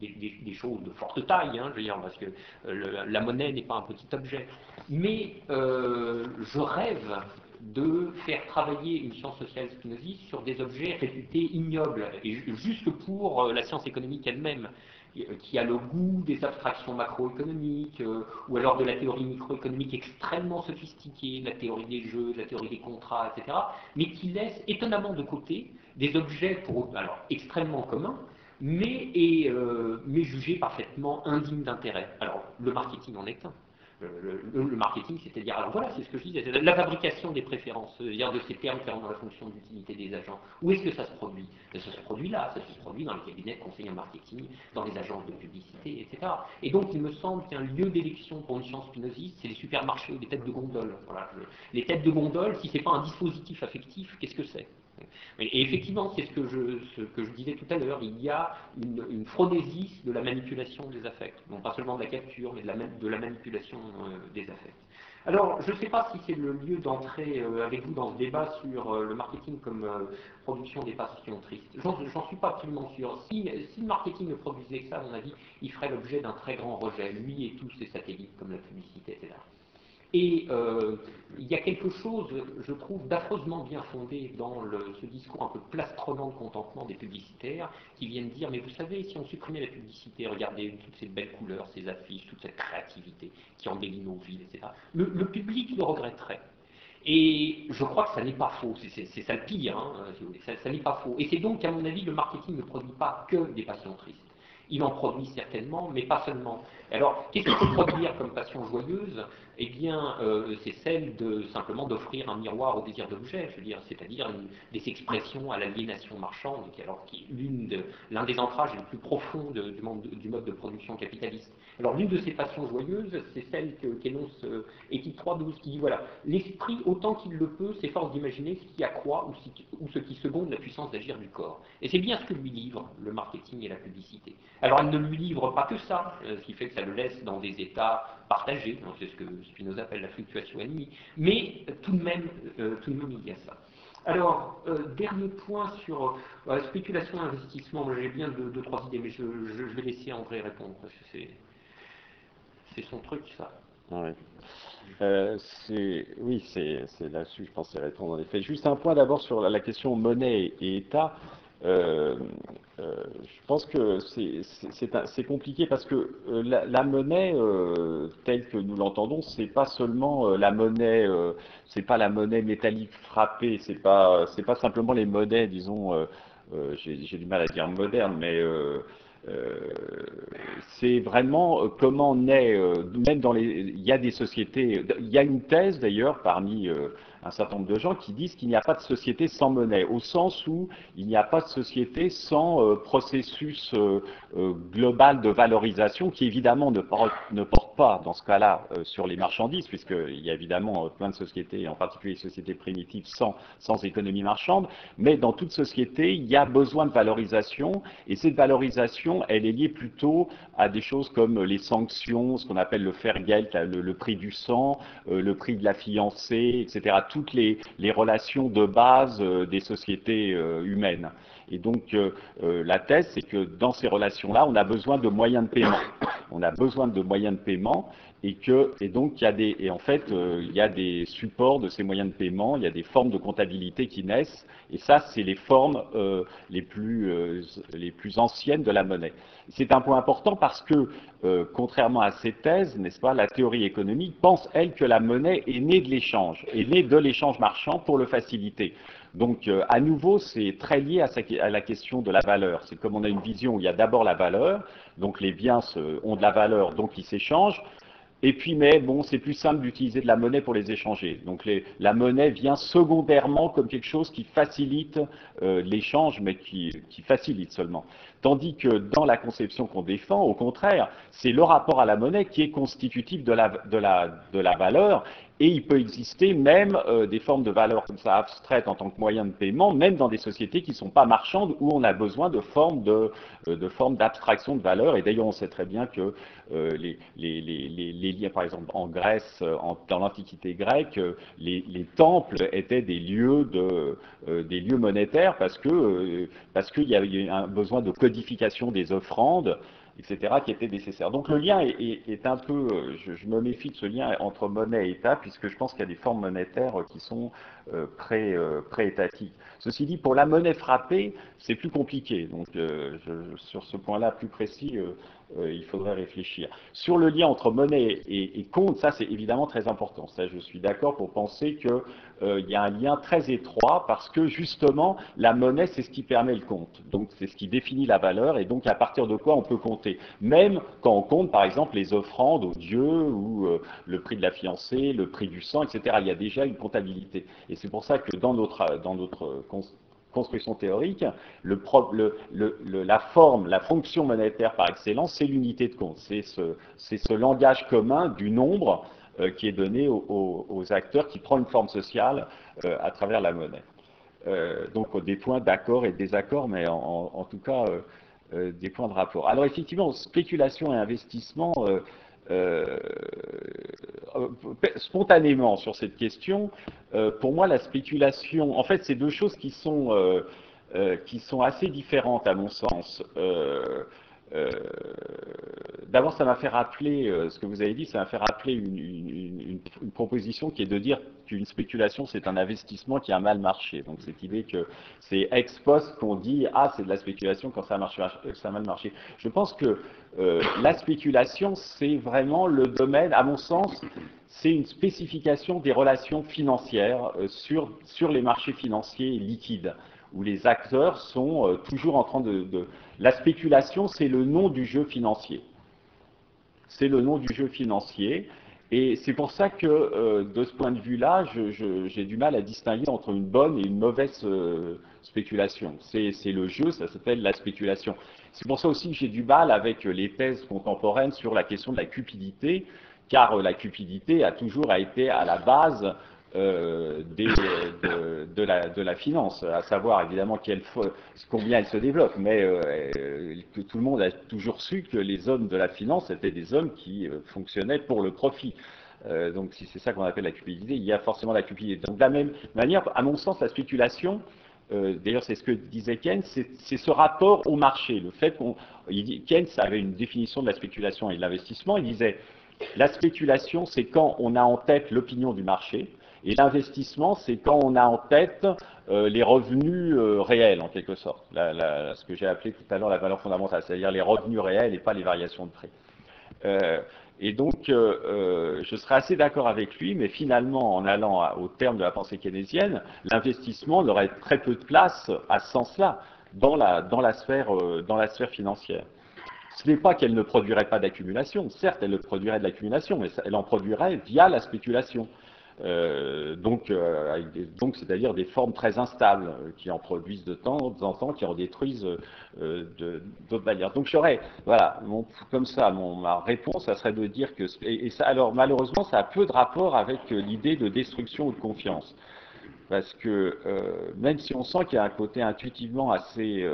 C: des, des, choses de forte taille, hein, je veux dire, parce que euh, la monnaie n'est pas un petit objet, mais euh, je rêve de faire travailler une science sociale spinoziste sur des objets réputés ignobles, et juste pour euh, la science économique elle-même, qui a le goût des abstractions macroéconomiques, euh, ou alors de la théorie microéconomique extrêmement sophistiquée, la théorie des jeux, la théorie des contrats, etc., mais qui laisse étonnamment de côté des objets extrêmement communs, mais, et, euh, mais jugés parfaitement indignes d'intérêt. Alors, le marketing en est un le, marketing, c'est-à-dire, alors voilà, c'est ce que je disais, la fabrication des préférences, c'est-à-dire de ces termes qui rentrent la fonction d'utilité des agents. Où est-ce que ça se produit? Ça se produit là, ça se produit dans les cabinets de conseil en marketing, dans les agences de publicité, etc. Et donc, il me semble qu'un lieu d'élection pour une science spinoziste, c'est les supermarchés ou les têtes de gondole. Les têtes de gondole, si c'est pas un dispositif affectif, qu'est-ce que c'est? Et effectivement, c'est ce, que je, ce que je disais tout à l'heure, il y a une, une phronésis de la manipulation des affects. Non pas seulement de la capture, mais de la, manipulation euh, des affects. Alors, je ne sais pas si c'est le lieu d'entrer euh, avec vous dans ce débat sur euh, le marketing comme production des passions tristes. J'en suis pas absolument sûr. Si, si, le marketing ne produisait que ça, à mon avis, il ferait l'objet d'un très grand rejet, lui et tous ses satellites, comme la publicité, etc. Et euh, il y a quelque chose, je trouve, d'affreusement bien fondé dans ce discours un peu plastronnant de contentement des publicitaires qui viennent dire, mais vous savez, si on supprimait la publicité, regardez toutes ces belles couleurs, ces affiches, toute cette créativité qui embellit nos villes, etc., le, public le regretterait. Et je crois que ça n'est pas faux, c'est ça le pire, hein, si vous voulez, ça, ça n'est pas faux. Et c'est donc qu'à mon avis, le marketing ne produit pas que des passions tristes. Il en produit certainement, mais pas seulement. Alors, qu'est-ce qu'il peut produire comme passion joyeuse? Eh bien, euh, c'est celle de simplement d'offrir un miroir au désir d'objet, je veux dire, c'est-à-dire des expressions à l'aliénation marchande, qui, alors, qui est l'un des entrages les plus profonds du, mode de production capitaliste. Alors, l'une de ces passions joyeuses, c'est celle qu'énonce euh, Éthique 3.12, qui dit voilà, l'esprit, autant qu'il le peut, s'efforce d'imaginer ce qui accroît ou, ou ce qui seconde la puissance d'agir du corps. Et c'est bien ce que lui livre le marketing et la publicité. Alors, elle ne lui livre pas que ça, euh, ce qui fait que ça le laisse dans des états partagés, c'est ce que Spinoza appelle la fluctuation ennemie, mais tout de même, euh, tout de même il y a ça. Alors, euh, dernier point sur euh, spéculation et investissement, j'ai bien deux, trois idées, mais je, vais laisser André répondre, parce que c'est son truc, ça.
B: Oui, oui c'est là-dessus, je pensais répondre en effet. Juste un point d'abord sur la, question monnaie et État. Euh, euh, je pense que c'est compliqué parce que euh, la, monnaie telle que nous l'entendons, c'est pas seulement la monnaie, c'est pas la monnaie métallique frappée, c'est pas c'est pas simplement les monnaies, disons, j'ai du mal à dire moderne, mais c'est vraiment comment naît, même dans les, il y a des sociétés, il y a une thèse d'ailleurs parmi un certain nombre de gens qui disent qu'il n'y a pas de société sans monnaie, au sens où il n'y a pas de société sans euh, processus euh, euh, global de valorisation qui évidemment ne, porte pas dans ce cas-là sur les marchandises, puisqu'il y a évidemment plein de sociétés, en particulier les sociétés primitives, sans, économie marchande, mais dans toute société, il y a besoin de valorisation, et cette valorisation, elle est liée plutôt à des choses comme les sanctions, ce qu'on appelle le Fairgeld, le, le prix du sang, le prix de la fiancée, etc toutes les, relations de base euh, des sociétés euh, humaines. Et donc euh, la thèse, c'est que dans ces relations-là, on a besoin de moyens de paiement. On a besoin de moyens de paiement et que et donc il y a des et en fait il y a des supports de ces moyens de paiement, il y a des formes de comptabilité qui naissent et ça c'est les formes les plus les plus anciennes de la monnaie. C'est un point important parce que contrairement à ces thèses, n'est-ce pas, la théorie économique pense elle que la monnaie est née de l'échange, est née de l'échange marchand pour le faciliter. Donc, euh, à nouveau, c'est très lié à, la question de la valeur. C'est comme on a une vision où il y a d'abord la valeur, donc les biens ont de la valeur, donc ils s'échangent. Et puis, mais bon, c'est plus simple d'utiliser de la monnaie pour les échanger. Donc, la monnaie vient secondairement comme quelque chose qui facilite euh, l'échange, mais qui, facilite seulement. Tandis que dans la conception qu'on défend, au contraire, c'est le rapport à la monnaie qui est constitutif de la, de la valeur et il peut exister même euh, des formes de valeur comme ça abstraites en tant que moyen de paiement, même dans des sociétés qui ne sont pas marchandes, où on a besoin de formes de, euh, de formes d'abstraction de valeur. Et d'ailleurs, on sait très bien que euh, les, les, les, les, liens, par exemple, en Grèce, dans l'Antiquité grecque, les, temples étaient des lieux de, des lieux monétaires parce que parce qu'il y avait un besoin de codification des offrandes etc., qui étaient nécessaires. Donc le lien est, un peu, euh, je, me méfie de ce lien entre monnaie et État, puisque je pense qu'il y a des formes monétaires qui sont euh, euh, pré-étatiques. Ceci dit, pour la monnaie frappée, c'est plus compliqué. Donc sur ce point-là plus précis, il faudrait réfléchir. Sur le lien entre monnaie et, compte, ça c'est évidemment très important. Je suis d'accord pour penser que euh, y a un lien très étroit parce que justement, la monnaie, c'est ce qui permet le compte. Donc, c'est ce qui définit la valeur et donc à partir de quoi on peut compter. Même quand on compte, par exemple, les offrandes aux dieux ou euh, le prix de la fiancée, le prix du sang, etc. Il y a déjà une comptabilité. Et c'est pour ça que dans notre construction théorique, la forme, la fonction monétaire par excellence, c'est l'unité de compte. C'est ce, langage commun du nombre euh, qui est donné aux, acteurs, qui prend une forme sociale euh, à travers la monnaie. Euh, donc des points d'accord et de désaccord, mais en, tout cas des points de rapport. Alors effectivement, spéculation et investissement, spontanément sur cette question, pour moi la spéculation, en fait c'est deux choses qui sont, qui sont assez différentes à mon sens. Euh, d'abord, ça m'a fait rappeler, euh, ce que vous avez dit, ça m'a fait rappeler une, proposition qui est de dire qu'une spéculation, c'est un investissement qui a mal marché. Donc cette idée que c'est ex post qu'on dit, ah, c'est de la spéculation quand ça a, marché, mal marché. Je pense que euh, la spéculation, c'est vraiment le domaine, à mon sens, c'est une spécification des relations financières sur, sur les marchés financiers liquides où les acteurs sont toujours en train de... La spéculation, c'est le nom du jeu financier. C'est le nom du jeu financier. Et c'est pour ça que, euh, de ce point de vue-là, j'ai du mal à distinguer entre une bonne et une mauvaise euh, spéculation. C'est le jeu, ça s'appelle la spéculation. C'est pour ça aussi que j'ai du mal avec les thèses contemporaines sur la question de la cupidité, car euh, la cupidité a toujours été à la base euh, des, de, la, finance, à savoir évidemment combien elle se développe, mais euh, que tout le monde a toujours su que les hommes de la finance étaient des hommes qui euh, fonctionnaient pour le profit. Euh, donc si c'est ça qu'on appelle la cupidité, il y a forcément la cupidité. De la même manière, à mon sens, la spéculation, d'ailleurs c'est ce que disait Keynes, c'est ce rapport au marché, le fait qu'on... Keynes avait une définition de la spéculation et de l'investissement, il disait la spéculation, c'est quand on a en tête l'opinion du marché, et l'investissement, c'est quand on a en tête euh, les revenus euh, réels, en quelque sorte. ce que j'ai appelé tout à l'heure la valeur fondamentale, c'est-à-dire les revenus réels et pas les variations de prix. Euh, et donc, je serais assez d'accord avec lui, mais finalement, en allant au terme de la pensée keynésienne, l'investissement n'aurait très peu de place à ce sens-là dans la, sphère, dans la sphère financière. Ce n'est pas qu'elle ne produirait pas d'accumulation, certes, elle produirait de l'accumulation, mais elle en produirait via la spéculation. Euh, donc, euh, donc c'est-à-dire des formes très instables euh, qui en produisent de temps en temps, qui en détruisent d'autres manières. Donc j'aurais, voilà, comme ça, mon, ma réponse, ça serait de dire que, et, ça, alors malheureusement, ça a peu de rapport avec l'idée de destruction ou de confiance, parce que même si on sent qu'il y a un côté intuitivement assez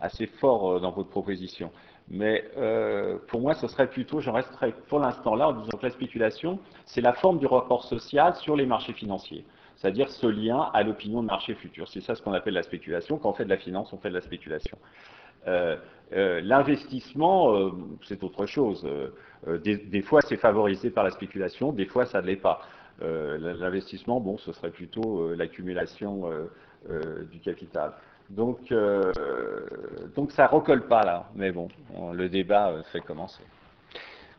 B: assez fort dans votre proposition. Mais euh, pour moi, ce serait plutôt, j'en resterai pour l'instant là en disant que la spéculation, c'est la forme du rapport social sur les marchés financiers. C'est-à-dire ce lien à l'opinion de marché futur. C'est ça ce qu'on appelle la spéculation. Quand on fait de la finance, on fait de la spéculation. Euh, euh, L'investissement, c'est autre chose. Des, des, fois, c'est favorisé par la spéculation, des fois, ça ne l'est pas. L'investissement, bon, ce serait plutôt l'accumulation du capital. Donc, euh, donc ça recolle pas là, mais bon, le débat euh, fait commencer.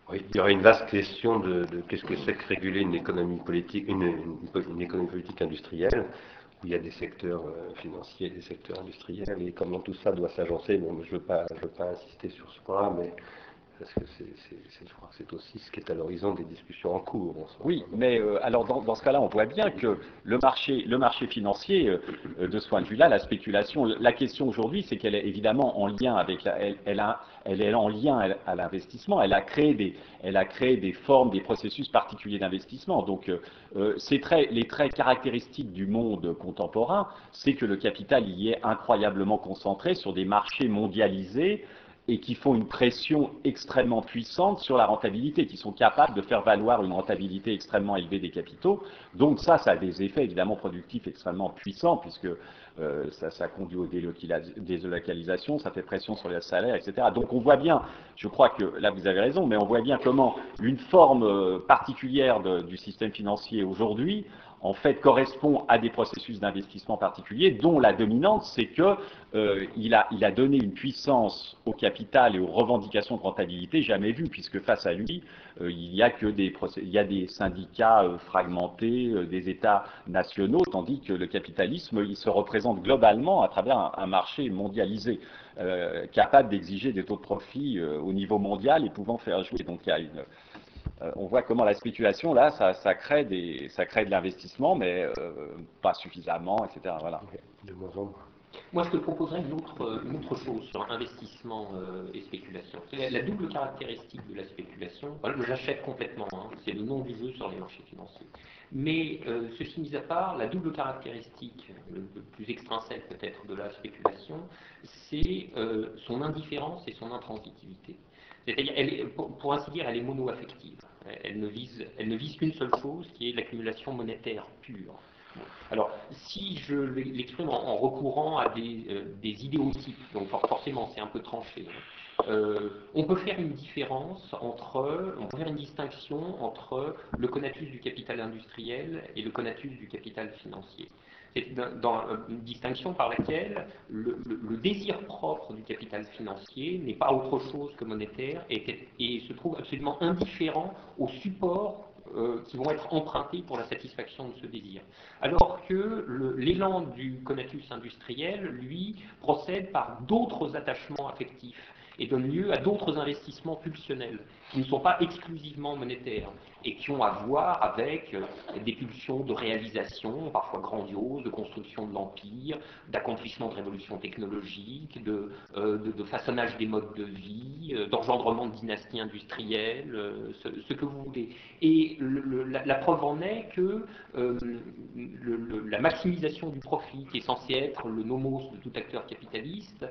A: Oui, il y aurait une vaste question de, qu'est-ce que c'est que réguler une économie politique, une, économie politique industrielle, où il y a des secteurs euh, financiers des secteurs industriels, et comment tout ça doit s'agencer. Bon, je ne veux, veux pas insister sur ce point-là, mais parce que c'est aussi ce qui est à l'horizon des discussions en cours.
B: oui, mais euh, alors dans, ce cas-là, on voit bien que le marché, financier, euh, euh, de ce point de vue-là, la spéculation, la question aujourd'hui, c'est qu'elle est évidemment en lien avec, elle, est en lien à l'investissement. Elle a créé des, formes, des processus particuliers d'investissement. Donc, les traits caractéristiques du monde contemporain, c'est que le capital y est incroyablement concentré sur des marchés mondialisés et qui font une pression extrêmement puissante sur la rentabilité, qui sont capables de faire valoir une rentabilité extrêmement élevée des capitaux. Donc ça, ça a des effets évidemment productifs extrêmement puissants, puisque euh, ça, ça, conduit aux délocalisations, ça fait pression sur les salaires, etc. Donc on voit bien, je crois que là vous avez raison, mais on voit bien comment une forme euh, particulière du système financier aujourd'hui en fait correspond à des processus d'investissement particuliers, dont la dominante, c'est qu'il euh, a, il a donné une puissance au capital et aux revendications de rentabilité jamais vue, puisque face à lui, euh, il y a que des, il y a des syndicats euh, fragmentés, des États nationaux, tandis que le capitalisme, il se représente globalement à travers un, un marché mondialisé, capable d'exiger des taux de profit au niveau mondial et pouvant faire jouer. Donc il y a une euh, on voit comment la spéculation, là, ça, crée, des, ça crée de l'investissement, mais euh, pas suffisamment, etc. Voilà.
C: Moi, je te proposerais une autre, une autre chose sur investissement euh, et spéculation. La, la, double caractéristique de la spéculation, j'achète complètement, hein, c'est le nom du jeu sur les marchés financiers. Mais ceci mis à part, la double caractéristique, le, plus extrinsèque peut-être de la spéculation, c'est son indifférence et son intransitivité. C'est-à-dire, pour, ainsi dire, elle est mono-affective. Elle ne vise, elle ne vise qu'une seule chose, qui est l'accumulation monétaire pure. Alors, si je l'exprime en, recourant à des, euh, des, donc forcément c'est un peu tranché, euh, on peut faire une différence entre, on peut faire une distinction entre le conatus du capital industriel et le conatus du capital financier dans une distinction par laquelle le, désir propre du capital financier n'est pas autre chose que monétaire et, se trouve absolument indifférent au support euh, qui vont être empruntés pour la satisfaction de ce désir. Alors que l'élan du conatus industriel, lui, procède par d'autres attachements affectifs et donne lieu à d'autres investissements pulsionnels qui ne sont pas exclusivement monétaires et qui ont à voir avec euh, des pulsions de réalisation, parfois grandioses, de construction de l'empire, d'accomplissement de révolutions technologiques, de, euh, façonnage des modes de vie, euh, d'engendrement de dynasties industrielles, ce, que vous voulez. Et la, preuve en est que la maximisation du profit, qui est censé être le nomos de tout acteur capitaliste,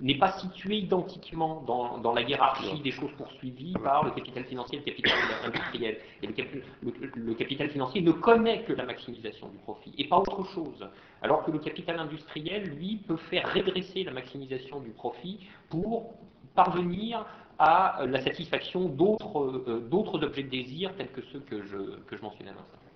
C: n'est pas située identiquement dans la hiérarchie des choses poursuivies par le capital financier et le capital industriel. Et le, capital financier ne connaît que la maximisation du profit et pas autre chose. Alors que le capital industriel, lui, peut faire redresser la maximisation du profit pour parvenir à la satisfaction d'autres euh, objets de désir tels que ceux que je, que je mentionnais à l'instant.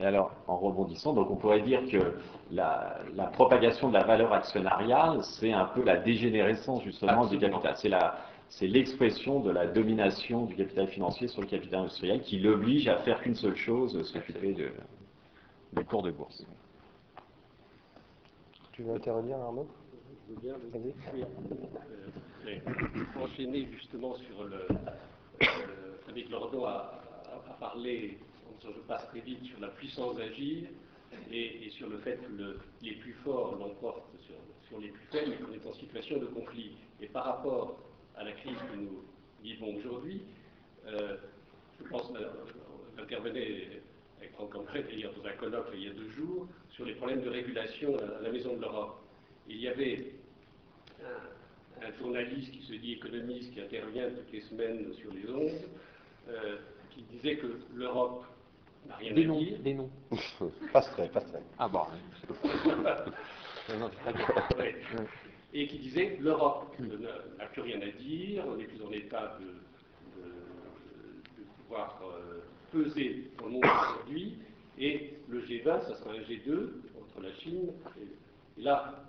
B: Et alors, en rebondissant, donc on pourrait dire que la, propagation de la valeur actionnariale, c'est un peu la dégénérescence justement du capital. C'est la, c'est l'expression de la domination du capital financier sur le capital industriel qui l'oblige à faire qu'une seule chose, s'occuper de, des cours de bourse.
A: Tu veux intervenir, Arnaud?
D: Je veux bien. Euh, enchaîner justement sur le. Euh, avec Lordo a, parlé, je passe très vite, sur la puissance d'agir et, sur le fait que les plus forts l'emportent sur, les plus faibles et qu'on est en situation de conflit. Et par rapport à la crise que nous vivons aujourd'hui. Euh, je pense euh, intervenait avec Franck Ancret d'ailleurs dans un colloque il y a deux jours sur les problèmes de régulation à la Maison de l'Europe. Il y avait un, journaliste qui se dit économiste, qui intervient toutes les semaines sur les ondes, euh, qui disait que l'Europe
C: des noms. Des noms.
A: passerait, passerait.
C: Ah bon.
D: et qui disait l'Europe n'a plus rien à dire, on n'est plus en état de, pouvoir euh, peser dans le monde aujourd'hui, et le G20, ça sera un G2 entre la Chine. Et, là,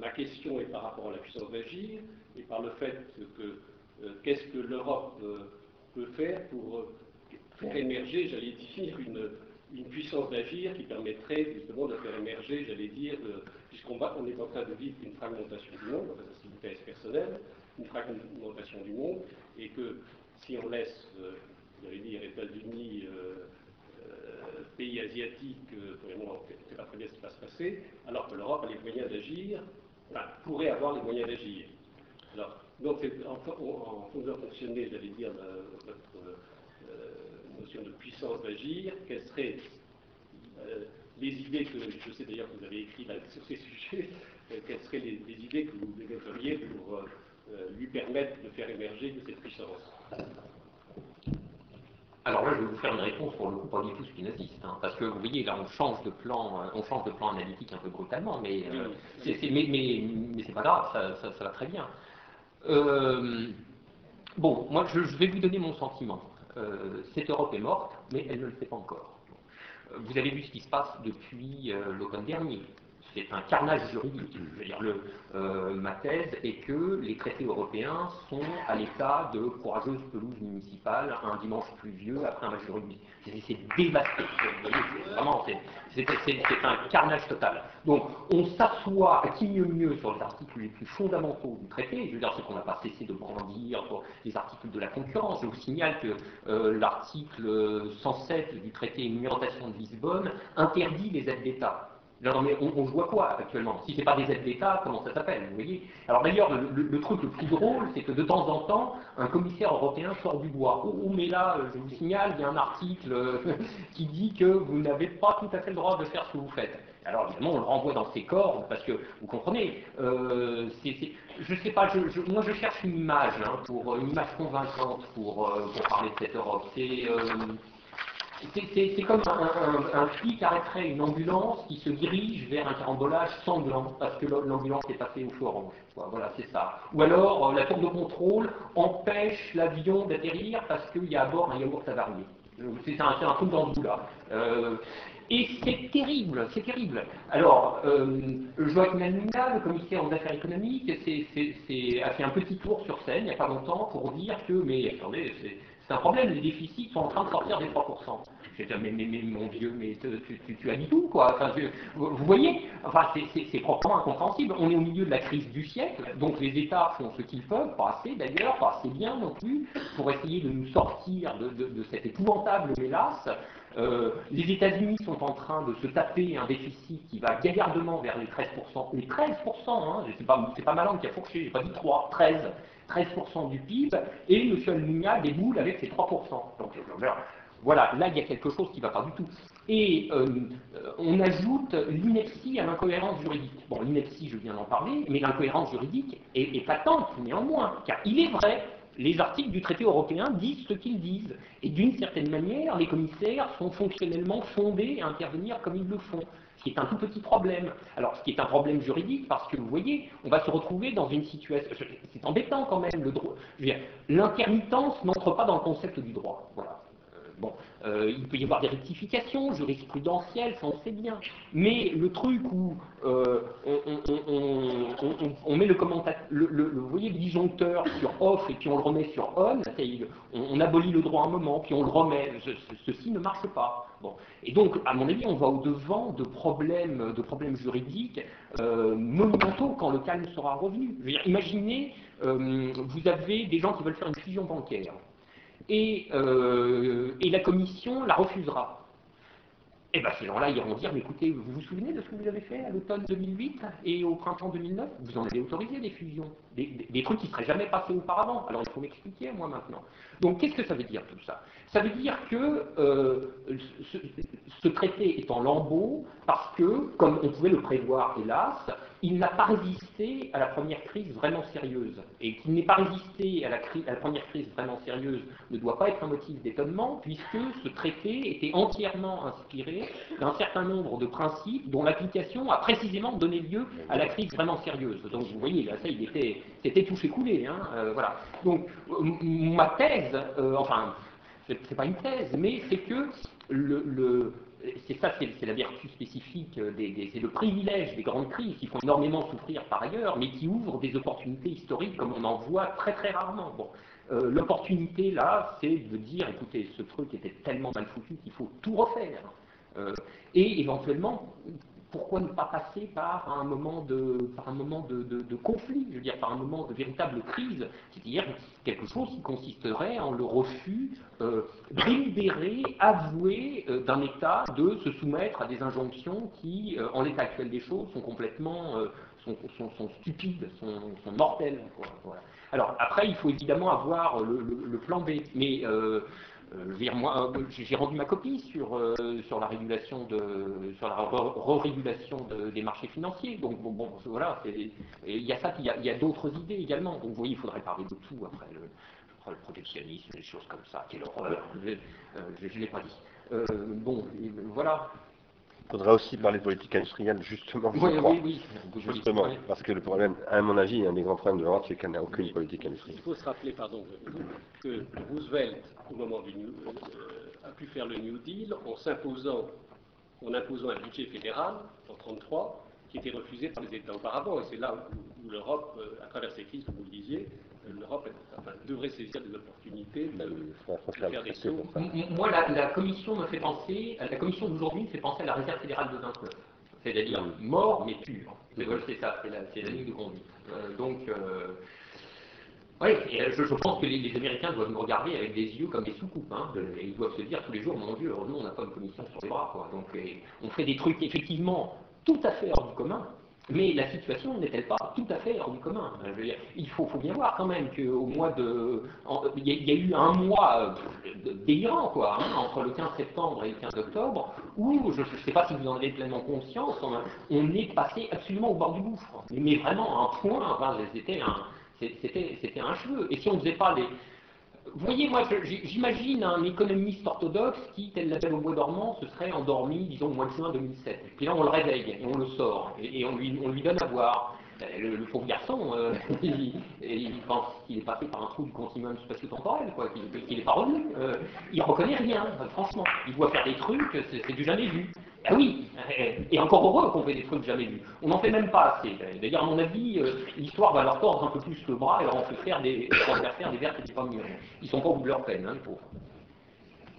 D: ma, question est par rapport à la puissance d'agir et par le fait que euh, qu'est-ce que l'Europe euh, peut faire pour faire émerger, j'allais dire, une, une puissance d'agir qui permettrait justement de faire émerger, j'allais dire, puisqu'on on est en train de vivre une fragmentation du monde, enfin, c'est une thèse personnelle, une fragmentation du monde, et que si on laisse, euh, j'allais dire, États-Unis, euh, euh, pays asiatiques, vraiment, on ne pas très bien ce qui va se passer, alors que l'Europe a les moyens d'agir, enfin, pourrait avoir les moyens d'agir. Alors, donc, en, en, faisant fonctionner, j'allais dire, votre notion de puissance d'agir, quelle serait les idées que, je sais d'ailleurs que vous avez écrit sur ces sujets, euh, quelles seraient les, idées que vous développeriez pour euh, euh, lui permettre de faire émerger de cette puissance?
C: Alors là, je vais vous faire une réponse pour le coup pas du tout spinoziste, hein, parce que vous voyez, là, on change de plan, on change de plan analytique un peu brutalement, mais c'est, mais, mais, c'est pas grave, ça, va très bien. bon, moi, je, je, vais vous donner mon sentiment. Cette Europe est morte, mais elle ne le sait pas encore vous avez vu ce qui se passe depuis euh, l'automne dernier. C'est un carnage juridique. Je veux dire, le, euh, ma thèse est que les traités européens sont à l'état de courageuse pelouse municipale un dimanche pluvieux après un match de rugby. C'est dévasté. Vraiment, c'est un carnage total. Donc, on s'assoit à qui mieux mieux sur les articles les plus fondamentaux du traité. Je veux dire, ce qu'on n'a pas cessé de brandir pour les articles de la concurrence. Je vous signale que euh, l'article 107 du traité numérotation de Lisbonne interdit les aides d'État. Non, mais on, on, joue à quoi actuellement? Si ce n'est pas des aides d'État, comment ça s'appelle Vous voyez? Alors d'ailleurs, le, truc le plus drôle, c'est que de temps en temps, un commissaire européen sort du bois. Oh, oh mais là, je vous signale, il y a un article euh, qui dit que vous n'avez pas tout à fait le droit de faire ce que vous faites. Alors évidemment, on le renvoie dans ses cordes, parce que, vous comprenez, euh, je ne sais pas, moi je cherche une image, hein, pour, une image convaincante pour, euh, pour parler de cette Europe. C'est c'est comme un, flic arrêterait une ambulance qui se dirige vers un carambolage sanglant parce que l'ambulance est passée au feu orange. Voilà, c'est ça. Ou alors, euh, la tour de contrôle empêche l'avion d'atterrir parce qu'il y a à bord un yaourt avarié. C'est un, truc dans ce bout-là. Euh, et c'est terrible, c'est terrible. Alors, euh, Joachim Almunia, le commissaire aux affaires économiques, a fait un petit tour sur scène il n'y a pas longtemps pour dire que, mais attendez, C'est un problème, les déficits sont en train de sortir des 3%. J'ai dit, mais, mais, mais, mon Dieu, mais tu, as dit tout, quoi? Enfin, je, vous voyez, enfin, c'est proprement incompréhensible. On est au milieu de la crise du siècle, donc les États font ce qu'ils peuvent, pas assez d'ailleurs, pas assez bien non plus, pour essayer de nous sortir de, de, cette épouvantable mélasse. Euh, les États-Unis sont en train de se taper un déficit qui va gaillardement vers les 13%. Les 13%, hein, c'est pas, pas Malin qui a fourché, j'ai pas dit 3, 13. 13% du PIB, et M. Almunia déboule avec ses 3%. Donc, voilà, là, il y a quelque chose qui ne va pas du tout. Et euh, on ajoute l'ineptie à l'incohérence juridique. Bon, l'ineptie, je viens d'en parler, mais l'incohérence juridique est, patente néanmoins, car il est vrai les articles du traité européen disent ce qu'ils disent. Et d'une certaine manière, les commissaires sont fonctionnellement fondés à intervenir comme ils le font. Ce qui est un tout petit problème. Alors, ce qui est un problème juridique, parce que vous voyez, on va se retrouver dans une situation. C'est embêtant quand même, le droit. L'intermittence n'entre pas dans le concept du droit. Voilà. Bon, euh, il peut y avoir des rectifications jurisprudentielles, ça on sait bien. Mais le truc où euh, on, met le commentateur, le, voyez disjoncteur sur off et puis on le remet sur on, on, abolit le droit un moment, puis on le remet, ceci ne marche pas. Bon. Et donc, à mon avis, on va au-devant de problèmes, de problèmes juridiques euh, monumentaux quand le calme sera revenu. Imaginez, vous avez des gens qui veulent faire une fusion bancaire et, euh, et la commission la refusera. Et eh bien ces gens-là iront dire, mais écoutez, vous vous souvenez de ce que vous avez fait à l'automne 2008 et au printemps 2009 Vous en avez autorisé des fusions, des, trucs qui ne seraient jamais passés auparavant. Alors il faut m'expliquer, moi, maintenant. Donc qu'est-ce que ça veut dire tout ça? Ça veut dire que euh, ce, traité est en lambeaux parce que, comme on pouvait le prévoir, hélas, il n'a pas résisté à la première crise vraiment sérieuse. Et qu'il n'ait pas résisté à la, à la, première crise vraiment sérieuse ne doit pas être un motif d'étonnement, puisque ce traité était entièrement inspiré d'un certain nombre de principes dont l'application a précisément donné lieu à la crise vraiment sérieuse. Donc vous voyez, là, ça, il était, c'était touché coulé. Hein, euh, voilà. Donc ma thèse, euh, enfin, c'est pas une thèse, mais c'est que c'est ça, c'est la vertu spécifique, des, c'est le privilège des grandes crises qui font énormément souffrir par ailleurs, mais qui ouvrent des opportunités historiques comme on en voit très très rarement. Bon, euh, l'opportunité là, c'est de dire, écoutez, ce truc était tellement mal foutu qu'il faut tout refaire. Euh, et éventuellement pourquoi ne pas passer par un moment de, conflit, je veux dire, par un moment de véritable crise, c'est-à-dire quelque chose qui consisterait en le refus euh, délibéré, avoué euh, d'un État de se soumettre à des injonctions qui, euh, en l'état actuel des choses, sont complètement sont, stupides, sont, mortelles. Alors après, il faut évidemment avoir le, le plan B, mais moi, euh, j'ai rendu ma copie sur, euh, sur la régulation de, sur la re-régulation des marchés financiers. Donc bon, bon voilà, il y a ça, il y a, d'autres idées également. Donc vous voyez, il faudrait parler de tout après le, le protectionnisme, des choses comme ça. Quelle horreur Je ne l'ai pas dit. bon, voilà.
A: Il faudra aussi parler de politique industrielle, justement.
C: Oui, oui, oui.
A: Justement, parce que le problème, à mon avis, un des grands problèmes de l'Europe, c'est qu'elle n'a aucune politique industrielle.
D: Il faut se rappeler, pardon, que Roosevelt, au moment du New, euh, a pu faire le New Deal en s'imposant, en imposant un budget fédéral en 1933, qui était refusé par les États auparavant. Et c'est là où, l'Europe, euh, à travers ces crises, comme vous le disiez, l'Europe devrait saisir des opportunités de, faire des sauts.
C: Moi, la, commission me fait penser, la commission d'aujourd'hui me fait penser à la réserve fédérale de 29. C'est-à-dire mort mais pur. C'est ça, c'est la, ligne de conduite. Euh, donc, euh, oui, je, pense que les, Américains doivent nous regarder avec des yeux comme des soucoupes. Hein, et ils doivent se dire tous les jours, mon Dieu, nous, on n'a pas une commission sur les bras. Quoi. Donc, on fait des trucs effectivement tout à fait hors du commun, mais la situation n'est-elle pas tout à fait hors du commun? Il faut, bien voir quand même qu'au mois de... Il y, a eu un mois euh, délirant, quoi, hein, entre le 15 septembre et le 15 octobre, où, je ne sais pas si vous en avez pleinement conscience, on, est passé absolument au bord du gouffre. Mais vraiment, un point, c'était un, c'était un cheveu. Et si on ne faisait pas les, voyez, moi, j'imagine un économiste orthodoxe qui, tel la belle au bois dormant, se serait endormi, disons, au mois de juin 2007. Puis là, on le réveille et on le sort et, on, lui, on lui donne à voir. Le, le pauvre garçon, euh, il, il pense qu'il est passé par un trou du continuum spatio-temporel, quoi, qu'il n'est pas revenu. Euh, il reconnaît rien, franchement. Il voit faire des trucs, c'est du jamais vu. Ah oui, et encore heureux qu'on fait des trucs jamais vus. On n'en fait même pas assez. D'ailleurs, à mon avis, euh, l'histoire va leur tordre un peu plus le bras et leur en faire faire des, faire faire des vertes et des pommes Ils sont pas au bout de leur peine, hein, les pauvres.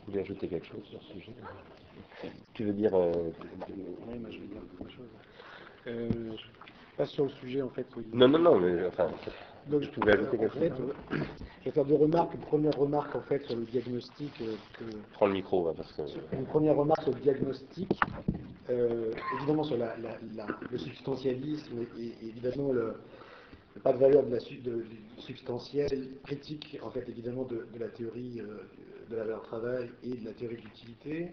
A: Vous voulez ajouter quelque chose sur ce sujet? Tu veux dire... Euh,
E: oui, moi je veux dire quelque chose. Euh, pas sur le sujet en fait.
A: Non, non, non, mais enfin,
E: donc je pouvais ajouter quelque chose. Euh, je vais faire deux remarques. Une première remarque en fait sur le diagnostic. Euh, que,
A: Prends le micro, parce que.
E: Une première remarque sur le diagnostic. Euh, évidemment sur la, le substantialisme et, évidemment le, pas de valeur de la, de, substantielle critique en fait évidemment de, la théorie de la valeur travail et de la théorie de l'utilité.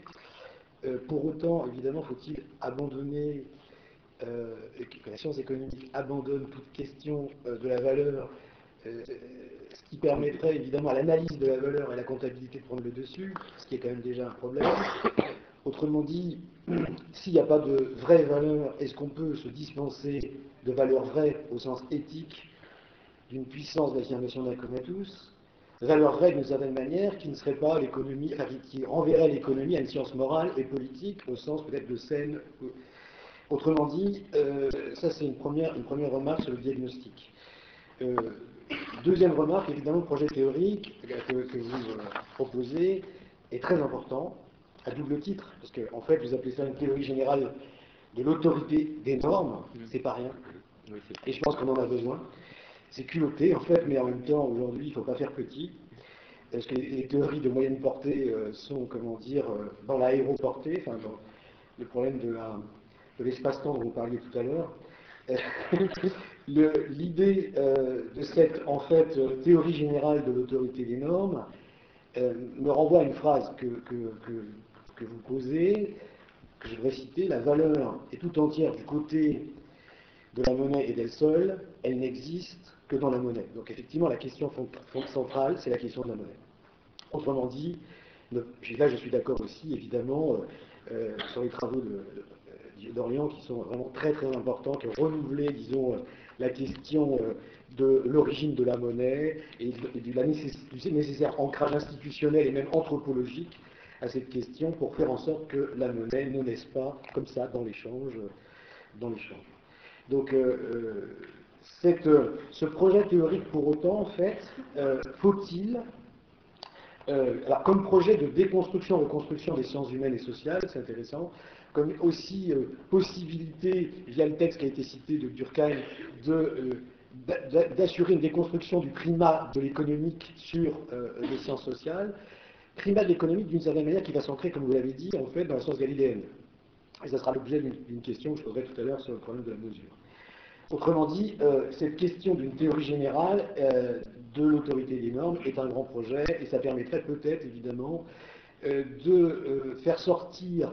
E: pour autant, évidemment, faut-il abandonner euh, que la science économique abandonne toute question euh, de la valeur, euh, ce qui permettrait évidemment à l'analyse de la valeur et à la comptabilité de prendre le dessus, ce qui est quand même déjà un problème. Autrement dit, s'il n'y a pas de vraie valeur, est-ce qu'on peut se dispenser de valeur vraie au sens éthique d'une puissance d'affirmation d'un commun tous? Valeur vraie d'une certaine manière qui ne serait pas l'économie, enfin, qui renverrait l'économie à une science morale et politique au sens peut-être de scène Autrement dit, euh, ça c'est une première, une première remarque sur le diagnostic. Euh, deuxième remarque, évidemment, le projet théorique que, vous euh, proposez est très important, à double titre, parce qu'en en fait, vous appelez ça une théorie générale de l'autorité des normes, c'est pas rien. Et je pense qu'on en a besoin. C'est culotté, en fait, mais en même temps, aujourd'hui, il ne faut pas faire petit. Parce que les, théories de moyenne portée sont, comment dire, dans l'aéroportée, enfin, dans le problème de la de l'espace-temps dont vous parliez tout à l'heure, l'idée euh, de cette en fait théorie générale de l'autorité des normes euh, me renvoie à une phrase que, que, vous posez, que je voudrais citer, la valeur est tout entière du côté de la monnaie et d'elle seule, elle n'existe que dans la monnaie. Donc effectivement, la question centrale, c'est la question de la monnaie. Autrement dit, là je suis d'accord aussi, évidemment, euh, sur les travaux de, d'Orient qui sont vraiment très très importantes, renouveler, disons, euh, la question euh, de l'origine de la monnaie et du nécessaire ancrage institutionnel et même anthropologique à cette question pour faire en sorte que la monnaie ne naisse pas comme ça dans l'échange. L'échange. Donc, euh, ce projet théorique, pour autant, en fait, faut-il alors, comme projet de déconstruction, reconstruction des sciences humaines et sociales, c'est intéressant, comme aussi euh, possibilité, via le texte qui a été cité de Durkheim, euh, d'assurer une déconstruction du primat de l'économique sur euh, les sciences sociales, primat de l'économique d'une certaine manière qui va s'ancrer, comme vous l'avez dit, en fait, dans la science galiléenne. Et ça sera l'objet d'une question que je poserai tout à l'heure sur le problème de la mesure. Autrement dit, cette question d'une théorie générale de l'autorité des normes est un grand projet et ça permettrait peut-être, évidemment, de faire sortir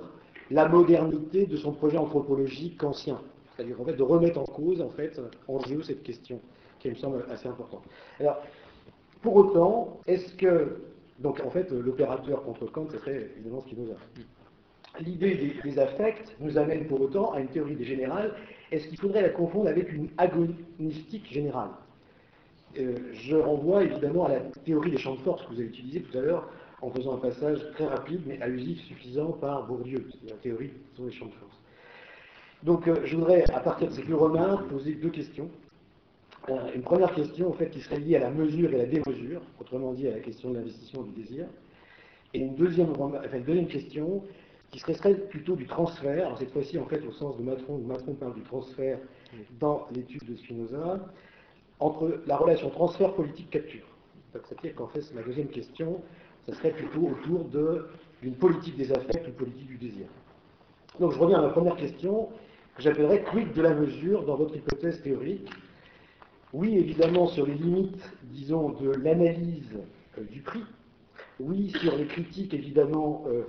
E: la modernité de son projet anthropologique ancien. C'est-à-dire en fait de remettre en cause, en fait, jeu cette question, qui me semble assez importante. Alors, pour autant, est-ce que, donc en fait, l'opérateur contre Kant, ce serait évidemment ce qui nous a. L'idée des, affects nous amène pour autant à une théorie des générales. Est-ce qu'il faudrait la confondre avec une agonistique générale? Je renvoie évidemment à la théorie des champs de force que vous avez utilisée tout à l'heure, en faisant un passage très rapide mais allusif suffisant par Bourdieu, la théorie sur les champs de force. Donc euh, je voudrais, à partir de ces deux remarques, poser deux questions. Euh, une première question, en fait, qui serait liée à la mesure et la démesure, autrement dit à la question de l'investissement du désir. Et une deuxième, enfin, deuxième question, qui serait, plutôt du transfert, alors cette fois-ci, en fait, au sens de Matron, où Matron parle du transfert dans l'étude de Spinoza, entre la relation transfert politique-capture. C'est-à-dire qu'en fait, la deuxième question, ce serait plutôt autour d'une politique des affects ou politique du désir. Donc je reviens à ma première question, que j'appellerais quid de la mesure dans votre hypothèse théorique? Oui, évidemment, sur les limites, disons, de l'analyse euh, du prix. Oui, sur les critiques, évidemment, euh,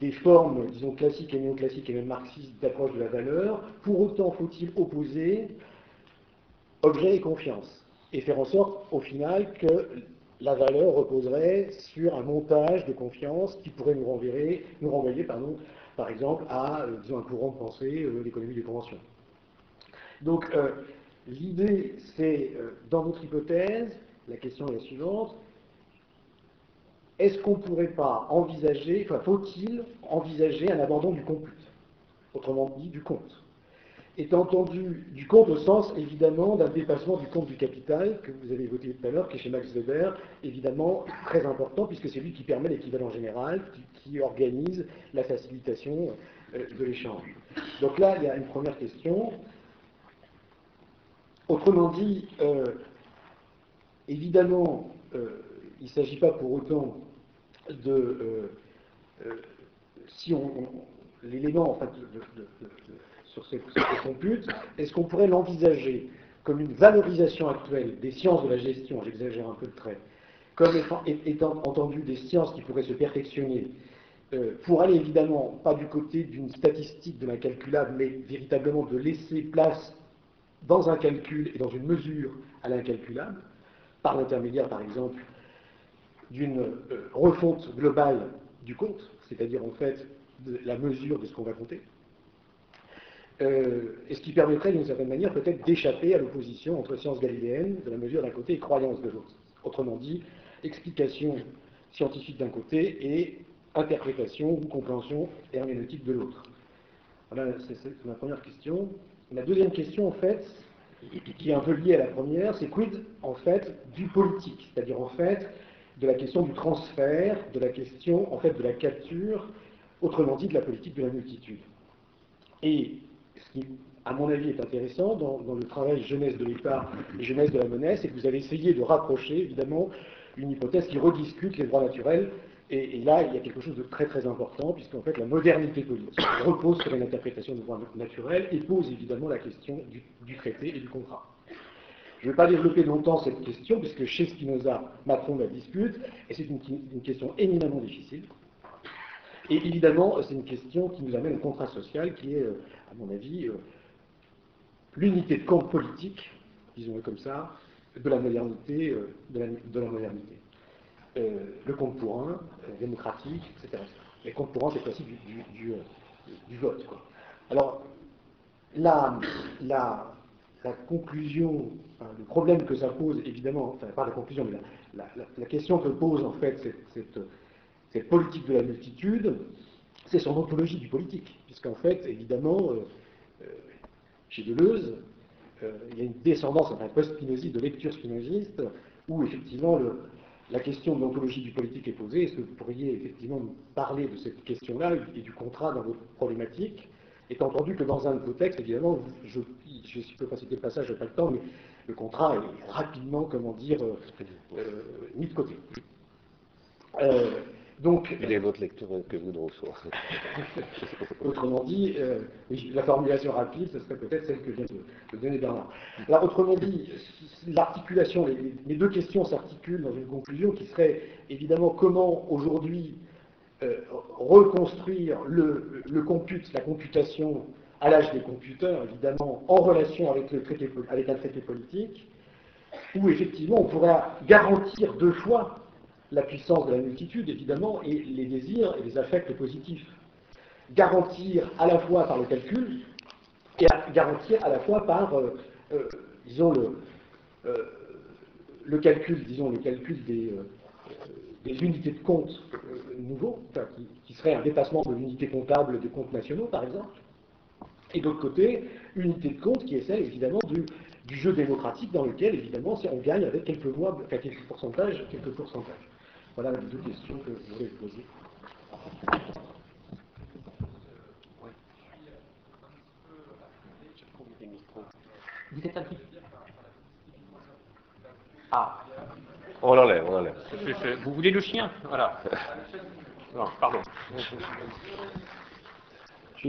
E: des formes, disons, classiques et néoclassiques et même marxistes d'approche de la valeur. Pour autant, faut-il opposer objet et confiance et faire en sorte, au final, que la valeur reposerait sur un montage de confiance qui pourrait nous, renverrer, nous renvoyer pardon, par exemple à euh, disons, un courant de pensée, euh, l'économie des conventions. Donc, euh, L'idée, c'est, euh, dans notre hypothèse, la question est la suivante, est-ce qu'on ne pourrait pas envisager, enfin faut-il envisager un abandon du compute Autrement dit, du compte? Étant entendu du compte au sens évidemment d'un dépassement du compte du capital que vous avez évoqué tout à l'heure, qui est chez Max Weber, évidemment très important puisque c'est lui qui permet l'équivalent général, qui, organise la facilitation euh, de l'échange. Donc là, il y a une première question. Autrement dit, euh, évidemment, euh, il ne s'agit pas pour autant de... si on, l'élément en fait, de sur ces, computes, est-ce qu'on pourrait l'envisager comme une valorisation actuelle des sciences de la gestion, j'exagère un peu le trait, comme étant, entendu des sciences qui pourraient se perfectionner, euh, pour aller évidemment pas du côté d'une statistique de l'incalculable, mais véritablement de laisser place dans un calcul et dans une mesure à l'incalculable, par l'intermédiaire par exemple d'une euh, refonte globale du compte, c'est-à-dire en fait la mesure de ce qu'on va compter. Euh, et ce qui permettrait d'une certaine manière peut-être d'échapper à l'opposition entre sciences galiléennes de la mesure d'un côté et croyance de l'autre. Autrement dit, explication scientifique d'un côté et interprétation ou compréhension herméneutique de l'autre. Voilà, c'est ma première question. La deuxième question, en fait, qui est un peu liée à la première, c'est quid, en fait, du politique, c'est-à-dire, en fait, de la question du transfert, de la question, en fait, de la capture, autrement dit, de la politique de la multitude. Et ce qui, à mon avis, est intéressant dans, le travail jeunesse de l'État et jeunesse de la monnaie, c'est que vous avez essayé de rapprocher, évidemment, une hypothèse qui rediscute les droits naturels. Et, là, il y a quelque chose de très très important, puisqu'en fait, la modernité politique repose sur une interprétation des droits naturels et pose évidemment la question du, traité et du contrat. Je ne vais pas développer longtemps cette question, puisque chez Spinoza, Macron la discute, et c'est une, une question éminemment difficile. Et évidemment, c'est une question qui nous amène au contrat social, qui est, euh, à mon avis, euh, l'unité de compte politique, disons-le comme ça, de la modernité. Euh, de, la, modernité. le compte pour un, démocratique, etc. Les comptes pour un, c'est aussi du, du, vote. Alors, la, conclusion, le problème que ça pose, évidemment, enfin, pas la conclusion, mais la, question que pose en fait cette politique de la multitude, c'est son ontologie du politique, puisqu'en fait, évidemment, euh, euh, chez Deleuze, euh, il y a une descendance, un post-spinoziste, de lecture spinoziste, où effectivement la question de l'ontologie du politique est posée. Est-ce que vous pourriez effectivement nous parler de cette question-là et du contrat dans votre problématique? Étant entendu que dans un de vos textes, évidemment, je ne peux pas citer le passage, je n'ai pas le temps, mais le contrat est rapidement, comment dire, mis de côté.
A: Donc, Il est votre lecture que vous de Rousseau.
E: autrement dit, euh, la formulation rapide, ce serait peut-être celle que vient de, donner Bernard. Alors, autrement dit, l'articulation, les, deux questions s'articulent dans une conclusion qui serait évidemment comment aujourd'hui euh, reconstruire le, le compute, la computation à l'âge des computeurs, évidemment, en relation avec, le traité, avec un traité politique, où effectivement on pourrait garantir deux fois la puissance de la multitude, évidemment, et les désirs et les affects positifs. Garantir à la fois par le calcul et garantir à la fois par, euh, euh, disons, le, euh, le calcul, disons, le calcul des, des unités de compte nouveaux, qui, qui, serait un dépassement de l'unité comptable des comptes nationaux, par exemple. Et d'autre côté, unité de compte qui est celle, évidemment, du, du jeu démocratique dans lequel, évidemment, on gagne avec quelques mois, quelques pourcentages, quelques pourcentages. Voilà les deux questions que je voulais poser.
C: Vous êtes un petit Ah.
A: On l'enlève, on l'enlève.
C: Vous voulez le chien? Voilà. Non, pardon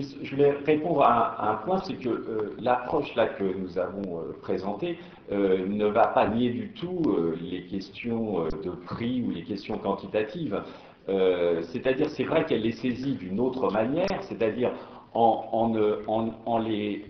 B: je voulais répondre à, un point, c'est que euh, l'approche là que nous avons euh, présentée euh, ne va pas nier du tout les questions de prix ou les questions quantitatives. c'est-à-dire, c'est vrai qu'elle les saisit d'une autre manière, c'est-à-dire en, les,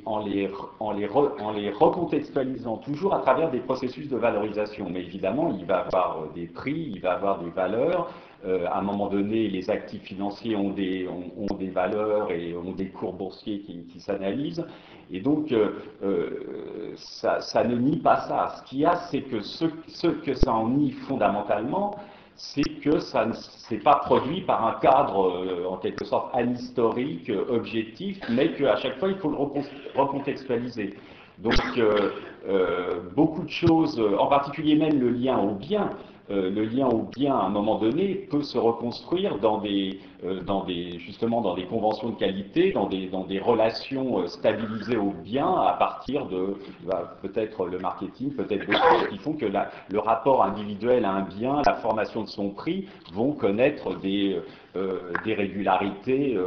B: recontextualisant toujours à travers des processus de valorisation. Mais évidemment, il va avoir des prix, il va avoir des valeurs, euh, à un moment donné, les actifs financiers ont des, ont, des valeurs et ont des cours boursiers qui, qui s'analysent. Et donc, euh, euh, ça, ne nie pas ça. Ce qu'il y a, c'est que ce, ce, que ça en nie fondamentalement, c'est que ça ne s'est pas produit par un cadre, en quelque sorte, anhistorique, objectif, mais qu'à chaque fois, il faut le recontextualiser. Donc, beaucoup de choses, en particulier même le lien au bien, euh, le lien au bien, à un moment donné, peut se reconstruire dans des, euh, dans des, justement dans des conventions de qualité, dans des, dans des relations euh, stabilisées au bien, à partir de bah, peut-être le marketing, peut-être d'autres choses qui font que la, le rapport individuel à un bien, la formation de son prix, vont connaître des, des régularités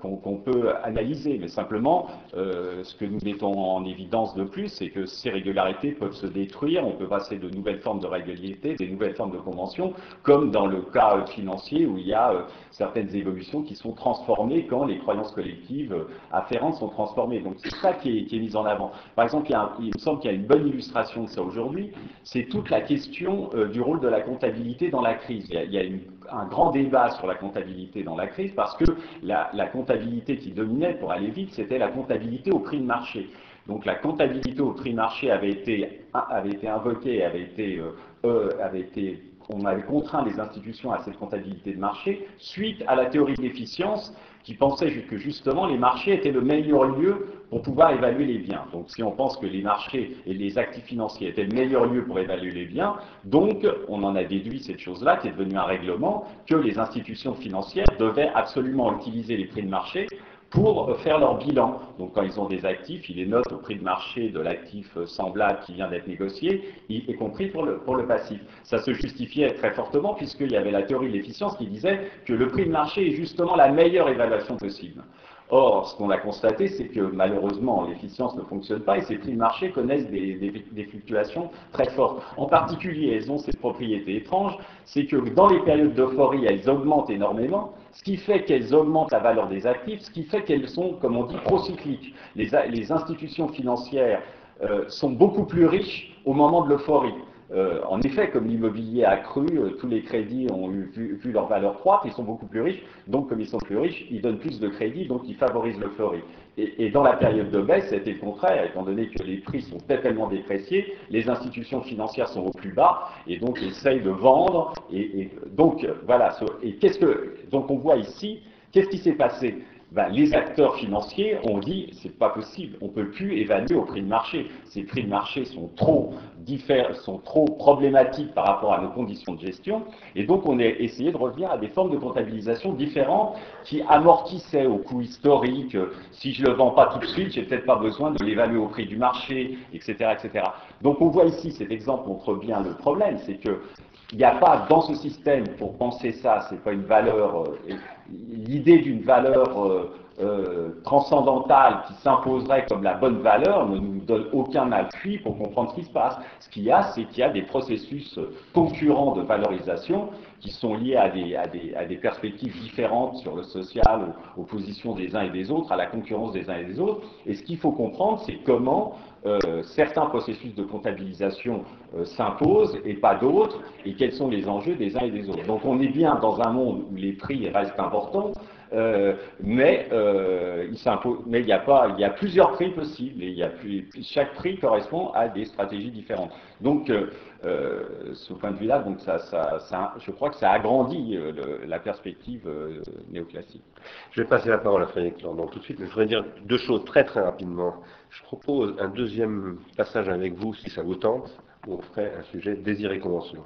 B: qu'on peut analyser. Mais simplement, ce que nous mettons en évidence de plus, c'est que ces régularités peuvent se détruire, on peut passer de nouvelles formes de régularité, des nouvelles formes de conventions, comme dans le cas financier où il y a euh, certaines évolutions qui sont transformées quand les croyances collectives euh, afférentes sont transformées. Donc c'est ça qui est, mis en avant. Par exemple, il, me semble qu'il y a une bonne illustration de ça aujourd'hui, c'est toute la question euh, du rôle de la comptabilité dans la crise. Il y a, un grand débat sur la comptabilité dans la crise parce que la, comptabilité qui dominait, pour aller vite, c'était la comptabilité au prix de marché. Donc la comptabilité au prix marché avait été, avait été invoquée, avait été euh, été, on avait contraint les institutions à cette comptabilité de marché suite à la théorie de l'efficience qui pensait que justement les marchés étaient le meilleur lieu pour pouvoir évaluer les biens. Donc si on pense que les marchés et les actifs financiers étaient le meilleur lieu pour évaluer les biens, donc on en a déduit cette chose-là qui est devenue un règlement que les institutions financières devaient absolument utiliser les prix de marché pour faire leur bilan. Donc quand ils ont des actifs, ils les notent au prix de marché de l'actif semblable qui vient d'être négocié, y compris pour le, pour le passif. Ça se justifiait très fortement puisqu'il y avait la théorie de l'efficience qui disait que le prix de marché est justement la meilleure évaluation possible. Or, ce qu'on a constaté, c'est que malheureusement, l'efficience ne fonctionne pas et ces prix de marché connaissent des, des, fluctuations très fortes. En particulier, elles ont cette propriété étrange, c'est que dans les périodes d'euphorie, elles augmentent énormément, ce qui fait qu'elles augmentent la valeur des actifs, ce qui fait qu'elles sont, comme on dit, procycliques. Les, institutions financières euh, sont beaucoup plus riches au moment de l'euphorie. Euh, en effet, comme l'immobilier a cru, euh, tous les crédits ont vu, leur valeur croître, ils sont beaucoup plus riches, donc comme ils sont plus riches, ils donnent plus de crédits, donc ils favorisent l'euphorie. Et, dans la période de baisse, c'était le contraire, étant donné que les prix sont tellement dépréciés, les institutions financières sont au plus bas, et donc essayent de vendre, et, et donc voilà, et qu'est-ce que, donc on voit ici, qu'est-ce qui s'est passé? Ben, les acteurs financiers ont dit c'est pas possible, on peut plus évaluer au prix de marché. Ces prix de marché sont trop sont trop problématiques par rapport à nos conditions de gestion, et donc on a essayé de revenir à des formes de comptabilisation différentes qui amortissaient au coût historique. Si je le vends pas tout de suite, j'ai peut-être pas besoin de l'évaluer au prix du marché, etc., etc. Donc on voit ici cet exemple montre bien le problème, c'est que il n'y a pas dans ce système, pour penser ça, c'est pas une valeur, euh, l'idée d'une valeur euh, euh, transcendantale qui s'imposerait comme la bonne valeur ne nous donne aucun appui pour comprendre ce qui se passe. Ce qu'il y a, c'est qu'il y a des processus concurrents de valorisation qui sont liés à des, perspectives différentes sur le social, aux, positions des uns et des autres, à la concurrence des uns et des autres. Et ce qu'il faut comprendre, c'est comment euh, certains processus de comptabilisation euh, s'imposent et pas d'autres, et quels sont les enjeux des uns et des autres. Donc on est bien dans un monde où les prix restent importants, euh, mais il y a plusieurs prix possibles et chaque prix correspond à des stratégies différentes. Donc, ce point de vue-là, je crois que ça agrandit la perspective néoclassique.
A: Je vais passer la parole à Frédéric Lordon tout de suite, mais je voudrais dire deux choses très très rapidement. Je propose un deuxième passage avec vous, si ça vous tente, où on ferait un sujet désir et convention.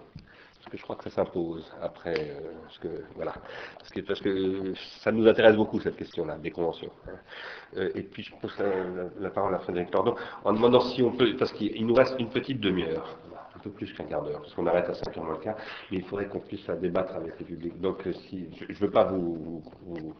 A: Parce que je crois que ça s'impose après, euh, parce que voilà, parce que, parce que ça nous intéresse beaucoup cette question-là, des conventions. Euh, et puis je pose la, parole à Frédéric Tordon en demandant si on peut, parce qu'il nous reste une petite demi-heure, un peu plus qu'un quart d'heure, parce qu'on arrête à 5 heures moins le quart, mais il faudrait qu'on puisse débattre avec le public. Donc euh, si, je ne veux pas vous vous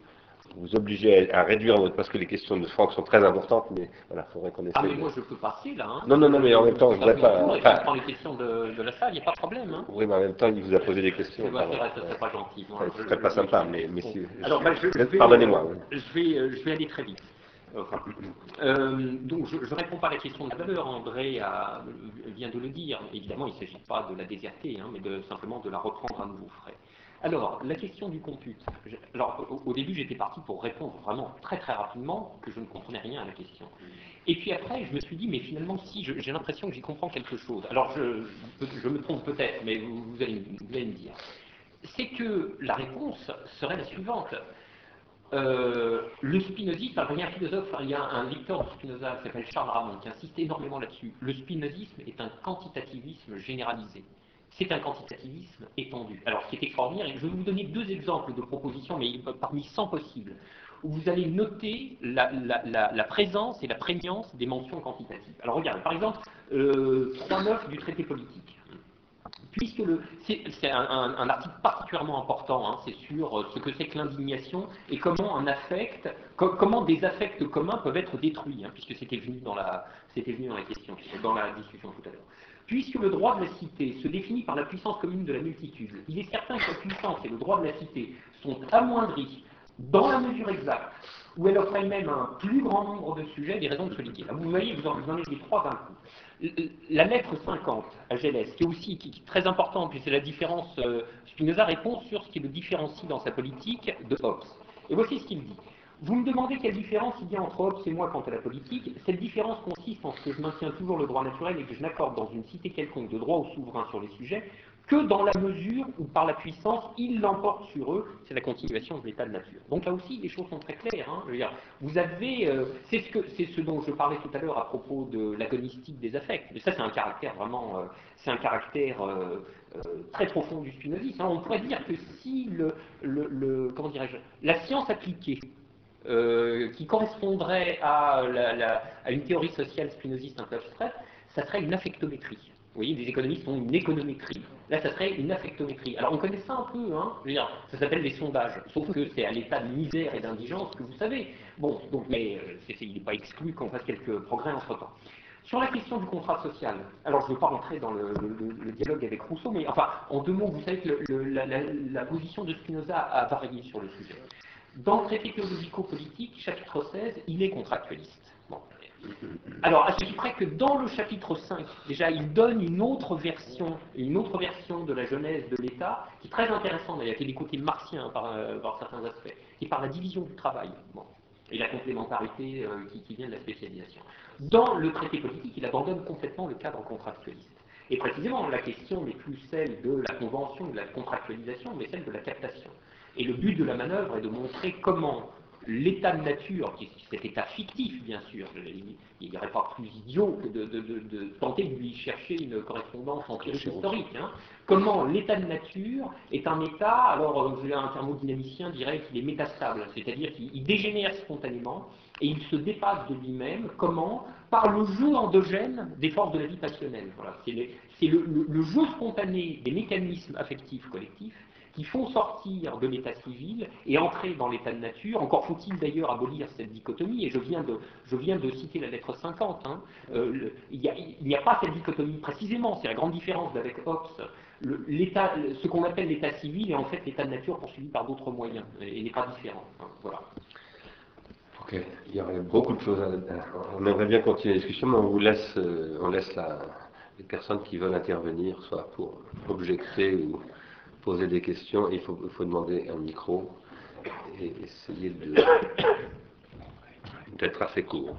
A: obligez à, réduire votre, parce que les questions de Franck sont très importantes, mais voilà, il faudrait qu'on essaie.
C: Ah, mais moi je peux passer là. Hein.
A: Non, non, non, mais en même temps, je voudrais pas.
C: Enfin, je prends les questions de, de la salle, il n'y a pas de problème. Hein.
A: Oui, mais en même temps, il vous a posé des questions.
C: Ça serait pas gentil.
A: Ce serait pas sympa, mais, mais si.
C: Alors, ben, je,
A: pardonnez-moi.
C: Je vais, euh, je vais aller très vite. Euh, donc je ne réponds pas à la question de la valeur, André a, vient de le dire. Évidemment, il ne s'agit pas de la déserter, hein, mais de, simplement de la reprendre à nouveau frais. Alors, la question du compute. Alors, au, début, j'étais parti pour répondre vraiment très très rapidement que je ne comprenais rien à la question. Et puis après, je me suis dit, mais finalement, si, j'ai l'impression que j'y comprends quelque chose. Alors, je, me trompe peut-être, mais vous, vous allez, vous allez me dire. C'est que la réponse serait la suivante. Euh, le spinozisme, alors il y a un philosophe, il y a un lecteur de Spinoza qui s'appelle Charles Ramon qui insiste énormément là-dessus. Le spinozisme est un quantitativisme généralisé. C'est un quantitativisme étendu. Alors, ce qui est extraordinaire, et je vais vous donner deux exemples de propositions, mais parmi 100 possibles, où vous allez noter la, présence et la prégnance des mentions quantitatives. Alors, regardez, par exemple, euh, 3.9 du traité politique puisque c'est, un, article particulièrement important, hein, c'est sur euh, ce que c'est que l'indignation et comment un affect, co- comment des affects communs peuvent être détruits, hein, puisque c'était venu venu dans la question, dans la discussion tout à l'heure. Puisque le droit de la cité se définit par la puissance commune de la multitude, il est certain que la puissance et le droit de la cité sont amoindris dans la mesure exacte où elle offre elle-même un plus grand nombre de sujets des raisons de se liguer. Vous voyez, vous en, vous en avez trois d'un coup. La lettre 50 à Gélès, qui est aussi qui très importante, puis c'est la différence, euh, Spinoza répond sur ce qui le différencie dans sa politique de Hobbes. Et voici ce qu'il dit. Vous me demandez quelle différence il y a entre Hobbes et moi quant à la politique. Cette différence consiste en ce que je maintiens toujours le droit naturel et que je n'accorde dans une cité quelconque de droit au souverain sur les sujets que dans la mesure où, par la puissance, il l'emporte sur eux. C'est la continuation de l'état de nature. Donc là aussi, les choses sont très claires. hein. Vous avez, euh, c'est ce, dont je parlais tout à l'heure à propos de l'agonistique des affects. Ça, c'est un caractère vraiment, euh, c'est un caractère euh, très profond du spinozisme. hein. On pourrait dire que si le- comment dirais-je, la science appliquée euh, qui correspondrait à, une théorie sociale spinoziste un peu abstraite, ça serait une affectométrie. Vous voyez, les économistes ont une économétrie. Là, ça serait une affectométrie. Alors, on connaît ça un peu, hein. Je veux dire, ça s'appelle les sondages. Sauf que c'est à l'état de misère et d'indigence que vous savez. Bon, donc, mais euh, il n'est pas exclu qu'on fasse quelques progrès entre-temps. Sur la question du contrat social, alors je ne veux pas rentrer dans le, dialogue avec Rousseau, mais enfin, en deux mots, vous savez que la position de Spinoza a varié sur le sujet. Dans le traité théologico-politique, chapitre 16, il est contractualiste. Alors, à ce qui près que dans le chapitre 5, déjà, il donne une autre version, une autre version de la genèse de l'État, qui est très intéressante, d'ailleurs, qui a des côtés martiens par, euh, certains aspects, est par la division du travail. Et la complémentarité euh, qui, qui vient de la spécialisation. Dans le traité politique, il abandonne complètement le cadre contractualiste. Et précisément, la question n'est plus celle de la convention, de la contractualisation, mais celle de la captation. Et le but de la manœuvre est de montrer comment l'état de nature, qui est cet état fictif bien sûr, il n'y aurait pas plus idiot que de, de- de- de tenter de lui chercher une correspondance empirique historique, hein. comment l'état de nature est un état, alors euh, un thermodynamicien dirait qu'il est métastable, c'est-à-dire qu'il dégénère spontanément et il se dépasse de lui-même, comment? Par le jeu endogène des forces de la vie passionnelle. Voilà. C'est les- c'est le, le- le jeu spontané des mécanismes affectifs collectifs qui font sortir de l'état civil et entrer dans l'état de nature. Encore faut-il d'ailleurs abolir cette dichotomie, et je viens de, je viens de citer la lettre 50. hein. Euh, il n'y a, pas cette dichotomie précisément, c'est la grande différence d'avec Hobbes. Ce qu'on appelle l'état civil est en fait l'état de nature poursuivi par d'autres moyens, et, n'est pas différent. hein. Voilà.
A: Ok, il y aurait beaucoup de choses à... à- On aimerait bien continuer la discussion, mais on vous laisse, euh, on laisse la- les personnes qui veulent intervenir, soit pour objecter ou poser des questions. Il faut, demander un micro et essayer d'être assez court.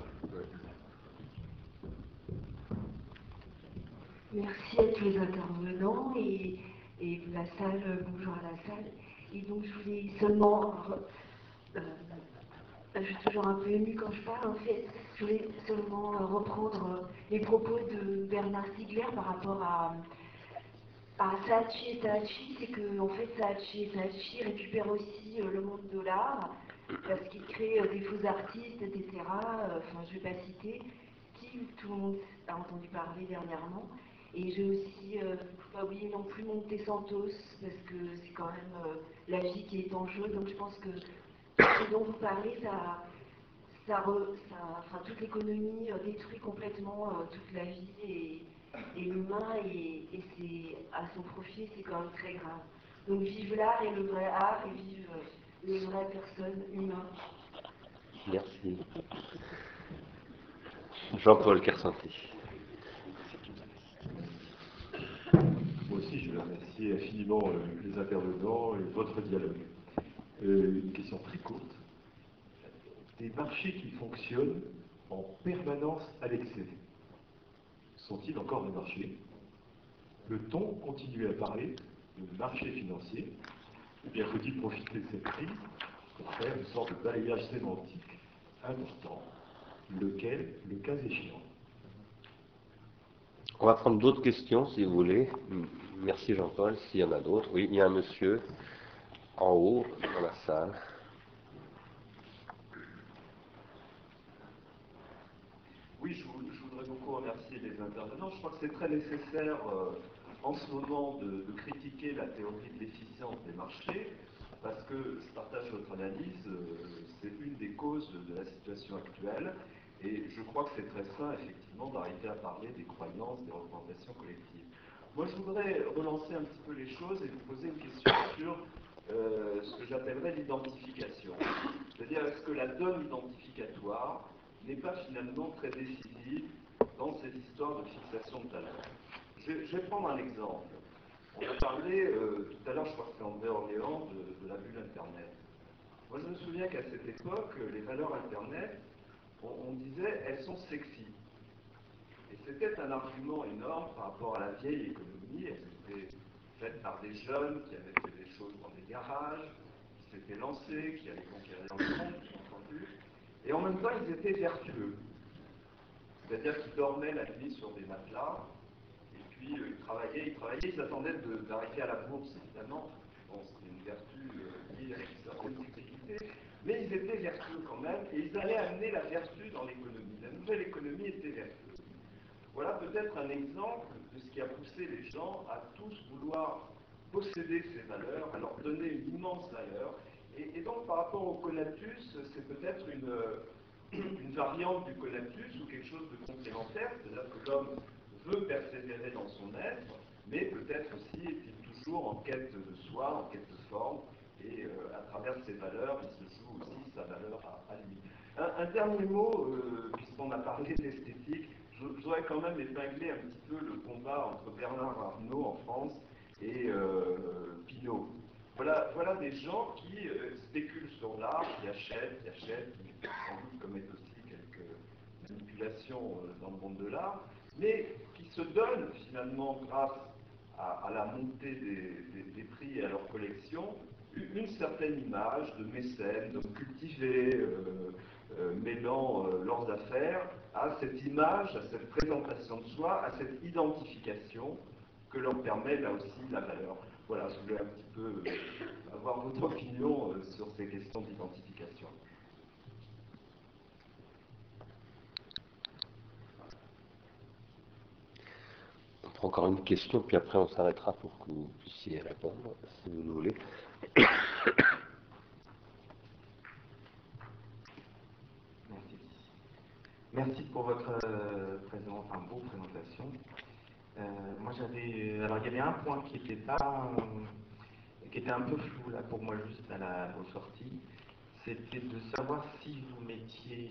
F: Merci à tous les intervenants et, la salle, bonjour à la salle. Et donc je voulais seulement, euh, je suis toujours un peu émue quand je parle en fait, je voulais seulement reprendre les propos de Bernard Stiegler par rapport à, à Saatchi et Saatchi, c'est que en fait Saatchi et Saatchi récupèrent aussi euh, le monde de l'art parce qu'ils créent euh, des faux artistes, etc. euh, Enfin, je vais pas citer, qui tout le monde a entendu parler dernièrement. Et j'ai aussi, faut pas oublier non plus Monte Santos, parce que c'est quand même euh, la vie qui est en jeu. Donc je pense que ce dont vous parlez, ça, ça, ça- enfin, toute l'économie détruit complètement toute la vie et, et l'humain, et, et c'est à son profit, c'est quand même très grave. Donc vive l'art et le vrai art, et vive euh, les vraies personnes humaines.
A: Merci. Jean-Paul Kersanti.
G: Moi aussi, je,
H: je remercie infiniment euh, les intervenants et votre dialogue. Euh, une question très courte. Des marchés qui fonctionnent en permanence à l'excès, sont-ils encore des marchés? Peut-on continuer à parler de marché financier Ou bien faut-il profiter de cette crise pour faire une sorte de balayage sémantique important, lequel, le cas échéant?
A: On va prendre d'autres questions si vous voulez. Merci Jean-Paul. S'il y en a d'autres. Oui, il y a un monsieur en haut dans la salle.
G: Oui, je, voudrais beaucoup remercier Je crois que c'est très nécessaire euh, en ce moment de, critiquer la théorie de l'efficience des marchés, parce que je partage votre analyse, euh, c'est une des causes de la situation actuelle, et je crois que c'est très sain, effectivement, d'arrêter à parler des croyances, des représentations collectives. Moi, je voudrais relancer un petit peu les choses et vous poser une question sur euh, ce que j'appellerais l'identification. C'est-à-dire, est-ce que la donne identificatoire n'est pas finalement très décisive dans ces histoires de fixation de valeur je, vais prendre un exemple. On a parlé, euh, tout à l'heure, je crois que c'est André Orléans, de, la bulle Internet. Moi, je me souviens qu'à cette époque, les valeurs Internet, on, disait, elles sont sexy. Et c'était un argument énorme par rapport à la vieille économie. Elles étaient faites par des jeunes qui avaient fait des choses dans des garages, qui s'étaient lancés, qui avaient conquérir le monde, entendu. Et en même temps, ils étaient vertueux. C'est-à-dire qu'ils dormaient la nuit sur des matelas, puis euh, ils travaillaient, ils travaillaient, ils attendaient d'arriver à la bourse, évidemment. Bon, c'était une vertu euh, liée à une certaine sécurité, mais ils étaient vertueux quand même, et ils allaient amener la vertu dans l'économie. La nouvelle économie était vertueuse. Voilà peut-être un exemple de ce qui a poussé les gens à tous vouloir posséder ces valeurs, à leur donner une immense valeur. Et, donc par rapport au conatus, c'est peut-être une, une variante du conatus ou quelque chose de complémentaire, c'est-à-dire que l'homme veut persévérer dans son être, mais peut-être aussi est-il toujours en quête de soi, en quête de forme, et euh, à travers ses valeurs, il se joue aussi sa valeur à, lui. Un, dernier mot, euh, puisqu'on a parlé d'esthétique, je, voudrais quand même épingler un petit peu le combat entre Bernard Arnault en France et euh, Pinault. Voilà, des gens qui spéculent sur l'art, qui achètent, qui achètent, qui sans doute commettent aussi quelques manipulations dans le monde de l'art, mais se donnent finalement, grâce à, la montée des, prix et à leur collection, une certaine image de mécènes, d'hommes cultivés, euh, euh, mêlant euh, leurs affaires à cette image, à cette présentation de soi, à cette identification que leur permet là aussi la valeur. Voilà, je voulais un petit peu avoir votre opinion sur ces questions d'identification.
A: encore une question, puis après on s'arrêtera pour que vous puissiez répondre, si vous le voulez.
I: Merci. Merci pour votre euh, enfin, beau présentation. Euh, moi j'avais, alors il y avait un point qui était pas, qui était un peu flou là pour moi juste à la au sortie, c'était de savoir si vous mettiez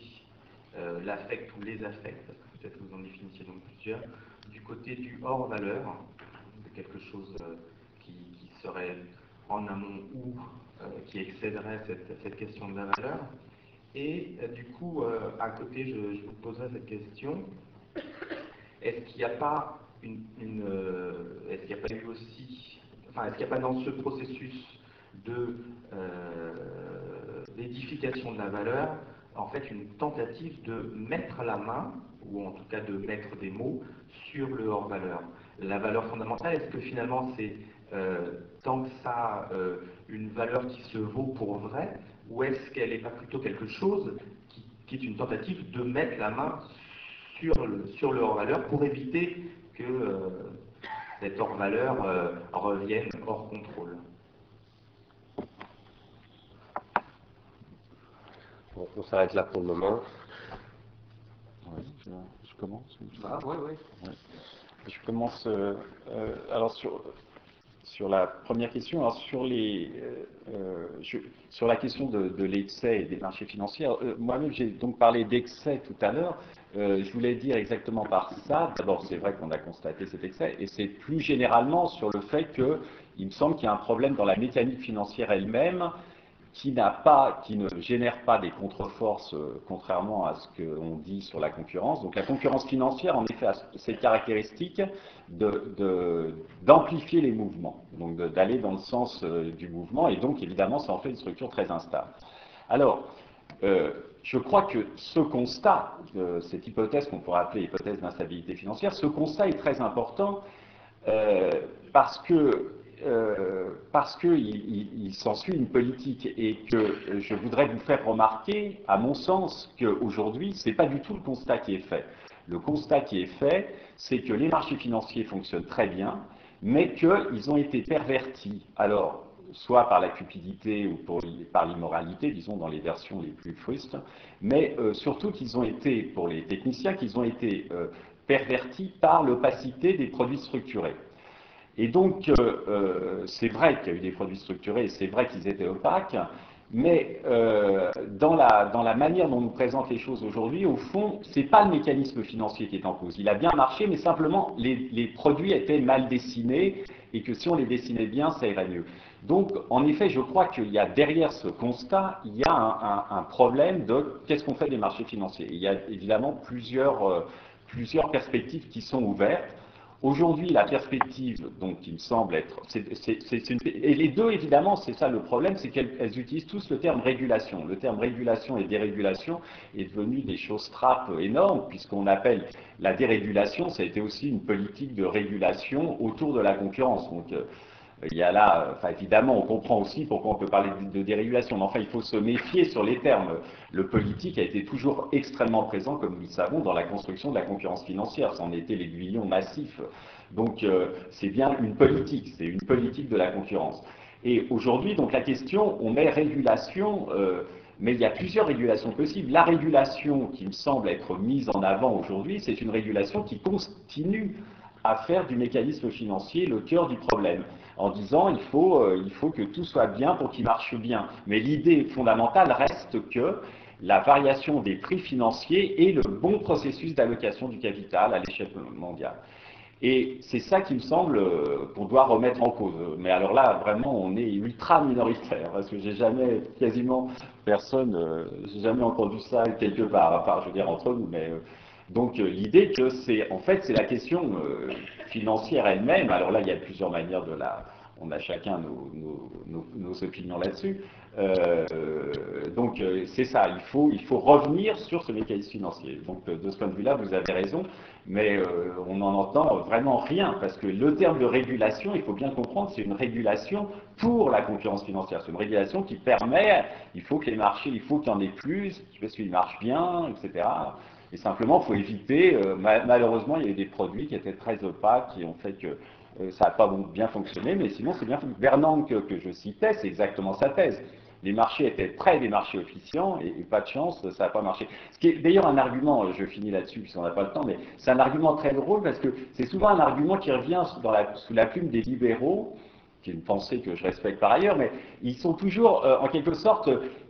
I: euh, l'affect ou les affects, parce que peut-être vous en définissiez donc plusieurs, du côté du hors valeur, de quelque chose euh, qui, serait en amont ou euh, qui excéderait cette, question de la valeur. Et euh, du coup, à côté, je, vous poserai cette question est-ce qu'il n'y a pas une, est-ce qu'il n'y a pas eu aussi, enfin, est-ce qu'il n'y a pas dans ce processus de d'édification de la valeur, en fait, une tentative de mettre la main, ou en tout cas de mettre des mots sur le hors-valeur? La valeur fondamentale, est-ce que finalement c'est euh, tant que ça euh, une valeur qui se vaut pour vrai, ou est-ce qu'elle n'est pas plutôt quelque chose qui, est une tentative de mettre la main sur le, sur le hors-valeur pour éviter que euh, cette hors-valeur revienne hors contrôle
A: Bon, on s'arrête là pour le moment
J: je, commence
A: Ah, oui, oui.
J: Je commence. Euh, euh, alors, sur,
B: sur la première question, alors sur, les, euh, je, sur la question de, de l'excès et des marchés financiers, euh, moi-même j'ai donc parlé d'excès tout à l'heure. Euh, je voulais dire exactement par ça. D'abord, c'est vrai qu'on a constaté cet excès, et c'est plus généralement sur le fait qu'il me semble qu'il y a un problème dans la mécanique financière elle-même qui, pas, qui ne génère pas des contre-forces, euh, contrairement à ce qu'on dit sur la concurrence. Donc la concurrence financière, en effet, a cette caractéristique d'amplifier de, les mouvements, donc d'aller dans le sens euh, du mouvement, et donc évidemment, ça en fait une structure très instable. Alors, je crois que ce constat, cette hypothèse qu'on pourrait appeler hypothèse d'instabilité financière, ce constat est très important euh, parce qu'il il, s'ensuit une politique et que je voudrais vous faire remarquer, à mon sens, qu'aujourd'hui, ce n'est pas du tout le constat qui est fait. Le constat qui est fait, c'est que les marchés financiers fonctionnent très bien, mais qu'ils ont été pervertis. Alors, soit par la cupidité ou par l'immoralité, disons dans les versions les plus frustes, mais euh, surtout qu'ils ont été, pour les techniciens, qu'ils ont été euh, pervertis par l'opacité des produits structurés. Et donc, euh, c'est vrai qu'il y a eu des produits structurés, c'est vrai qu'ils étaient opaques, mais dans, la, manière dont on nous présente les choses aujourd'hui, au fond, ce n'est pas le mécanisme financier qui est en cause. Il a bien marché, mais simplement les, les, produits étaient mal dessinés et que si on les dessinait bien, ça irait mieux. Donc, en effet, je crois qu'il y a derrière ce constat, il y a un, problème de qu'est-ce qu'on fait des marchés financiers. Il y a évidemment plusieurs, plusieurs perspectives qui sont ouvertes. Aujourd'hui, la perspective, donc, qui me semble être, et les deux, évidemment, c'est ça le problème, c'est qu'elles utilisent tous le terme régulation. Le terme régulation et dérégulation est devenu des choses trappes énormes, puisqu'on appelle la dérégulation, ça a été aussi une politique de régulation autour de la concurrence. Donc, euh, il y a là, enfin évidemment, on comprend aussi pourquoi on peut parler de, dérégulation, mais enfin il faut se méfier sur les termes. Le politique a été toujours extrêmement présent, comme nous le savons, dans la construction de la concurrence financière. C'en était l'aiguillon massif. Donc euh, c'est bien une politique, c'est une politique de la concurrence. Et aujourd'hui, donc la question, on met régulation. Euh, mais il y a plusieurs régulations possibles. La régulation qui me semble être mise en avant aujourd'hui, c'est une régulation qui continue à faire du mécanisme financier le cœur du problème en disant il faut, euh, il faut que tout soit bien pour qu'il marche bien. Mais l'idée fondamentale reste que la variation des prix financiers est le bon processus d'allocation du capital à l'échelle mondiale. Et c'est ça qui me semble euh, qu'on doit remettre en cause. Mais alors là, vraiment, on est ultra minoritaire, parce que j'ai jamais, quasiment personne, euh, j'ai jamais entendu ça quelque part, à part, je veux dire, entre nous, mais donc l'idée que c'est, en fait, c'est la question financière elle-même. Alors là, il y a plusieurs manières de la, on a chacun nos, opinions là-dessus. Euh, donc c'est ça, il faut, il faut revenir sur ce mécanisme financier. Donc de ce point de vue-là, vous avez raison, mais on n'en entend vraiment rien, parce que le terme de régulation, il faut bien comprendre, c'est une régulation pour la concurrence financière. C'est une régulation qui permet, il faut que les marchés, il faut qu'il y en ait plus, parce qu'ils marchent bien, etc. Et simplement, il faut éviter, euh, malheureusement, il y a eu des produits qui étaient très opaques, qui ont fait que euh, ça n'a pas bien fonctionné, mais sinon, c'est bien fonctionné. Bernanke, que, je citais, c'est exactement sa thèse. Les marchés étaient très des marchés officiants et, pas de chance, ça n'a pas marché. Ce qui est d'ailleurs un argument, je finis là-dessus puisqu'on n'a pas le temps, mais c'est un argument très drôle parce que c'est souvent un argument qui revient sous la plume des libéraux, qui est une pensée que je respecte par ailleurs, mais ils sont toujours euh, en quelque sorte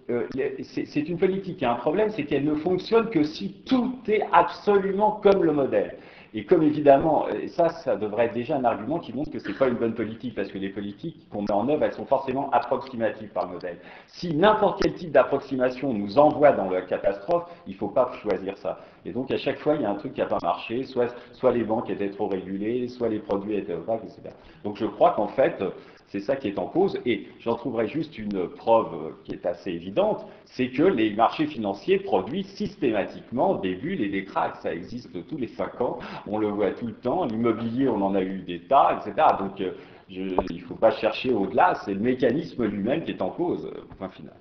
B: euh, c'est une politique qui a un problème, c'est qu'elle ne fonctionne que si tout est absolument comme le modèle. Et comme évidemment, et ça, ça devrait être déjà un argument qui montre que ce n'est pas une bonne politique, parce que les politiques qu'on met en œuvre, elles sont forcément approximatives par modèle. Si n'importe quel type d'approximation nous envoie dans la catastrophe, il ne faut pas choisir ça. Et donc à chaque fois, il y a un truc qui n'a pas marché, soit, soit les banques étaient trop régulées, soit les produits étaient opaques, etc. Donc je crois qu'en fait, c'est ça qui est en cause. Et j'en trouverai juste une preuve qui est assez évidente, c'est que les marchés financiers produisent systématiquement des bulles et des cracks. Ça existe tous les cinq ans, on le voit tout le temps. L'immobilier, on en a eu des tas, etc. Donc euh, il ne faut pas chercher au-delà, c'est le mécanisme lui-même qui est en cause, point final.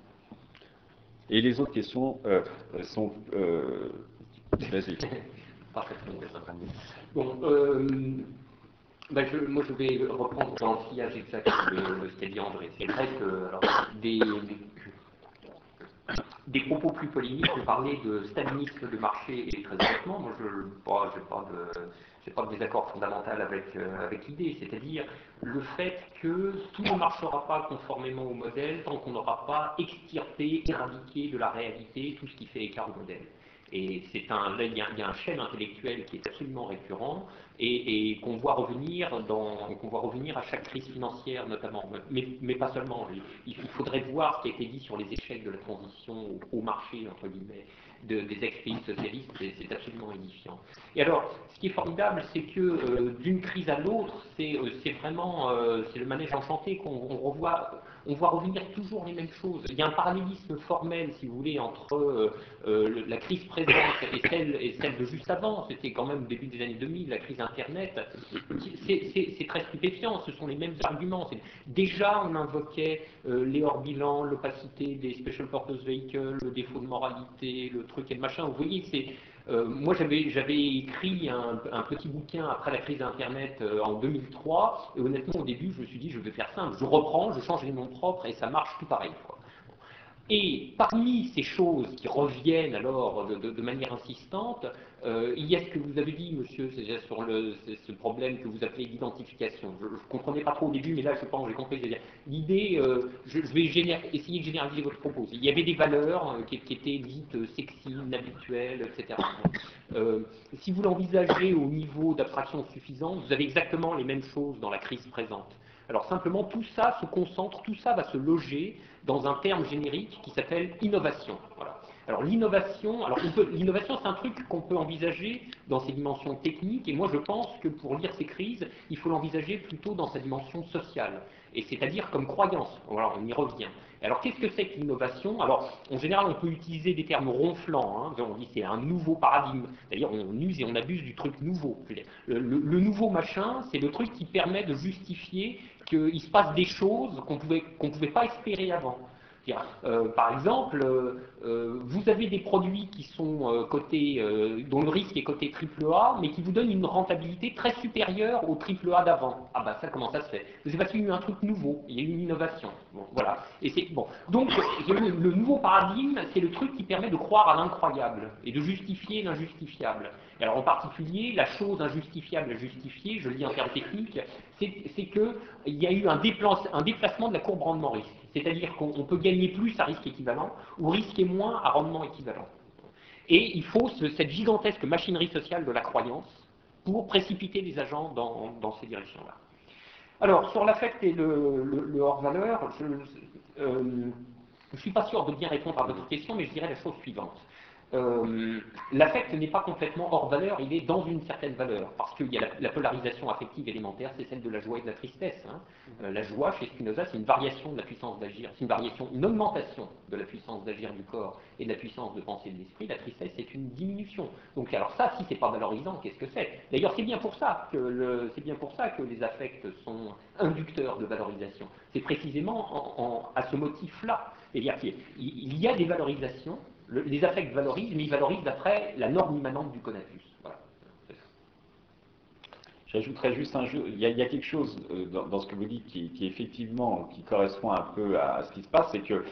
B: Et les autres questions euh, sont... Euh, Vas-y.
C: Parfaitement. Bon, euh, ben je, moi, je vais reprendre dans le sillage exact de, ce qu'a dit André. C'est vrai que alors, des, propos plus polémiques, on parlait de stalinisme de marché et très honnêtement, moi je n'ai pas, de, pas de désaccord fondamental avec, euh, avec l'idée, c'est-à-dire le fait que tout ne marchera pas conformément au modèle tant qu'on n'aura pas extirpé, éradiqué de la réalité tout ce qui fait écart au modèle. Et c'est un, il y, a, un chêne intellectuel qui est absolument récurrent et, qu'on voit revenir qu'on voit revenir à chaque crise financière notamment, mais, mais pas seulement. Il, faudrait voir ce qui a été dit sur les échecs de la transition au, marché entre guillemets de, des ex-pays socialistes, c'est absolument édifiant. Et alors, ce qui est formidable, c'est que euh, d'une crise à l'autre, c'est euh, vraiment euh, c'est le manège enchanté qu'on revoit on voit revenir toujours les mêmes choses. Il y a un parallélisme formel, si vous voulez, entre euh, euh, la crise présente et celle, de juste avant. C'était quand même au début des années 2000, la crise Internet. C'est très stupéfiant, ce sont les mêmes arguments. Déjà, on invoquait euh, les hors-bilans, l'opacité des special purpose vehicles, le défaut de moralité, le truc et le machin. Vous voyez, c'est euh, moi, j'avais écrit un, petit bouquin après la crise d'Internet euh, en 2003, et honnêtement, au début, je me suis dit, je vais faire simple, je reprends, je change les noms propres, et ça marche tout pareil. Et parmi ces choses qui reviennent alors de, manière insistante, euh, il y a ce que vous avez dit, monsieur, sur ce problème que vous appelez d'identification. Je ne comprenais pas trop au début, mais là, je pense j'ai compris. L'idée, euh, je, vais essayer de généraliser votre propos. Il y avait des valeurs euh, qui, étaient dites sexy, inhabituelles, etc. si vous l'envisagez au niveau d'abstraction suffisant, vous avez exactement les mêmes choses dans la crise présente. Alors simplement, tout ça se concentre, tout ça va se loger dans un terme générique qui s'appelle innovation. Alors l'innovation, alors l'innovation c'est un truc qu'on peut envisager dans ses dimensions techniques, et moi je pense que pour lire ces crises, il faut l'envisager plutôt dans sa dimension sociale, et c'est-à-dire comme croyance. Voilà, on y revient. Alors qu'est-ce que c'est que l'innovation? Alors en général on peut utiliser des termes ronflants, hein. on dit c'est un nouveau paradigme, c'est-à-dire on use et on abuse du truc nouveau. Le nouveau machin, c'est le truc qui permet de justifier qu'il se passe des choses qu'on pouvait, qu'on ne pouvait pas espérer avant. Euh, par exemple, euh, euh, vous avez des produits qui sont cotés, dont le risque est coté AAA, mais qui vous donnent une rentabilité très supérieure au AAA d'avant. Ah bah ça, comment ça se fait? C'est parce qu'il y a eu un truc nouveau, il y a eu une innovation. Voilà. Donc le nouveau paradigme, c'est le truc qui permet de croire à l'incroyable et de justifier l'injustifiable. Alors en particulier, la chose injustifiable à justifier, je le dis en termes techniques, c'est qu'il y a eu un, déplacement de la courbe rendement-risque. C'est-à-dire qu'on peut gagner plus à risque équivalent ou risquer moins à rendement équivalent. Et il faut cette gigantesque machinerie sociale de la croyance pour précipiter les agents dans, ces directions-là. Alors, sur l'affect et le, hors-valeur, je ne euh, suis pas sûr de bien répondre à votre question, mais je dirais la chose suivante. Euh, l'affect n'est pas complètement hors valeur, il est dans une certaine valeur, parce qu'il y a la, polarisation affective élémentaire, c'est celle de la joie et de la tristesse. Hein. Euh, la joie, chez Spinoza, c'est une variation de la puissance d'agir, c'est une variation, une augmentation de la puissance d'agir du corps et de la puissance de penser de l'esprit. La tristesse, c'est une diminution. Donc, alors ça, si c'est pas valorisant, qu'est-ce que c'est? D'ailleurs, c'est bien pour ça que c'est bien pour ça que les affects sont inducteurs de valorisation. C'est précisément à ce motif-là. Qu'il y a des valorisations les affects valorisent, mais ils valorisent d'après la norme immanente du conatus.
B: J'ajouterais juste un jeu. Il y, a, quelque chose euh, dans, ce que vous dites qui, effectivement qui correspond un peu à, ce qui se passe, c'est que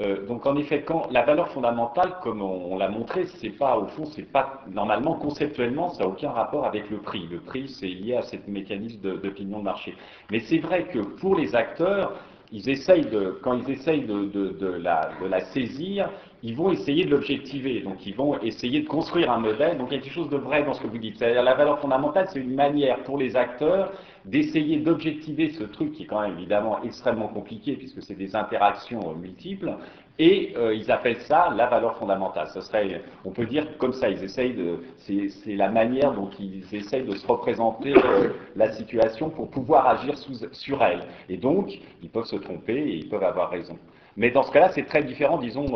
B: euh, donc en effet, quand la valeur fondamentale, comme on, l'a montré, c'est pas au fond, c'est pas normalement conceptuellement, ça n'a aucun rapport avec le prix. Le prix, c'est lié à ce mécanisme d'opinion de, de marché. Mais c'est vrai que pour les acteurs, ils essayent de, quand ils essayent de, la, de, la, saisir, ils vont essayer de l'objectiver. Donc, ils vont essayer de construire un modèle. Donc, il y a quelque chose de vrai dans ce que vous dites. C'est-à-dire, la valeur fondamentale, c'est une manière pour les acteurs d'essayer d'objectiver ce truc qui est quand même évidemment extrêmement compliqué puisque c'est des interactions multiples et euh, ils appellent ça la valeur fondamentale. Ce serait, on peut dire comme ça, ils essayent de, c'est la manière dont ils essayent de se représenter euh, la situation pour pouvoir agir sous, sur elle. Et donc, ils peuvent se tromper et ils peuvent avoir raison. Mais dans ce cas-là, c'est très différent, disons,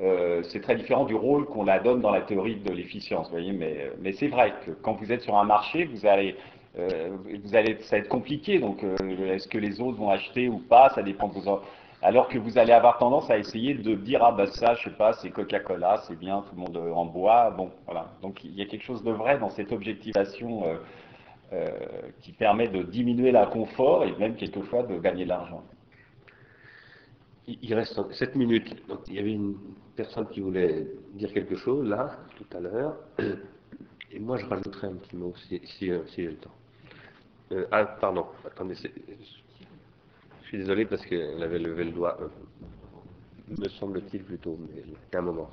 B: euh, c'est très différent du rôle qu'on la donne dans la théorie de l'efficience, voyez. Mais, mais c'est vrai que quand vous êtes sur un marché, vous allez vous allez, ça va être compliqué. Donc, est-ce que les autres vont acheter ou pas Ça dépend de vos, alors que vous allez avoir tendance à essayer de dire ah bah ça je sais pas c'est Coca-Cola c'est bien tout le monde en boit bon voilà donc il y a quelque chose de vrai dans cette objectivation euh, euh, qui permet de diminuer la confort et même quelquefois de gagner de l'argent.
A: il reste 7 minutes. Donc, il y avait une personne qui voulait dire quelque chose là, tout à l'heure. Et moi, je rajouterai un petit mot si, si, euh, j'ai le temps. Euh, ah, pardon, attendez, je suis désolé parce qu'elle avait levé le doigt, euh, me semble-t-il plutôt, mais un moment.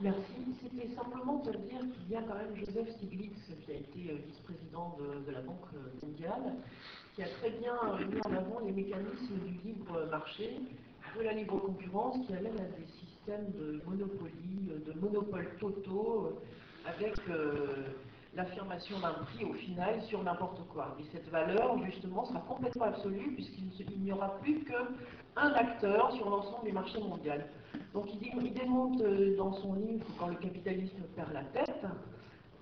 J: Merci. C'était simplement de dire qu'il y a quand même Joseph Stiglitz, qui a été vice-président de, la Banque mondiale, qui a très bien mis en avant les mécanismes du libre marché, de la libre concurrence, qui amène à des systèmes de monopolie, de monopoles totaux, avec l'affirmation d'un prix au final sur n'importe quoi. Et cette valeur, justement, sera complètement absolue, puisqu'il n'y aura plus qu'un acteur sur l'ensemble du marché mondial. Donc il, démonte euh, dans son livre, quand le capitalisme perd la tête,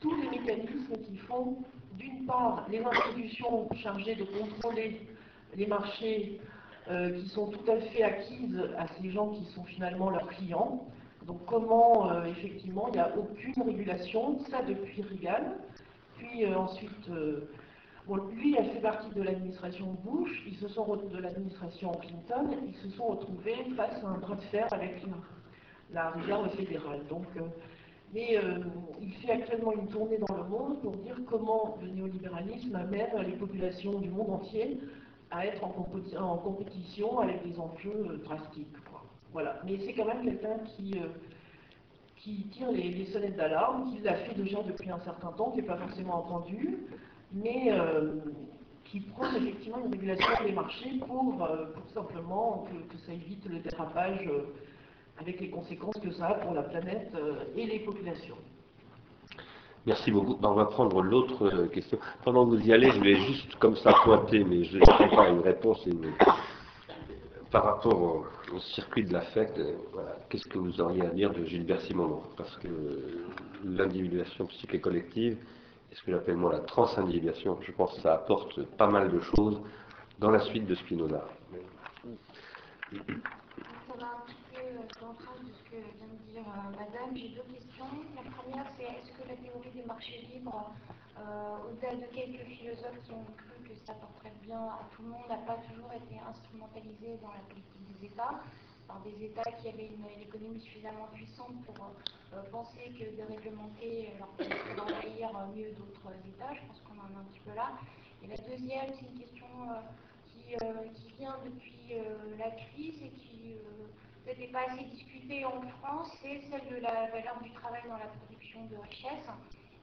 J: tous les mécanismes qui font, d'une part, les institutions chargées de contrôler les marchés euh, qui sont tout à fait acquises à ces gens qui sont finalement leurs clients. Donc comment, euh, effectivement, il n'y a aucune régulation, ça depuis Reagan. Puis ensuite, lui a fait partie de l'administration Bush, ils se sont de l'administration Clinton, ils se sont retrouvés face à un bras de fer avec la, réserve fédérale. Donc, euh, mais euh, il fait actuellement une tournée dans le monde pour dire comment le néolibéralisme amène les populations du monde entier à être en, compétition avec des enjeux euh, drastiques. Voilà. Mais c'est quand même quelqu'un qui, qui tire les, sonnettes d'alarme, qui l'a fait déjà depuis un certain temps, qui n'est pas forcément entendu, mais euh, qui prend effectivement une régulation des marchés pour, euh, simplement que, ça évite le dérapage euh, avec les conséquences que ça a pour la planète et les populations.
A: Merci beaucoup. Ben, on va prendre l'autre question. Pendant que vous y allez, je vais juste comme ça pointer, mais je n'ai pas une réponse. Par rapport au, circuit de l'affect, voilà, qu'est-ce que vous auriez à dire de Gilbert Simon Parce que l'individuation psychique et collective, ce que j'appelle moi la transindividuation. Je pense que ça apporte pas mal de choses dans la suite de Spinoza.
K: Ça va un petit peu dans le sens de ce que vient de dire euh, Madame. J'ai deux questions. La première, c'est est-ce que la théorie des marchés libres, euh, au-delà de quelques philosophes qui ont cru que ça porterait bien à tout le monde, n'a pas toujours été instrumentalisée dans la politique des États par des États qui avaient une, économie suffisamment puissante pour euh, penser que de réglementer leur permettrait d'envahir mieux d'autres États? Je pense qu'on en est un petit peu là. Et la deuxième, c'est une question euh, euh, qui, vient depuis la crise et qui peut-être n'est pas assez discutée en France, c'est celle de la valeur du travail dans la production de richesse.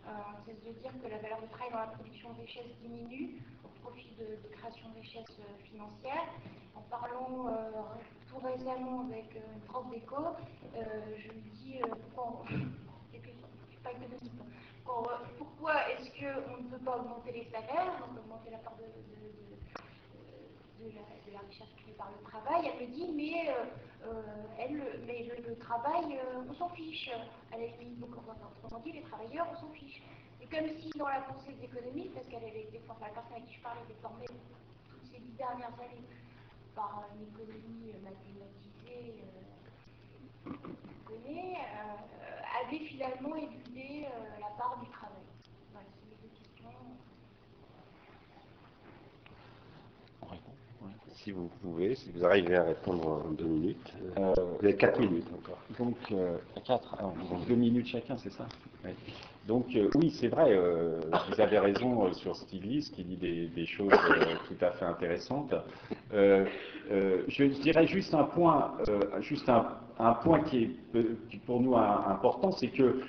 K: on cesse de dire que la valeur du travail dans la production de richesse diminue au profit de, création de richesse financière. En parlant récemment avec euh, une prof d'éco, euh, je lui dis euh, pourquoi, pourquoi est-ce qu'on ne peut pas augmenter les salaires, donc augmenter la part de, la, richesse créée par le travail. Elle me dit mais, elle, mais le, travail, on s'en fiche. À la limite, donc, autrement dit, les travailleurs, on s'en fiche. Et comme si dans la pensée des économistes, parce qu'elle avait été, enfin, la personne avec qui je parlais était formée toutes ces dix dernières années par une économie mathématisée euh, connaît, euh, avait finalement éludé euh, la part du travail. Voilà, c'est les deux questions.
A: Si vous pouvez, si vous arrivez à répondre en deux minutes. Euh, vous avez quatre minutes encore.
B: Donc, euh, quatre, deux minutes chacun, c'est ça oui. Donc euh, oui, c'est vrai, vous avez raison sur Stiglitz qui dit des, choses tout à fait intéressantes. je dirais juste un point, juste un, point qui est pour nous important, c'est que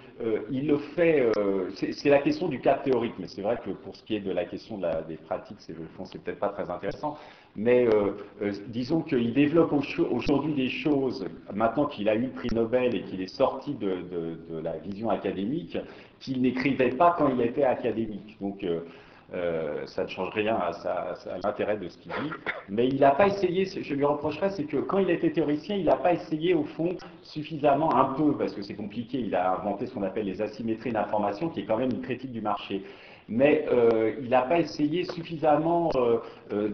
B: il le fait. c'est la question du cas théorique, mais c'est vrai que pour ce qui est de la question des pratiques, c'est c'est peut-être pas très intéressant. Mais disons qu'il développe aujourd'hui des choses. Maintenant qu'il a eu le prix Nobel et qu'il est sorti de, de la vision académique, qu'il n'écrivait pas quand il était académique. Donc euh, ça ne change rien à, l'intérêt de ce qu'il dit. Mais il n'a pas essayé, je lui reprocherais, c'est que quand il était théoricien, il n'a pas essayé au fond suffisamment, un peu, parce que c'est compliqué, il a inventé ce qu'on appelle les asymétries d'information, qui est quand même une critique du marché mais euh, il n'a pas essayé suffisamment euh,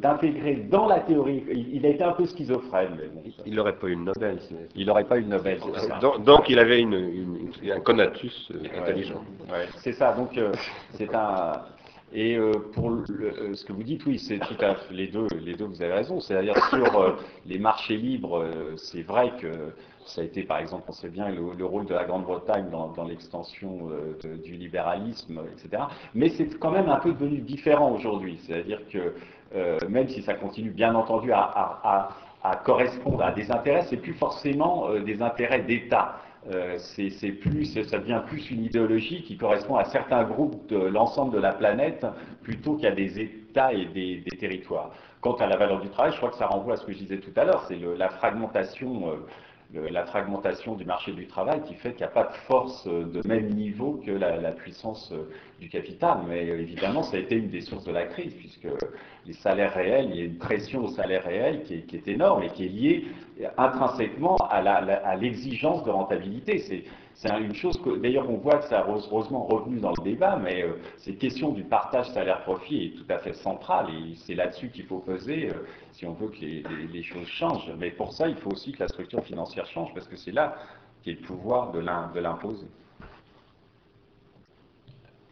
B: d'intégrer dans la théorie. Il, a été un peu schizophrène.
A: Il n'aurait pas eu une Nobel.
B: Il n'aurait pas eu une Nobel.
A: Donc, il avait une, un conatus intelligent.
B: c'est ça. Donc c'est un. Et euh, pour euh, ce que vous dites, oui, c'est tout à fait les deux, les deux, vous avez raison. C'est-à-dire sur euh, les marchés libres, c'est vrai que ça a été, par exemple, on sait bien le, le rôle de la Grande-Bretagne dans, dans l'extension du libéralisme, etc. Mais c'est quand même un peu devenu différent aujourd'hui. C'est-à-dire que même si ça continue, bien entendu, à, correspondre à des intérêts, c'est plus forcément des intérêts d'État. Euh, c'est plus, ça devient plus une idéologie qui correspond à certains groupes de l'ensemble de la planète plutôt qu'à des États et des, territoires. Quant à la valeur du travail, je crois que ça renvoie à ce que je disais tout à l'heure, c'est la fragmentation. euh, la fragmentation du marché du travail qui fait qu'il n'y a pas de force euh, de même niveau que la, puissance euh, du capital. Mais euh, évidemment, ça a été une des sources de la crise, puisque les salaires réels, il y a une pression aux salaires réels qui est, qui est énorme et qui est liée intrinsèquement à l'exigence de rentabilité. C'est c'est une chose que, d'ailleurs, on voit que ça a heureusement revenu dans le débat, mais euh, cette question du partage salaire-profit est tout à fait centrale et c'est là-dessus qu'il faut peser euh, si on veut que les, choses changent. Mais pour ça, il faut aussi que la structure financière change parce que c'est là qu'est le pouvoir de l'im- de l'imposer.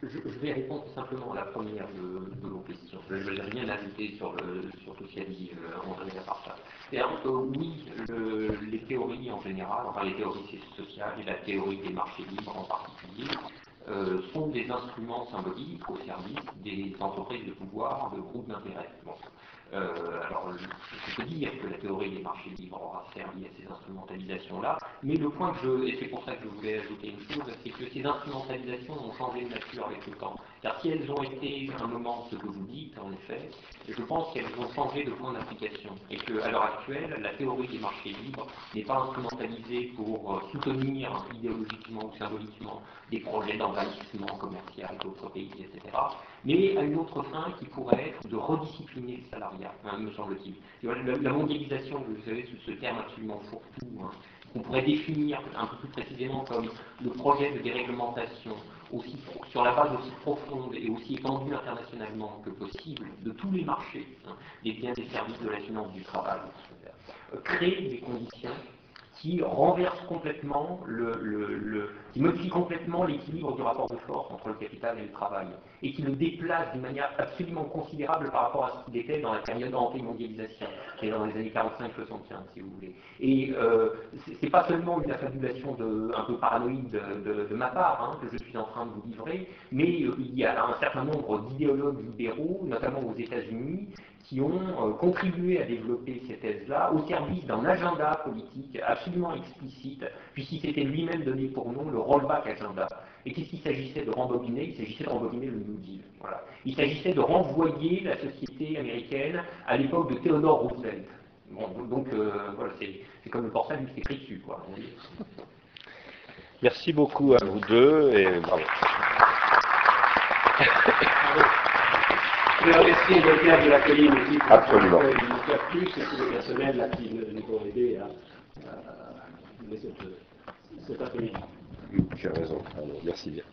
C: Je, vais répondre simplement à la première de, vos questions. Je n'ai rien ajouté sur, le, sur tout ce qu'a dit euh, André Laparta. C'est-à-dire oui, le- les théories en général, enfin les théories sociales et la théorie des marchés libres en particulier, euh, sont des instruments symboliques au service des entreprises de pouvoir, de groupes d'intérêt. Bon. Euh, alors, je peux dire que la théorie des marchés libres aura servi à ces instrumentalisations-là, mais le point que je, et c'est pour ça que je voulais ajouter une chose, c'est que ces instrumentalisations ont changé de nature avec le temps. Car si elles ont été un moment ce que vous dites, en effet, je pense qu'elles ont changé de point d'application. Et qu'à l'heure actuelle, la théorie des marchés libres n'est pas instrumentalisée pour euh, soutenir idéologiquement ou symboliquement des projets d'envahissement commercial d'autres pays, etc. Mais à une autre fin qui pourrait être de rediscipliner le salariat, hein, me semble-t-il. La, mondialisation, vous savez, ce, ce terme absolument fourre-tout, hein, qu'on pourrait définir un peu plus précisément comme le projet de déréglementation aussi sur la base aussi profonde et aussi étendue internationalement que possible de tous les marchés, hein, des biens et services de la finance du travail, euh, créer des conditions qui renverse complètement le, qui modifie complètement l'équilibre du rapport de force entre le capital et le travail, et qui le déplace d'une manière absolument considérable par rapport à ce qu'il était dans la période anti-mondialisation, qui est dans les années 45-75, si vous voulez. Et euh, c'est- pas seulement une affabulation de, un peu paranoïde de, de- de ma part hein, que je suis en train de vous livrer, mais euh, il y a un certain nombre d'idéologues libéraux, notamment aux États-Unis, qui ont euh, contribué à développer ces thèses-là au service d'un agenda politique absolument explicite, puisqu'il s'était lui-même donné pour nom le rollback agenda. Et qu'est-ce qu'il s'agissait de rembobiner? Il s'agissait de rembobiner le New Deal. Voilà. Il s'agissait de renvoyer la société américaine à l'époque de Theodore Roosevelt. Bon, donc euh, voilà, c'est c'est comme le portable qui s'écrit dessus. Quoi.
A: Merci beaucoup à vous deux et bravo.
D: Je vais remercier le de la colline aussi
A: Absolument.
D: de plus et tous les personnels là, qui nous ont aidés à, cet après-midi.
A: Tu as raison. Alors, merci bien.